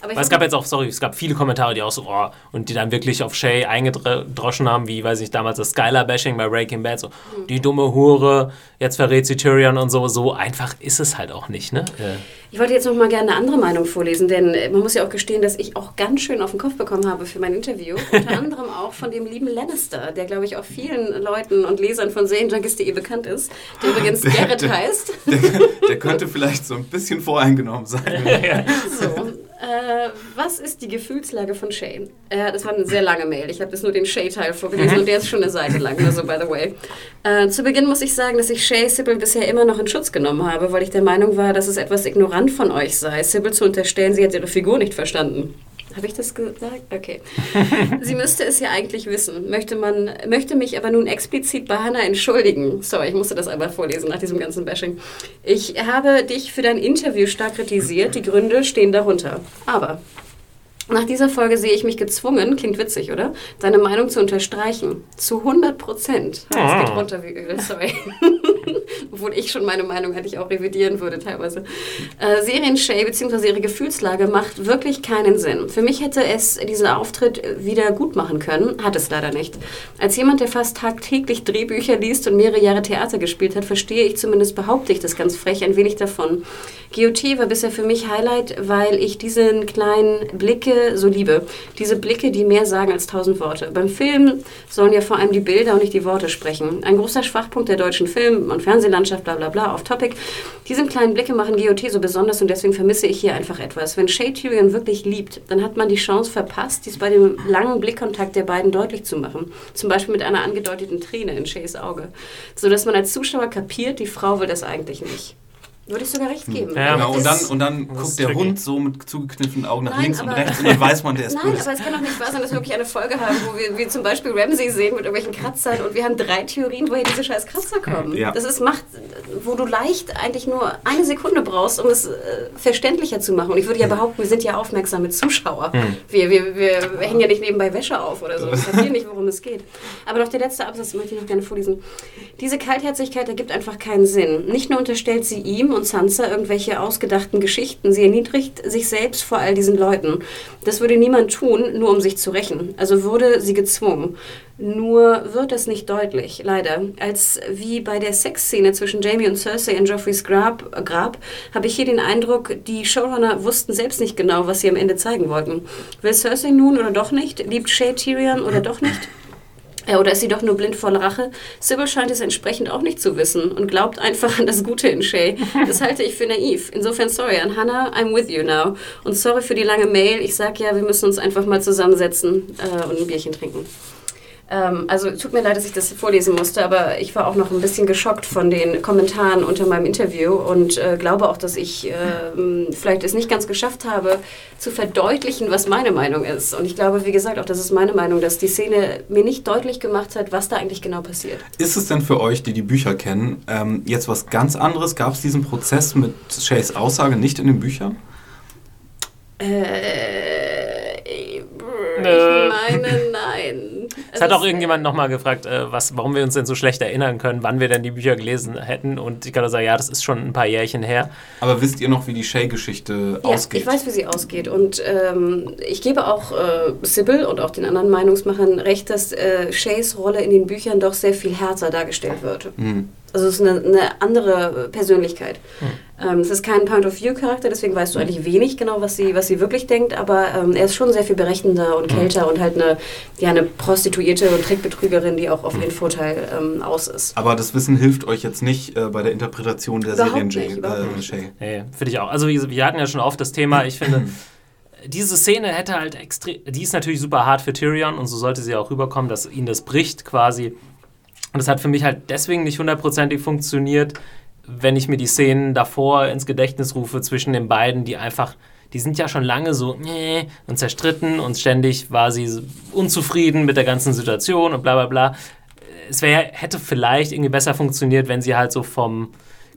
Aber es gab jetzt auch, sorry, es gab viele Kommentare, die auch so, oh, und die dann wirklich auf Shay eingedroschen haben, wie, weiß ich, damals das Sky Skylar-Bashing bei Breaking Bad, so mhm. die dumme Hure, jetzt verrät sie Tyrion und so. So einfach ist es halt auch nicht, ne? Ja. Ich wollte jetzt noch mal gerne eine andere Meinung vorlesen, denn man muss ja auch gestehen, dass ich auch ganz schön auf den Kopf bekommen habe für mein Interview. *laughs* Unter anderem auch von dem lieben Lannister, der, glaube ich, auch vielen Leuten und Lesern von Serienjunkies.de bekannt ist, der übrigens der, Garrett der, heißt. Der, der, könnte vielleicht so ein bisschen voreingenommen sein. *laughs* so, äh, was ist die Gefühlslage von Shay? Äh, das war eine sehr lange Mail. Ich habe das nur den Shay-Teil vorgelesen mhm. und der ist schon eine Seite lang, also by the way. Äh, zu Beginn muss ich sagen, dass ich Shay Sybil bisher immer noch in Schutz genommen habe, weil ich der Meinung war, dass es etwas ignorant von euch sei, Sybil zu unterstellen, sie hat ihre Figur nicht verstanden. Habe ich das gesagt? Okay. *laughs* Sie müsste es ja eigentlich wissen. Möchte, man, möchte mich aber nun explizit bei Hannah entschuldigen. Sorry, ich musste das einmal vorlesen nach diesem ganzen Bashing. Ich habe dich für dein Interview stark kritisiert. Die Gründe stehen darunter. Aber nach dieser Folge sehe ich mich gezwungen, klingt witzig, oder? Deine Meinung zu unterstreichen. Zu 100 Prozent. Es geht runter wie Öl, sorry. *laughs* *laughs* Obwohl ich schon meine Meinung hätte ich auch revidieren würde teilweise. Äh, Serien Shay bzw. ihre Gefühlslage macht wirklich keinen Sinn. Für mich hätte es diesen Auftritt wieder gut machen können, hat es leider nicht. Als jemand, der fast tagtäglich Drehbücher liest und mehrere Jahre Theater gespielt hat, verstehe ich zumindest, behaupte ich das ganz frech, ein wenig davon. GOT war bisher für mich Highlight, weil ich diesen kleinen Blicke so liebe. Diese Blicke, die mehr sagen als tausend Worte. Beim Film sollen ja vor allem die Bilder und nicht die Worte sprechen. Ein großer Schwachpunkt der deutschen Film- und Fernsehlandschaft, bla bla bla, off topic. Diese kleinen Blicke machen GOT so besonders und deswegen vermisse ich hier einfach etwas. Wenn Shay Tyrion wirklich liebt, dann hat man die Chance verpasst, dies bei dem langen Blickkontakt der beiden deutlich zu machen. Zum Beispiel mit einer angedeuteten Träne in Shays Auge. Sodass man als Zuschauer kapiert, die Frau will das eigentlich nicht. Würde ich sogar recht geben. Ja, genau. und dann, und dann guckt der Hund so mit zugekniffenen Augen nach Nein, links und rechts und dann weiß man, der *laughs* ist Nein, böse. aber es kann doch nicht wahr sein, dass wir wirklich eine Folge haben, wo wir, wir zum Beispiel Ramsey sehen mit irgendwelchen Kratzern und wir haben drei Theorien, woher diese scheiß Kratzer kommen. Ja. Das ist Macht, wo du leicht eigentlich nur eine Sekunde brauchst, um es äh, verständlicher zu machen. Und ich würde ja behaupten, wir sind ja aufmerksame Zuschauer. Hm. Wir, wir, wir hängen ja nicht nebenbei Wäsche auf oder so. Wir *laughs* verstehen nicht, worum es geht. Aber noch der letzte Absatz möchte ich noch gerne vorlesen. Diese Kaltherzigkeit ergibt einfach keinen Sinn. Nicht nur unterstellt sie ihm und Sansa irgendwelche ausgedachten Geschichten. Sie erniedrigt sich selbst vor all diesen Leuten. Das würde niemand tun, nur um sich zu rächen. Also wurde sie gezwungen. Nur wird das nicht deutlich, leider. Als wie bei der Sexszene zwischen Jamie und Cersei in Joffreys Grab, Grab habe ich hier den Eindruck, die Showrunner wussten selbst nicht genau, was sie am Ende zeigen wollten. Will Cersei nun oder doch nicht? Liebt Shay Tyrion oder doch nicht? Ja, oder ist sie doch nur blind voll Rache? Sybil scheint es entsprechend auch nicht zu wissen und glaubt einfach an das Gute in Shay. Das halte ich für naiv. Insofern sorry an Hannah, I'm with you now. Und sorry für die lange Mail. Ich sag ja, wir müssen uns einfach mal zusammensetzen äh, und ein Bierchen trinken. Ähm, also tut mir leid, dass ich das vorlesen musste, aber ich war auch noch ein bisschen geschockt von den Kommentaren unter meinem Interview und äh, glaube auch, dass ich äh, vielleicht es nicht ganz geschafft habe, zu verdeutlichen, was meine Meinung ist. Und ich glaube, wie gesagt, auch das ist meine Meinung, dass die Szene mir nicht deutlich gemacht hat, was da eigentlich genau passiert. Ist es denn für euch, die die Bücher kennen, ähm, jetzt was ganz anderes? Gab es diesen Prozess mit Shays Aussage nicht in den Büchern? Äh, ich meine, nein. Es hat auch irgendjemand nochmal gefragt, äh, was, warum wir uns denn so schlecht erinnern können, wann wir denn die Bücher gelesen hätten. Und ich kann nur sagen, ja, das ist schon ein paar Jährchen her. Aber wisst ihr noch, wie die Shay-Geschichte Ja, ausgeht? ich weiß, wie sie ausgeht. Und ähm, ich gebe auch äh, Sybil und auch den anderen Meinungsmachern recht, dass äh, Shays Rolle in den Büchern doch sehr viel härter dargestellt wird. Hm. Also es ist eine, eine andere Persönlichkeit. Ähm, es ist kein Point-of-View-Charakter, deswegen weißt du eigentlich wenig genau, was sie, was sie wirklich denkt, aber ähm, er ist schon sehr viel berechnender und kälter und halt eine, ja, eine Prostituierte und Trickbetrügerin, die auch auf ihren Vorteil ähm, aus ist. Aber das Wissen hilft euch jetzt nicht äh, bei der Interpretation der Überhaupt Serien nicht, Jay, äh. Nee, finde ich auch. Also wie wir hatten ja schon oft das Thema, ich finde, diese Szene hätte halt extrem, die ist natürlich super hart für Tyrion und so sollte sie auch rüberkommen, dass ihn das bricht quasi. Und das hat für mich halt deswegen nicht hundertprozentig funktioniert, wenn ich mir die Szenen davor ins Gedächtnis rufe zwischen den beiden, die einfach, die sind ja schon lange so nee, und zerstritten und ständig war sie unzufrieden mit der ganzen Situation und bla bla bla. Es wär, hätte vielleicht irgendwie besser funktioniert, wenn sie halt so vom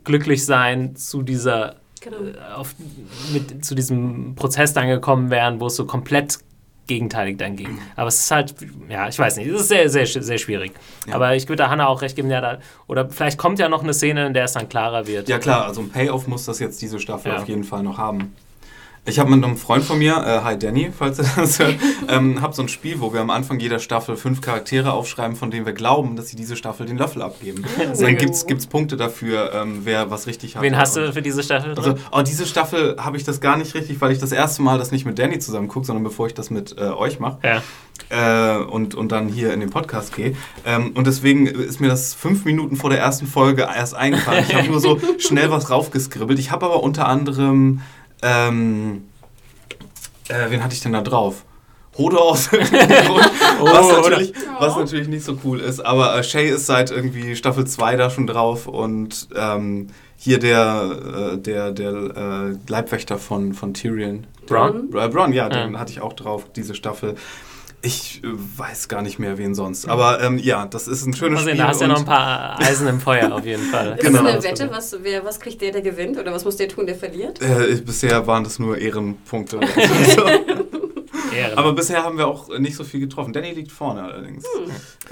Glücklichsein zu dieser Genau. äh, auf, mit, zu diesem Prozess dann gekommen wären, wo es so komplett gegenteilig dann ging. Aber es ist halt, ja, ich weiß nicht, es ist sehr, sehr, sehr schwierig. Ja. Aber ich würde da Hannah auch recht geben, ja, da, oder vielleicht kommt ja noch eine Szene, in der es dann klarer wird. Ja klar, also ein Payoff muss das jetzt diese Staffel Ja. auf jeden Fall noch haben. Ich habe mit einem Freund von mir, äh, hi Danny, falls ihr das hört, *laughs* ähm, habe so ein Spiel, wo wir am Anfang jeder Staffel fünf Charaktere aufschreiben, von denen wir glauben, dass sie diese Staffel den Löffel abgeben. Und Sehr dann gibt's gibt's Punkte dafür, ähm, wer was richtig hat. Wen hast Und- du für diese Staffel Also, drin? oh, diese Staffel habe ich das gar nicht richtig, weil ich das erste Mal das nicht mit Danny zusammen gucke, sondern bevor ich das mit äh, euch mache ja. äh, und, und dann hier in den Podcast gehe. Ähm, und deswegen ist mir das fünf Minuten vor der ersten Folge erst eingefallen. Ich habe nur so schnell was raufgeskribbelt. Ich habe aber unter anderem, ähm, äh, wen hatte ich denn da drauf? Hodo aus *laughs* irgendeinem Grund, was, Oh, natürlich, was natürlich nicht so cool ist. Aber äh, Shay ist seit irgendwie Staffel 2 da schon drauf und ähm, hier der, äh, der, der äh, Leibwächter von, von Tyrion. Bronn? Äh, Bronn, ja, Ja. den hatte ich auch drauf, diese Staffel. Ich äh, weiß gar nicht mehr, wen sonst. Aber ähm, ja, das ist ein schönes Mal sehen, Spiel. da hast du ja noch ein paar Eisen im Feuer auf jeden Fall. Ist Genau. das eine Wette? Was, wer, was kriegt der, der gewinnt? Oder was muss der tun, der verliert? äh, bisher waren das nur Ehrenpunkte. *laughs* Ehre. aber bisher haben wir auch nicht so viel getroffen. Danny liegt vorne allerdings.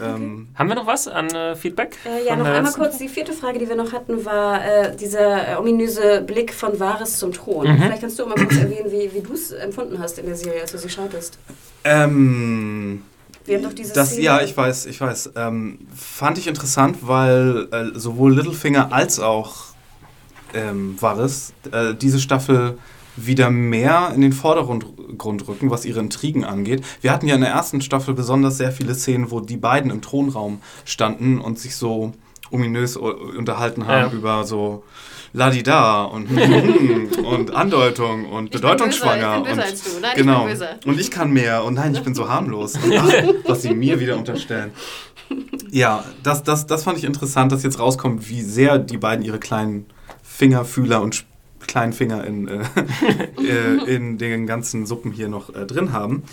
Ähm, Haben wir noch was an äh, Feedback? Äh, ja, noch einmal letzten? kurz. Die vierte Frage, die wir noch hatten, war äh, dieser äh, ominöse Blick von Wahres zum Thron. Mhm. Vielleicht kannst du mal kurz erwähnen, wie, wie du es empfunden hast in der Serie, als du sie schautest. ähm, Wir haben doch diese das, Szene- ja, ich weiß, ich weiß. Ähm, fand ich interessant, weil äh, sowohl Littlefinger als auch ähm, Varys äh, diese Staffel wieder mehr in den Vordergrund Grund rücken, was ihre Intrigen angeht. Wir hatten ja in der ersten Staffel besonders sehr viele Szenen, wo die beiden im Thronraum standen und sich so ominös unterhalten haben Ja. über so Ladida und *laughs* und Andeutung und Ich bin bedeutungsschwanger böser, ich bin böser und als du. Nein, ich genau bin böser. und ich kann mehr und nein ich bin so harmlos und ach, was sie mir wieder unterstellen ja das, das, das fand ich interessant dass jetzt rauskommt wie sehr die beiden ihre kleinen Fingerfühler und kleinen Finger in, äh, *laughs* äh, in den ganzen Suppen hier noch äh, drin haben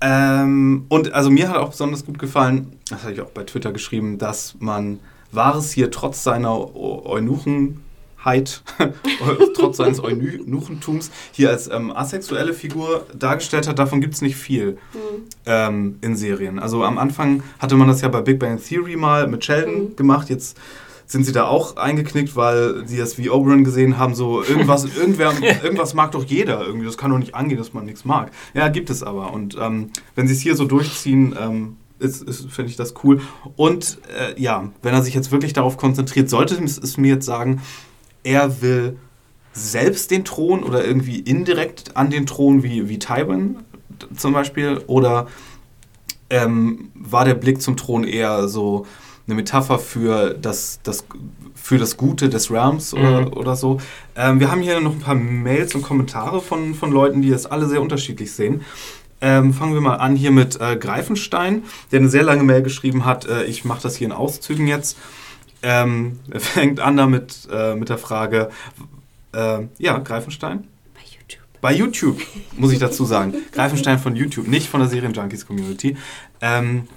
ähm, und also mir hat auch besonders gut gefallen, das habe ich auch bei Twitter geschrieben, dass man Wahres hier trotz seiner Eu- Eunuchenheit, *laughs* trotz seines Eunuchentums hier als ähm, asexuelle Figur dargestellt hat. Davon gibt es nicht viel ähm, in Serien. Also am Anfang hatte man das ja bei Big Bang Theory mal mit Sheldon Mhm. gemacht. Jetzt sind sie da auch eingeknickt, weil sie das wie Oberon gesehen haben, so irgendwas, *laughs* irgendwer, irgendwas mag doch jeder irgendwie. Das kann doch nicht angehen, dass man nichts mag. Ja, gibt es aber. Und ähm, wenn sie es hier so durchziehen, ähm, finde ich das cool. Und äh, ja, wenn er sich jetzt wirklich darauf konzentriert, sollte es es mir jetzt sagen, er will selbst den Thron oder irgendwie indirekt an den Thron wie, wie Tywin zum Beispiel? Oder ähm, war der Blick zum Thron eher so eine Metapher für das, das, für das Gute des Realms oder, Mhm. oder so? Ähm, wir haben hier noch ein paar Mails und Kommentare von, von Leuten, die das alle sehr unterschiedlich sehen. Ähm, fangen wir mal an hier mit äh, Greifenstein, der eine sehr lange Mail geschrieben hat. Äh, ich mache das hier in Auszügen jetzt. Ähm, er *laughs* fängt an damit äh, mit der Frage, äh, ja, Greifenstein? Bei YouTube. Bei YouTube, muss ich dazu sagen. *laughs* Greifenstein von YouTube, nicht von der Serienjunkies-Community. Ähm,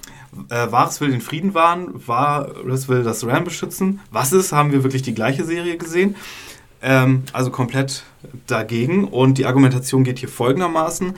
äh, Varys will den Frieden wahren, Varys will das Ram beschützen. Was ist, haben wir wirklich die gleiche Serie gesehen. Ähm, also komplett dagegen. Und die Argumentation geht hier folgendermaßen.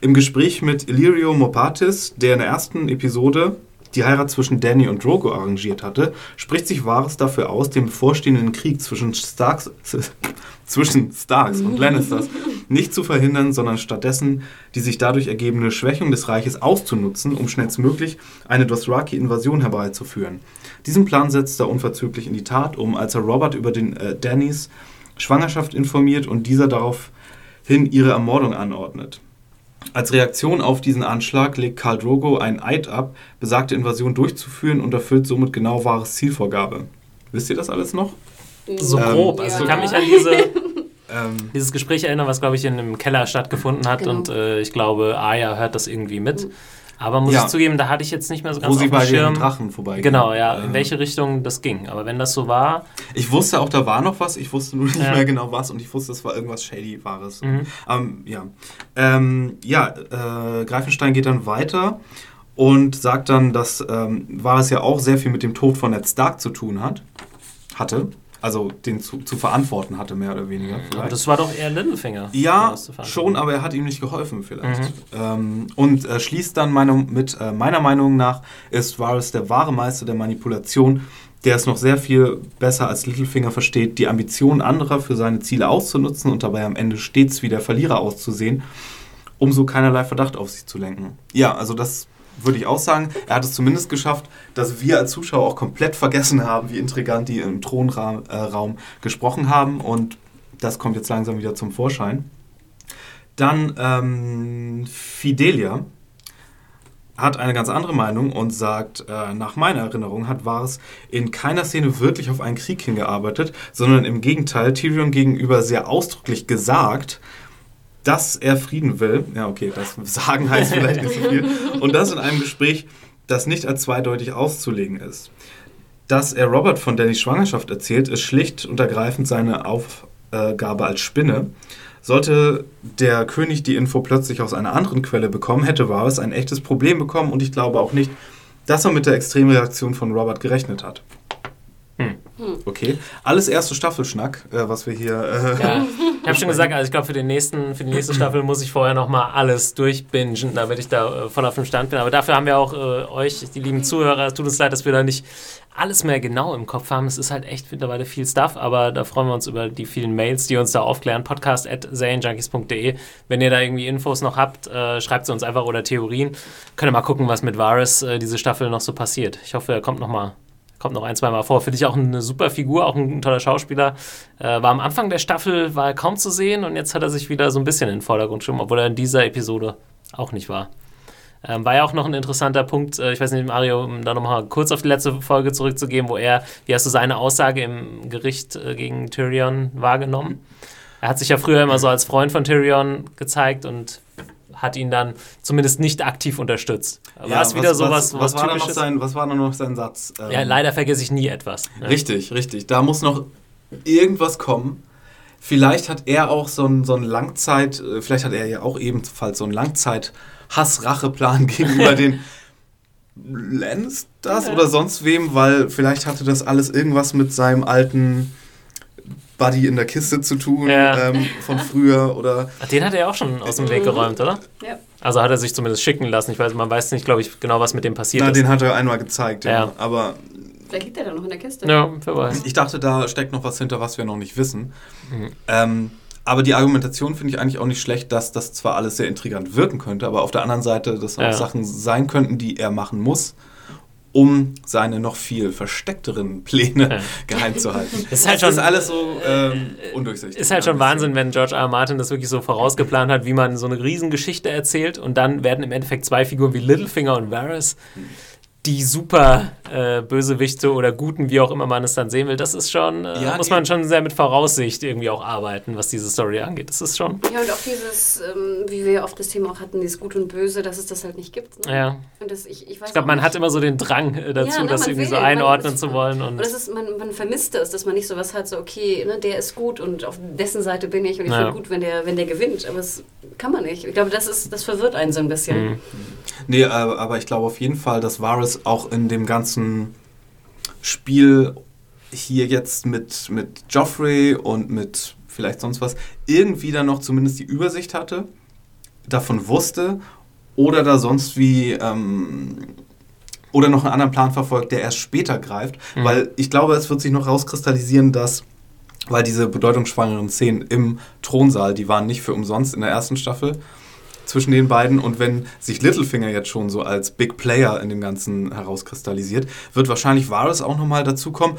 Im Gespräch mit Illyrio Mopatis, der in der ersten Episode die Heirat zwischen Danny und Drogo arrangiert hatte, spricht sich Varys dafür aus, den bevorstehenden Krieg zwischen Starks, *laughs* zwischen Starks und Lannisters nicht zu verhindern, sondern stattdessen die sich dadurch ergebende Schwächung des Reiches auszunutzen, um schnellstmöglich eine Dothraki-Invasion herbeizuführen. Diesen Plan setzt er unverzüglich in die Tat um, als er Robert über den äh, Dannys Schwangerschaft informiert und dieser daraufhin ihre Ermordung anordnet. Als Reaktion auf diesen Anschlag legt Karl Drogo einen Eid ab, besagte Invasion durchzuführen und erfüllt somit genau wahres Zielvorgabe. Wisst ihr das alles noch? So Ähm, grob. Also ich ja. kann mich an diese, *laughs* Ähm, dieses Gespräch erinnern, was, glaube ich, in einem Keller stattgefunden hat. Genau. Und äh, ich glaube, Aya hört das irgendwie mit. Aber muss Ja. ich zugeben, da hatte ich jetzt nicht mehr so wo ganz sie auf dem bei Schirm. den Drachen vorbeigehen. Genau, ja, in Ähm, welche Richtung das ging. Aber wenn das so war, Ich wusste auch, da war noch was, ich wusste nur nicht Ja. mehr genau was und ich wusste, es war irgendwas shady Wahres. Mhm. Ähm, ja, ähm, ja äh, Greifenstein geht dann weiter und sagt dann, dass ähm, Varys ja auch sehr viel mit dem Tod von Ned Stark zu tun hat, hatte, also den zu, zu verantworten hatte, mehr oder weniger. aber vielleicht. das war doch eher Littlefinger. der Ja, schon, aber er hat ihm nicht geholfen vielleicht. Ähm, und äh, schließt dann meine, mit, äh, meiner Meinung nach ist Varys der wahre Meister der Manipulation, der es noch sehr viel besser als Littlefinger versteht, die Ambitionen anderer für seine Ziele auszunutzen und dabei am Ende stets wie der Verlierer auszusehen, um so keinerlei Verdacht auf sich zu lenken. Ja, also das würde ich auch sagen. Er hat es zumindest geschafft, dass wir als Zuschauer auch komplett vergessen haben, wie intrigant die im Thronraum äh, gesprochen haben und das kommt jetzt langsam wieder zum Vorschein. Dann ähm, Fidelia hat eine ganz andere Meinung und sagt, äh, nach meiner Erinnerung hat Varys in keiner Szene wirklich auf einen Krieg hingearbeitet, sondern im Gegenteil Tyrion gegenüber sehr ausdrücklich gesagt, dass er Frieden will. Ja, okay, das sagen heißt vielleicht nicht so viel. Und das in einem Gespräch, das nicht als zweideutig auszulegen ist. Dass er Robert von Dannys Schwangerschaft erzählt, ist schlicht und ergreifend seine Aufgabe als Spinne. Sollte der König die Info plötzlich aus einer anderen Quelle bekommen, hätte Varys ein echtes Problem bekommen und ich glaube auch nicht, dass er mit der Extremreaktion von Robert gerechnet hat. Hm. Okay, alles erste Staffelschnack, äh, was wir hier. Äh, Ja, *laughs* ich habe schon gesagt, also ich glaube, für, den nächsten, für die nächste *laughs* Staffel muss ich vorher nochmal alles durchbingen, damit ich da äh, voll auf dem Stand bin. Aber dafür haben wir auch äh, euch, die lieben Zuhörer, es tut uns leid, dass wir da nicht alles mehr genau im Kopf haben. Es ist halt echt mittlerweile viel Stuff, aber da freuen wir uns über die vielen Mails, die uns da aufklären. Podcast at serienjunkies.de. Wenn ihr da irgendwie Infos noch habt, äh, schreibt sie uns einfach oder Theorien. Könnt ihr mal gucken, was mit Varys äh, diese Staffel noch so passiert. Ich hoffe, er kommt noch mal kommt noch ein, zwei Mal vor. Finde ich auch eine super Figur, auch ein toller Schauspieler. Äh, war am Anfang der Staffel war er kaum zu sehen und jetzt hat er sich wieder so ein bisschen in den Vordergrund geschoben, obwohl er in dieser Episode auch nicht war. Ähm, war ja auch noch ein interessanter Punkt, äh, ich weiß nicht, Mario, um da nochmal kurz auf die letzte Folge zurückzugehen, wo er, wie hast du seine Aussage im Gericht äh, gegen Tyrion wahrgenommen? Er hat sich ja früher immer so als Freund von Tyrion gezeigt und hat ihn dann zumindest nicht aktiv unterstützt. War Ja, es wieder sowas, was, was, war da noch sein, was war da noch sein Satz? Ähm, Ja, leider vergesse ich nie etwas. ne? Richtig, richtig. Da muss noch irgendwas kommen. Vielleicht hat er auch so einen so einen Langzeit, äh, vielleicht hat er ja auch ebenfalls so einen Langzeit-Hass-Rache-Plan *laughs* gegenüber *laughs* den Lannisters oder sonst wem, weil vielleicht hatte das alles irgendwas mit seinem alten Buddy in der Kiste zu tun Ja. ähm, von früher oder Ach, Den hat er auch schon aus dem Weg geräumt, oder? Ja. Also hat er sich zumindest schicken lassen. Ich weiß, man weiß nicht, glaube ich, genau, was mit dem passiert na, ist. den hat er einmal gezeigt, ja. Ja. Aber Vielleicht liegt er da noch in der Kiste. ja, wer weiß. Ich dachte, da steckt noch was hinter, was wir noch nicht wissen. Mhm. Ähm, aber die Argumentation finde ich eigentlich auch nicht schlecht, dass das zwar alles sehr intrigant wirken könnte, aber auf der anderen Seite, dass auch Ja. Sachen sein könnten, die er machen muss, um seine noch viel versteckteren Pläne Ja. *laughs* geheim zu halten. Das *laughs* ist halt das ist schon- alles so ähm, undurchsichtig. Ist halt schon Wahnsinn, wenn George R. R. Martin das wirklich so vorausgeplant hat, wie man so eine Riesengeschichte erzählt und dann werden im Endeffekt zwei Figuren wie Littlefinger und Varys die super äh, Bösewichte oder Guten, wie auch immer man es dann sehen will, das ist schon, äh, ja, muss man schon sehr mit Voraussicht irgendwie auch arbeiten, was diese Story angeht. Das ist schon. Ja, und auch dieses, ähm, wie wir oft das Thema auch hatten, dieses Gut und Böse, dass es das halt nicht gibt. Ne? Ja. Und das, ich ich, ich glaube, man hat immer so den Drang äh, dazu, ja, ne, das irgendwie will, so einordnen man, zu wollen. Und, und das ist, man, man vermisst es, dass man nicht so was hat, so, okay, ne, der ist gut und auf dessen Seite bin ich und ich ja. finde gut, wenn der, wenn der gewinnt. Aber das kann man nicht. Ich glaube, das, ist, das verwirrt einen so ein bisschen. Mhm. Nee, aber ich glaube auf jeden Fall, dass Varys auch in dem ganzen Spiel hier jetzt mit, mit Joffrey und mit vielleicht sonst was irgendwie dann noch zumindest die Übersicht hatte, davon wusste oder da sonst wie ähm, oder noch einen anderen Plan verfolgt, der erst später greift, mhm. weil ich glaube, es wird sich noch rauskristallisieren, dass weil diese bedeutungsschwangeren Szenen im Thronsaal, die waren nicht für umsonst in der ersten Staffel, zwischen den beiden. Und wenn sich Littlefinger jetzt schon so als Big Player in dem Ganzen herauskristallisiert, wird wahrscheinlich Varys auch nochmal dazukommen.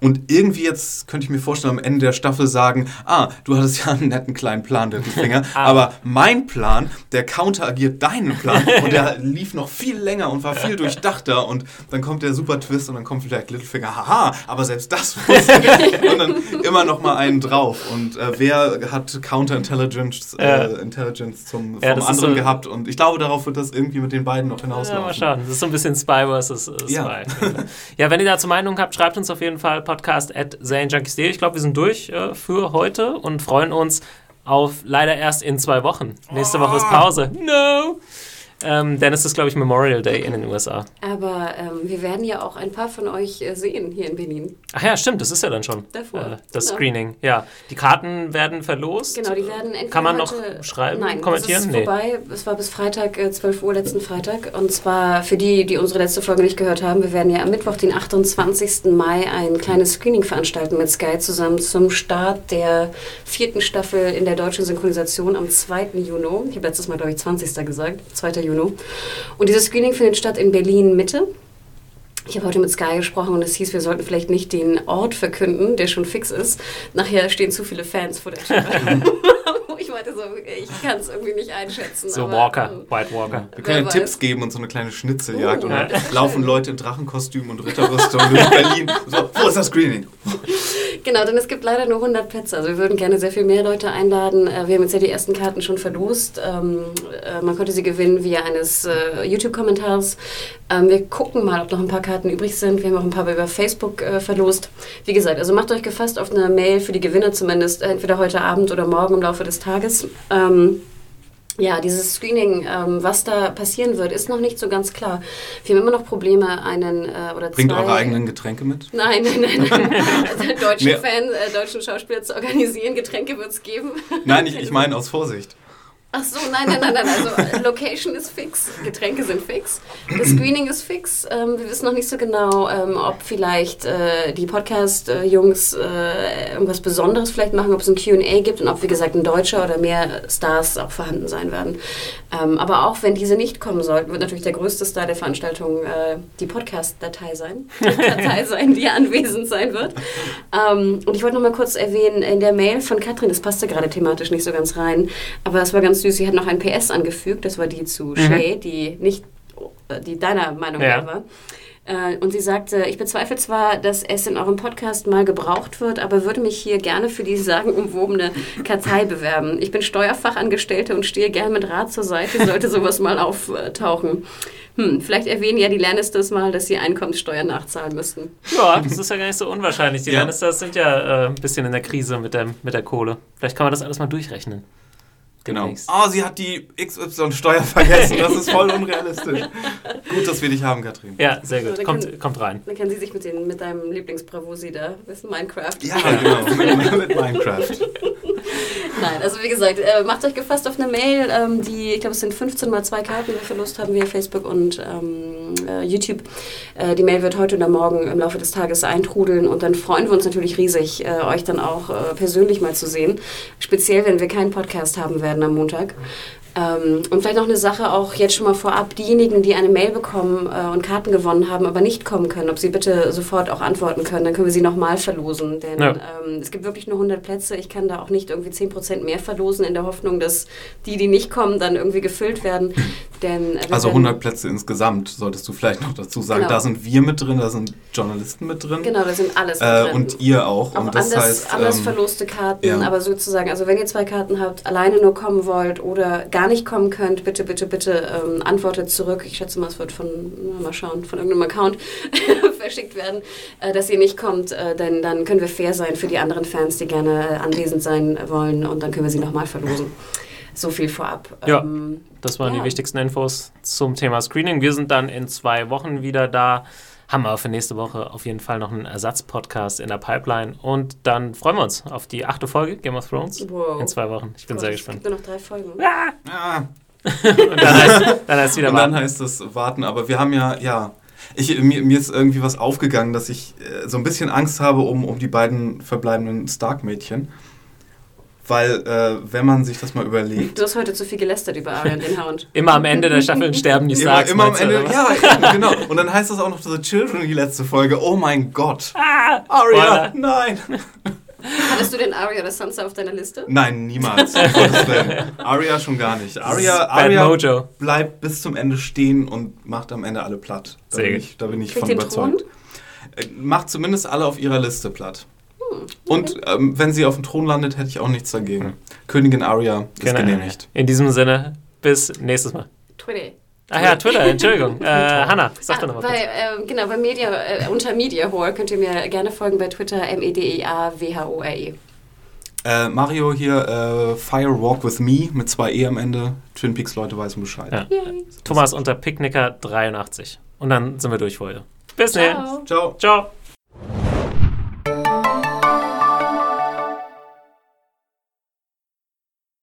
Und irgendwie jetzt könnte ich mir vorstellen, am Ende der Staffel sagen, ah, du hattest ja einen netten kleinen Plan, Littlefinger, *laughs* ah. aber mein Plan, der counteragiert deinen Plan und der lief noch viel länger und war viel durchdachter und dann kommt der super Twist und dann kommt vielleicht Littlefinger, haha, aber selbst das *laughs* wusste ich. und dann immer noch mal einen drauf. Und äh, wer hat Counterintelligence äh, Intelligence zum, ja, anderen so gehabt? Und ich glaube, darauf wird das irgendwie mit den beiden noch hinauslaufen. Ja, mal schauen. Das ist so ein bisschen Spy vs. Spy. Ja. *laughs* ja, wenn ihr dazu Meinung habt, schreibt uns auf jeden Fall podcast at zanejunkies.de. Ich glaube, wir sind durch äh, für heute und freuen uns auf leider erst in zwei Wochen. Nächste Woche ist Pause. No! Ähm, denn es ist, glaube ich, Memorial Day in den USA. Aber ähm, wir werden ja auch ein paar von euch äh, sehen hier in Berlin. Ach ja, stimmt, das ist ja dann schon. Davor. Äh, das genau. Screening, ja. Die Karten werden verlost. Genau, die werden entweder Kann man noch schreiben, Nein, kommentieren? Es ist nee. vorbei. Es war bis Freitag, äh, 12 Uhr, letzten Freitag. Und zwar für die, die unsere letzte Folge nicht gehört haben, wir werden ja am Mittwoch, den 28. Mai, ein kleines Screening veranstalten mit Sky zusammen zum Start der vierten Staffel in der deutschen Synchronisation am 2. Juni. Ich habe letztes Mal, glaube ich, 20. gesagt. 2. Juni. Juno. Und dieses Screening findet statt in Berlin Mitte. Ich habe heute mit Sky gesprochen und es hieß, wir sollten vielleicht nicht den Ort verkünden, der schon fix ist. Nachher stehen zu viele Fans vor der Tür. *laughs* *laughs* ich meinte so, ich kann es irgendwie nicht einschätzen. So aber, Walker, ähm, White Walker. Wir können ja Tipps geben und so eine kleine Schnitzeljagd. Uh, und dann laufen Leute in Drachenkostümen und Ritterrüstung in *laughs* Berlin. So, wo ist das Screening? Genau, denn es gibt leider nur 100 Plätze. Also wir würden gerne sehr viel mehr Leute einladen. Äh, wir haben jetzt ja die ersten Karten schon verlost. Ähm, äh, man konnte sie gewinnen via eines äh, YouTube-Kommentars. Ähm, wir gucken mal, ob noch ein paar Karten übrig sind. Wir haben auch ein paar über Facebook verlost. Wie gesagt, also macht euch gefasst auf eine Mail für die Gewinner zumindest, entweder heute Abend oder morgen im Laufe des Tages. Ähm, ja, dieses Screening, ähm, was da passieren wird, ist noch nicht so ganz klar. Wir haben immer noch Probleme, einen äh, oder Bringt zwei... eure eigenen Getränke mit? Nein, nein, nein. nein. *laughs* also deutschen Fan, äh, deutschen Schauspieler zu organisieren, Getränke wird es geben. Nein, ich, ich meine aus Vorsicht. Ach so, nein, nein, nein, nein. Also äh, Location ist fix, Getränke sind fix, das Screening ist fix. Ähm, wir wissen noch nicht so genau, ähm, ob vielleicht äh, die Podcast-Jungs äh, irgendwas Besonderes vielleicht machen, ob es ein Q&A gibt und ob, wie gesagt, ein Deutscher oder mehr Stars auch vorhanden sein werden. Ähm, aber auch wenn diese nicht kommen sollten, wird natürlich der größte Star der Veranstaltung äh, die Podcast-Datei sein, die *laughs* Datei sein, die anwesend sein wird. Ähm, und ich wollte noch mal kurz erwähnen, in der Mail von Katrin, das passte gerade thematisch nicht so ganz rein, aber es war ganz süß, sie hat noch ein PS angefügt, das war die zu mhm. Shay, die nicht, die deiner Meinung ja. war. Äh, und sie sagte, ich bezweifle zwar, dass es in eurem Podcast mal gebraucht wird, aber würde mich hier gerne für die sagenumwobene Kartei *laughs* bewerben. Ich bin Steuerfachangestellte und stehe gerne mit Rat zur Seite, sollte *laughs* sowas mal auftauchen. Hm, vielleicht erwähnen ja die Lannisters mal, dass sie Einkommenssteuer nachzahlen müssten. Ja, das ist ja gar nicht so unwahrscheinlich. Die ja. Lannisters sind ja äh, ein bisschen in der Krise mit der, mit der Kohle. Vielleicht kann man das alles mal durchrechnen. Genau. Oh, sie hat die XY-Steuer vergessen. Das ist voll unrealistisch. *laughs* gut, dass wir dich haben, Katrin. Ja, sehr gut. Kommt, kann, kommt rein. Dann kann sie sich mit, den, mit deinem Lieblingsbravosi da, das ist Minecraft. Ja, genau. *laughs* mit, Minecraft. Nein, also wie gesagt, äh, macht euch gefasst auf eine Mail, ähm, die, ich glaube, es sind 15 mal zwei Karten, die wir Verlust haben via Facebook und ähm, äh, YouTube. Äh, die Mail wird heute oder morgen im Laufe des Tages eintrudeln und dann freuen wir uns natürlich riesig, äh, euch dann auch äh, persönlich mal zu sehen. Speziell, wenn wir keinen Podcast haben werden am Montag. Ähm, und vielleicht noch eine Sache auch jetzt schon mal vorab, diejenigen, die eine Mail bekommen äh, und Karten gewonnen haben, aber nicht kommen können, ob sie bitte sofort auch antworten können, dann können wir sie nochmal verlosen. Denn Ja. ähm, es gibt wirklich nur 100 Plätze. Ich kann da auch nicht irgendwie 10% mehr verlosen in der Hoffnung, dass die, die nicht kommen, dann irgendwie gefüllt werden. *laughs* Denn, äh, Also werden- 100 Plätze insgesamt, solltest du vielleicht noch dazu sagen. Genau. Da sind wir mit drin, da sind Journalisten mit drin. Genau, da sind alles mit Äh, drin. und ihr auch. Auch und das anders, heißt, anders ähm, verloste Karten, ja. aber sozusagen, also wenn ihr zwei Karten habt, alleine nur kommen wollt oder gar nicht kommen könnt, bitte, bitte, bitte ähm, antwortet zurück. Ich schätze mal, es wird von, mal schauen, von irgendeinem Account *laughs* verschickt werden, äh, dass ihr nicht kommt, äh, denn dann können wir fair sein für die anderen Fans, die gerne äh, anwesend sein wollen und dann können wir sie nochmal verlosen. So viel vorab. Ja. Ähm, Das waren Ja. die wichtigsten Infos zum Thema Screening. Wir sind dann in zwei Wochen wieder da. Haben wir für nächste Woche auf jeden Fall noch einen Ersatzpodcast in der Pipeline. Und dann freuen wir uns auf die achte Folge Game of Thrones Wow. in zwei Wochen. Ich bin Gott, sehr es gespannt. gibt nur noch drei Folgen. Ah, *laughs* Und dann heißt, dann heißt *laughs* wieder und dann warten. heißt es warten. Aber wir haben ja, ja. Ich, mir, mir ist irgendwie was aufgegangen, dass ich äh, so ein bisschen Angst habe um, um die beiden verbleibenden Stark-Mädchen. Weil, äh, wenn man sich das mal überlegt. Du hast heute zu viel gelästert über Arian den Hound. *laughs* Immer am Ende der Staffeln sterben die Immer, Starks. immer am meinst du, Ende, ja, eben, genau. Und dann heißt das auch noch The Children, die letzte Folge. Oh mein Gott. Ah, Arya, nein. Hattest du den Arya oder Sansa auf deiner Liste? Nein, niemals. Arya schon gar nicht. Arya, Mojo. bleibt bis zum Ende stehen und macht am Ende alle platt. Da Sehr bin ich, da bin ich Kriegt von überzeugt. Äh, Macht zumindest alle auf ihrer Liste platt. Und ähm, wenn sie auf dem Thron landet, hätte ich auch nichts dagegen. Königin Arya ist Genau. genehmigt. In diesem Sinne, bis nächstes Mal. Twitter. Ach ja, Twitter, Entschuldigung. *laughs* Äh, Hanna, sag doch noch mal bei, kurz. ähm, genau, bei Media, äh, unter Media Whore könnt ihr mir gerne folgen bei Twitter, E M-E-D-I-A-W-H-O-R-E. Äh, Mario hier, äh, Fire Walk with Me mit zwei E am Ende. Twin Peaks Leute weißen Bescheid. Ja. Thomas unter Picknicker 83. Und dann sind wir durch für heute. Bis dann. Ciao. Ciao. Ciao.